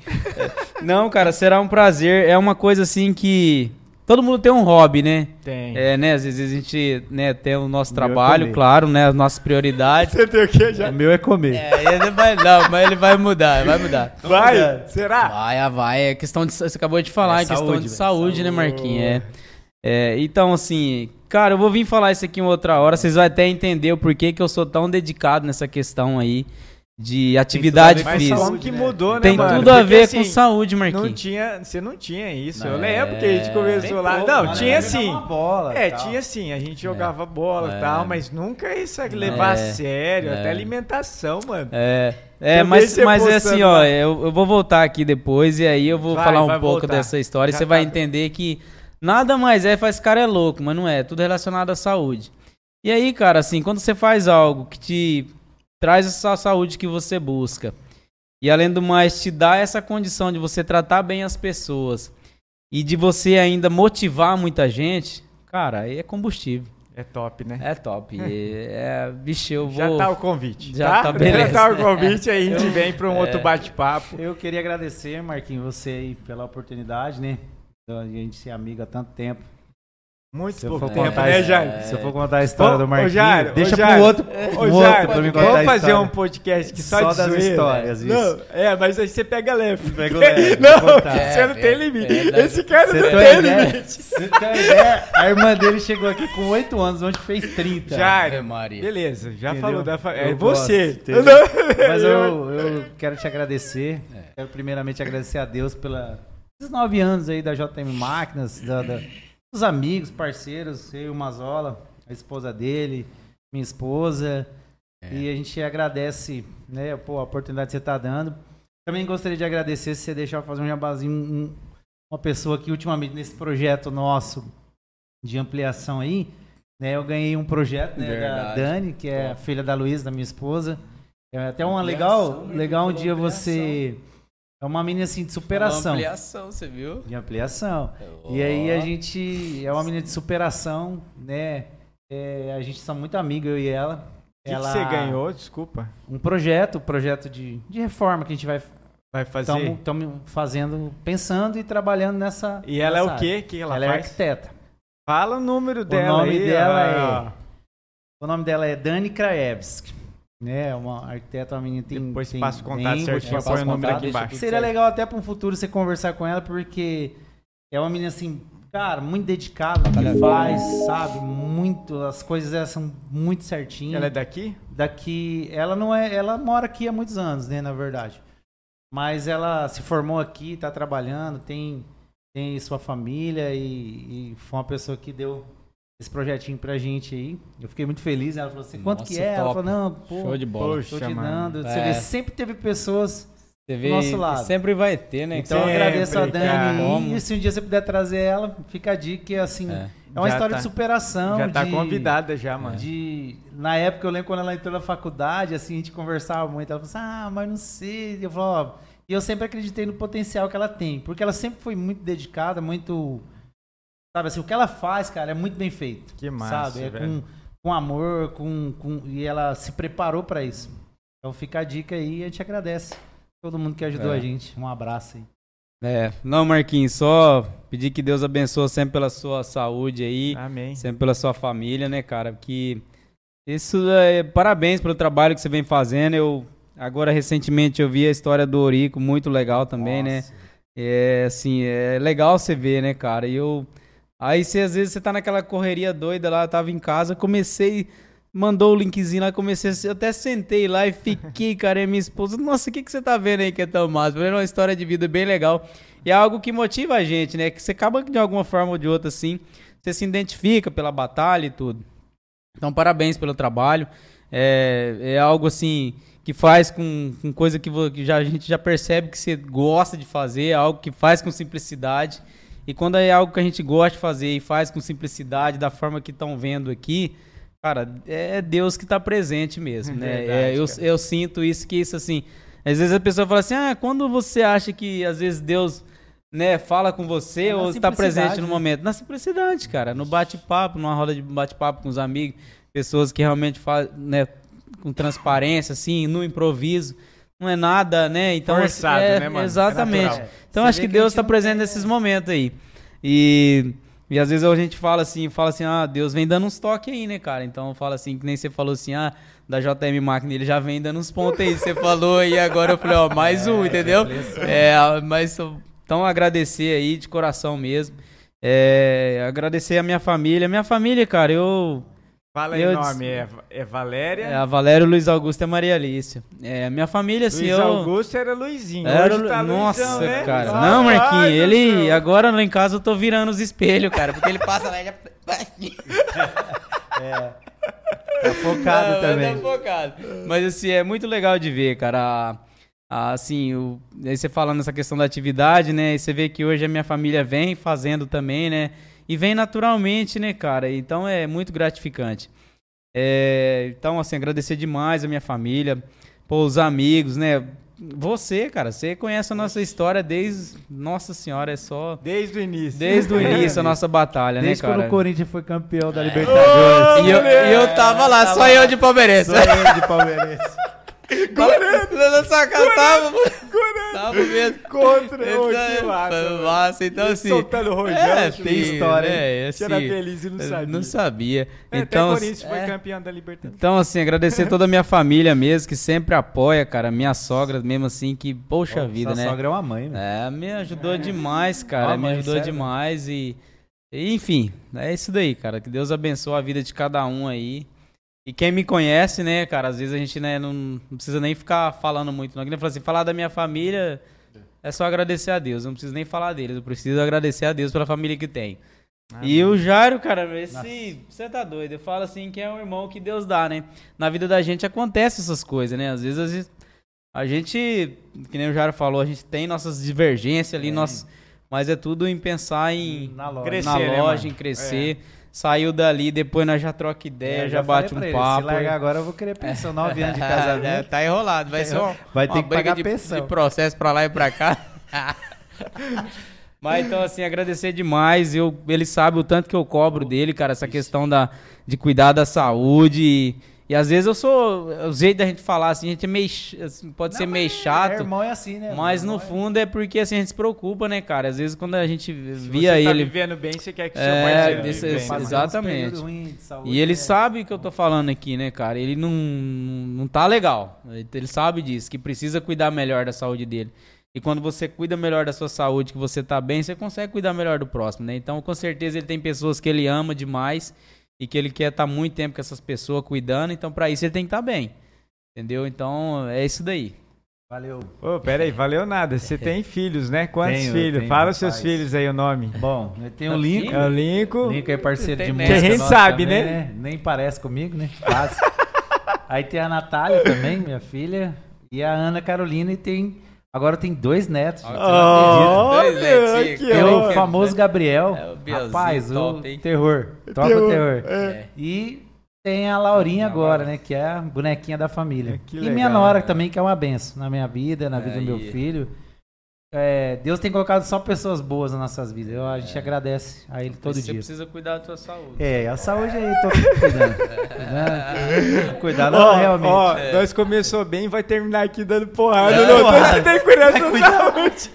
Speaker 2: Não, cara, será um prazer. É uma coisa assim que Todo mundo tem um hobby, né?
Speaker 1: Tem.
Speaker 2: É, né? Às vezes a gente né, tem o nosso o é trabalho, é claro, né? As nossas prioridades.
Speaker 1: Você tem o quê já?
Speaker 3: O meu é comer.
Speaker 2: É, ele vai, não, mas ele vai mudar, vai mudar.
Speaker 1: Vai? Mudar. Será?
Speaker 2: Vai, ah, vai. É questão de. Você acabou de falar, é, é questão saúde, de saúde, saúde, né, Marquinhos? É. é. Então, assim, cara, eu vou vir falar isso aqui em outra hora. Vocês vão até entender o porquê que eu sou tão dedicado nessa questão aí de atividade física. Mas
Speaker 1: que mudou, né,
Speaker 2: Tem
Speaker 1: mano?
Speaker 2: tudo a Porque, ver assim, com saúde, Marquinhos.
Speaker 1: Não tinha, você não tinha isso. Não, eu lembro é, que a gente começou lá. Pouco, não, tinha sim.
Speaker 3: Bola,
Speaker 1: é, tal. tinha sim. A gente jogava é. bola e é. tal, mas nunca isso a levar a é. sério, até alimentação, mano.
Speaker 2: É. É, mas, mas é assim, ó, eu, eu, vou voltar aqui depois e aí eu vou vai, falar um pouco voltar. dessa história Já e você tá vai entender que nada mais é, faz cara é louco, mas não é, tudo relacionado à saúde. E aí, cara, assim, quando você faz algo que te traz essa saúde que você busca. E além do mais, te dá essa condição de você tratar bem as pessoas e de você ainda motivar muita gente, cara, aí é combustível.
Speaker 1: É top, né?
Speaker 2: É top. é, bicho, eu vou...
Speaker 1: Já tá o convite.
Speaker 2: Já tá, tá
Speaker 1: beleza. Já tá o convite, aí a gente vem para um é, outro bate-papo.
Speaker 3: Eu queria agradecer, Marquinhos, você aí pela oportunidade, né? A gente ser amigo há tanto tempo.
Speaker 1: Muito se pouco tempo, né, Jair?
Speaker 3: Se eu for contar a história ô, do Marquinhos,
Speaker 1: Jair,
Speaker 3: deixa
Speaker 1: ô, Jair,
Speaker 3: pro outro,
Speaker 1: ô, um outro pra me contar Vamos fazer um podcast que só,
Speaker 3: só das
Speaker 1: zoeira.
Speaker 3: histórias, isso.
Speaker 1: Não, é, mas aí você pega leve.
Speaker 3: Pega leve.
Speaker 1: Não, você é, não tem limite. É, Esse cara
Speaker 3: você
Speaker 1: não
Speaker 3: tem
Speaker 1: limite.
Speaker 3: Você tem ideia? A irmã dele chegou aqui com 8 anos, onde fez 30.
Speaker 1: Jair, beleza, já Entendeu? falou da família. É você.
Speaker 3: Mas eu, eu quero te agradecer. Quero primeiramente agradecer a Deus pela esses nove anos aí da JM Máquinas, da, da os amigos, parceiros, eu e o Mazola, a esposa dele, minha esposa. É. E a gente agradece né, pô, a oportunidade que você está dando. Também gostaria de agradecer se você deixar fazer um jabazinho, um, uma pessoa que ultimamente nesse projeto nosso de ampliação aí, né, eu ganhei um projeto né, da Dani, que é a filha da Luísa, da minha esposa. É até uma legal, né? legal um dia você é uma menina assim de superação.
Speaker 2: Uma ampliação, você viu?
Speaker 3: De ampliação. Oh. E aí a gente é uma menina de superação, né? É, a gente está muito amigo, eu e ela.
Speaker 1: O que, ela... que, você ganhou? Desculpa.
Speaker 3: Um projeto, um projeto de, de reforma que a gente vai
Speaker 1: vai fazer.
Speaker 3: Estamos fazendo, pensando e trabalhando nessa.
Speaker 1: E ela
Speaker 3: nessa
Speaker 1: é o quê? que ela,
Speaker 3: ela
Speaker 1: faz?
Speaker 3: é arquiteta.
Speaker 1: Fala o número dela.
Speaker 3: O nome
Speaker 1: aí,
Speaker 3: dela é. O nome dela é Dani Kraevski né, uma arquiteta, uma menina tem.
Speaker 1: Depois
Speaker 3: tem
Speaker 1: passa o contato certinho, põe o número aqui embaixo.
Speaker 3: Seria legal até para um futuro você conversar com ela, porque é uma menina assim, cara, muito dedicada no que faz, sabe? Muito, as coisas dela são muito certinhas.
Speaker 1: Ela é daqui?
Speaker 3: Daqui, ela não é, ela mora aqui há muitos anos, né, na verdade. Mas ela se formou aqui, está trabalhando, tem tem sua família e, e foi uma pessoa que deu esse projetinho pra gente aí. Eu fiquei muito feliz. Ela falou assim: quanto Nossa, que é? Top. Ela falou: não, pô,
Speaker 2: Show de bola.
Speaker 3: Poxa, tô te dando. Você é. vê, sempre teve pessoas
Speaker 2: você vê, do nosso lado. Sempre vai ter, né?
Speaker 3: Então sempre, eu agradeço a Dani. E se um dia você puder trazer ela, fica a dica que assim. É. É uma já história tá, de superação.
Speaker 1: Já tá
Speaker 3: de,
Speaker 1: convidada já, mano.
Speaker 3: De, na época, eu lembro quando ela entrou na faculdade, assim, a gente conversava muito. Ela falou assim, ah, mas não sei. Eu falava, ó, e eu sempre acreditei no potencial que ela tem. Porque ela sempre foi muito dedicada, muito Sabe assim, o que ela faz, cara, é muito bem feito.
Speaker 1: Que massa,
Speaker 3: sabe? É com, com amor, com, com e ela se preparou para isso. Então fica a dica aí e a gente agradece todo mundo que ajudou é. a gente. Um abraço aí.
Speaker 2: É, não, Marquinhos, só pedir que Deus abençoe sempre pela sua saúde aí.
Speaker 1: Amém.
Speaker 2: Sempre pela sua família, né, cara? Que isso é parabéns pelo trabalho que você vem fazendo. Eu agora recentemente eu vi a história do Orico, muito legal também, né? Nossa. né? É assim, é legal você ver, né, cara? E eu Aí você, às vezes você tá naquela correria doida lá, eu tava em casa, comecei, mandou o linkzinho lá, comecei, eu até sentei lá e fiquei, cara, e minha esposa, nossa, o que, que você tá vendo aí que é tão massa? É uma história de vida bem legal. E é algo que motiva a gente, né? Que você acaba de alguma forma ou de outra, assim, você se identifica pela batalha e tudo. Então, parabéns pelo trabalho. É, é algo assim que faz com, com coisa que, que já, a gente já percebe que você gosta de fazer, é algo que faz com simplicidade. E quando é algo que a gente gosta de fazer e faz com simplicidade, da forma que estão vendo aqui, cara, é Deus que está presente mesmo, né? Verdade, é, eu, eu sinto isso, que isso assim. Às vezes a pessoa fala assim, ah, quando você acha que às vezes Deus né, fala com você é ou está presente no momento? Na simplicidade, cara. No bate-papo, numa roda de bate-papo com os amigos, pessoas que realmente fazem, né, com transparência, assim, no improviso não é nada, né? Então,
Speaker 1: Forçado,
Speaker 2: é,
Speaker 1: né, mano?
Speaker 2: Exatamente. É então, Você acho que Deus está presente nesses momentos aí. E, e às vezes a gente fala assim, fala assim, ah, Deus vem dando uns toques aí, né, cara? Então, fala assim, que nem você falou assim, ah, da JM Máquina, ele já vem dando uns pontos aí. Você falou e agora eu falei, ó, mais um, é, entendeu? É, mas então agradecer aí de coração mesmo. É, agradecer a minha família. Minha família, cara, eu
Speaker 1: Fala aí o nome, é, é, Valéria? É
Speaker 2: a Valéria, Luiz Augusto e Maria Alice. É, minha família, assim,
Speaker 1: Luiz
Speaker 2: eu...
Speaker 1: Augusto era Luizinho,
Speaker 2: era, hoje tá Nossa, Luizão, né? cara. Ah, não, Marquinhos, ele... Agora lá em casa eu tô virando os espelhos, cara, porque ele passa lá e já...
Speaker 3: é. Tá focado não, também.
Speaker 2: Tá focado. Mas, assim, é muito legal de ver, cara. Assim, o... aí você falando nessa questão da atividade, né? E você vê que hoje a minha família vem fazendo também, né? E vem naturalmente, né, cara? Então é muito gratificante. É, então, assim, agradecer demais a minha família, pô, os amigos, né? você, cara. Você conhece a nossa história desde. Nossa Senhora, é só.
Speaker 1: Desde o início.
Speaker 2: Desde o início a nossa batalha,
Speaker 3: desde
Speaker 2: né, cara?
Speaker 3: Desde quando o Corinthians foi campeão da Libertadores.
Speaker 2: e, eu, e eu tava lá, tava, só eu de palmeirense.
Speaker 3: Só eu de palmeirense.
Speaker 2: Gorando! Tava,
Speaker 1: Tava mesmo. Contra o
Speaker 2: que massa. Massa, então assim.
Speaker 1: Soltando rojão.
Speaker 2: É, tem história. É,
Speaker 1: assim, era feliz e não sabia.
Speaker 2: Não sabia.
Speaker 1: É,
Speaker 2: então,
Speaker 1: até o Corinthians é, foi campeão da Libertadores.
Speaker 2: Então, assim, agradecer toda a minha família mesmo, que sempre apoia, cara. Minha sogra mesmo assim, que, poxa Pô, vida, né?
Speaker 3: Minha sogra é uma mãe,
Speaker 2: né? É, me ajudou demais, cara. me ajudou sério? demais e. Enfim, é isso daí, cara. Que Deus abençoe a vida de cada um aí. E quem me conhece, né, cara, às vezes a gente né, não, não precisa nem ficar falando muito. Não. Que assim, falar da minha família é só agradecer a Deus. Não preciso nem falar deles. Eu preciso agradecer a Deus pela família que tem. E o Jairo, cara, esse. Você tá doido? Eu falo assim que é um irmão que Deus dá, né? Na vida da gente acontece essas coisas, né? Às vezes, às vezes a gente, que nem o Jairo falou, a gente tem nossas divergências ali, é. nossas, mas é tudo em pensar em
Speaker 3: na loja,
Speaker 2: crescer, na né, loja né, em crescer. É saiu dali, depois nós já troca ideia, é, já, já bate um ele, papo. Se
Speaker 3: largar agora eu vou querer pensão, nove anos de casamento. É,
Speaker 2: tá enrolado, vai ser uma,
Speaker 3: vai ter
Speaker 2: uma
Speaker 3: que pagar
Speaker 2: de,
Speaker 3: pensão.
Speaker 2: de processo pra lá e pra cá. Mas então, assim, agradecer demais. Eu, ele sabe o tanto que eu cobro dele, cara, essa questão da, de cuidar da saúde. E, e às vezes eu sou. O jeito da gente falar assim, a gente é meio. Assim, pode não, ser meio chato. É,
Speaker 3: irmão é assim, né?
Speaker 2: Mas no fundo é porque assim, a gente se preocupa, né, cara? Às vezes quando a gente via
Speaker 1: ele.
Speaker 2: Tá
Speaker 1: vivendo bem, você quer que seu
Speaker 2: é, parceiro desse, bem, né? Exatamente. Saúde, e ele é. sabe o que eu tô falando aqui, né, cara? Ele não, não tá legal. Ele sabe disso, que precisa cuidar melhor da saúde dele. E quando você cuida melhor da sua saúde, que você tá bem, você consegue cuidar melhor do próximo, né? Então, com certeza, ele tem pessoas que ele ama demais e que ele quer estar tá muito tempo com essas pessoas cuidando, então para isso ele tem que estar tá bem. Entendeu? Então é isso daí.
Speaker 3: Valeu.
Speaker 1: Ô, pera aí, valeu nada. Você tem filhos, né? Quantos tenho, filhos? Tenho, Fala os seus filhos aí o nome.
Speaker 3: Bom, eu tenho o Lincoln.
Speaker 1: É o Lincoln.
Speaker 3: Lincoln é parceiro de
Speaker 1: música. Que a gente sabe, também, né? né?
Speaker 3: Nem parece comigo, né? Quase. aí tem a Natália também, minha filha. E a Ana Carolina e tem Agora tem dois netos.
Speaker 1: Oh, dois netos.
Speaker 3: Tem o famoso Gabriel. É, o Rapaz, top, o hein? terror. Toca terror, o terror. É. E tem a Laurinha agora, né? Que é a bonequinha da família. Que e legal, minha nora né? também, que é uma benção na minha vida, na vida do meu filho. É, Deus tem colocado só pessoas boas nas nossas vidas. Eu, a gente é. agradece a Ele todo
Speaker 2: Mas
Speaker 3: dia.
Speaker 2: Você precisa cuidar da sua saúde.
Speaker 3: É, a saúde aí, tô cuidando. cuidando. Cuidado oh, realmente.
Speaker 1: Ó, é. nós começou bem e vai terminar aqui dando porrada. Não, não, você tem que cuidar da sua saúde.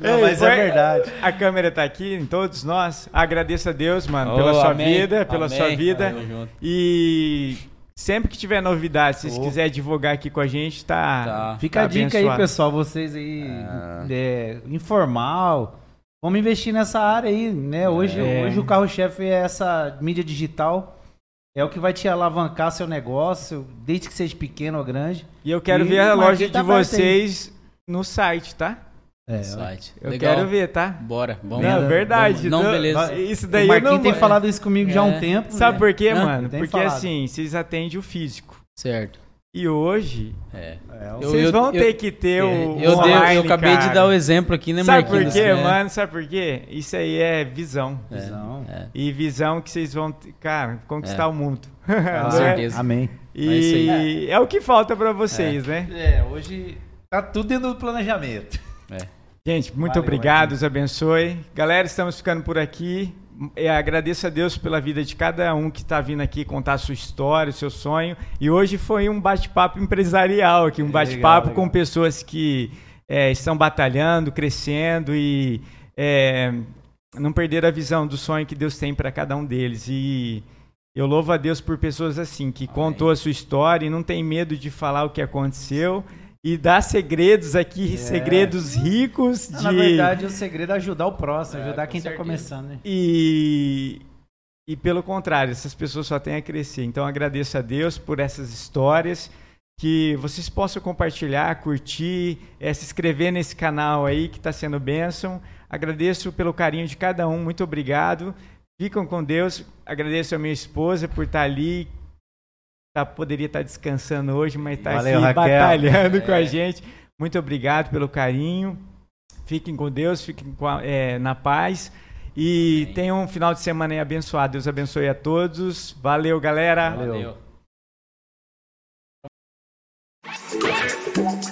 Speaker 3: Não, Ei, mas é verdade.
Speaker 1: A câmera tá aqui em todos nós. Agradeço a Deus, mano, oh, pela sua amém. vida, pela amém. sua vida. E Sempre que tiver novidade, se vocês oh. quiserem divulgar aqui com a gente, tá.
Speaker 3: tá. Fica tá a dica abençoado. aí, pessoal. Vocês aí, ah. é, informal. Vamos investir nessa área aí, né? Hoje, é. hoje o carro-chefe é essa mídia digital. É o que vai te alavancar seu negócio, desde que seja pequeno ou grande.
Speaker 1: E eu quero e ver a loja de vocês no site, tá?
Speaker 2: É, site.
Speaker 1: Eu Legal. quero ver, tá?
Speaker 2: Bora, vamos.
Speaker 1: Não, verdade.
Speaker 2: Não, não, beleza.
Speaker 1: Isso daí
Speaker 3: o Marquinhos
Speaker 1: não...
Speaker 3: tem falado isso comigo é. já há um é. tempo.
Speaker 1: Sabe né? por quê, não, mano? Porque falado. assim, vocês atendem o físico.
Speaker 2: Certo.
Speaker 1: E hoje,
Speaker 2: é.
Speaker 1: vocês vão eu, ter que ter eu, o
Speaker 2: eu,
Speaker 1: online,
Speaker 2: eu acabei
Speaker 1: cara.
Speaker 2: de dar o exemplo aqui, né,
Speaker 1: Sabe
Speaker 2: Marquinhos?
Speaker 1: Sabe por quê, mano? Sabe por quê? Isso aí é visão.
Speaker 3: É. Visão.
Speaker 1: É. E visão que vocês vão, cara, conquistar o mundo.
Speaker 2: Com certeza.
Speaker 3: Amém.
Speaker 1: E é, o que falta para vocês, né?
Speaker 3: É, hoje tá tudo dentro do planejamento.
Speaker 1: É. Gente, muito Valeu, obrigado, Deus abençoe. Galera, estamos ficando por aqui. Eu agradeço a Deus pela vida de cada um que está vindo aqui contar a sua história, o seu sonho. E hoje foi um bate-papo empresarial aqui, um bate-papo com pessoas que é, estão batalhando, crescendo e é, não perderam a visão do sonho que Deus tem para cada um deles. E eu louvo a Deus por pessoas assim, que Amém. contou a sua história e não tem medo de falar o que aconteceu e dar segredos aqui, é. segredos ricos de...
Speaker 3: Na verdade, o segredo é ajudar o próximo, é, ajudar quem está começando. Né?
Speaker 1: E... e pelo contrário, essas pessoas só têm a crescer. Então agradeço a Deus por essas histórias, que vocês possam compartilhar, curtir, é, se inscrever nesse canal aí que está sendo bênção. Agradeço pelo carinho de cada um, muito obrigado. Ficam com Deus. Agradeço a minha esposa por estar tá ali tá, poderia estar tá descansando hoje, mas está aqui Raquel. batalhando é. com a é. gente. Muito obrigado pelo carinho. Fiquem com Deus, fiquem a, é, na paz. E Amém. tenham um final de semana abençoado. Deus abençoe a todos. Valeu, galera.
Speaker 2: Valeu. Valeu.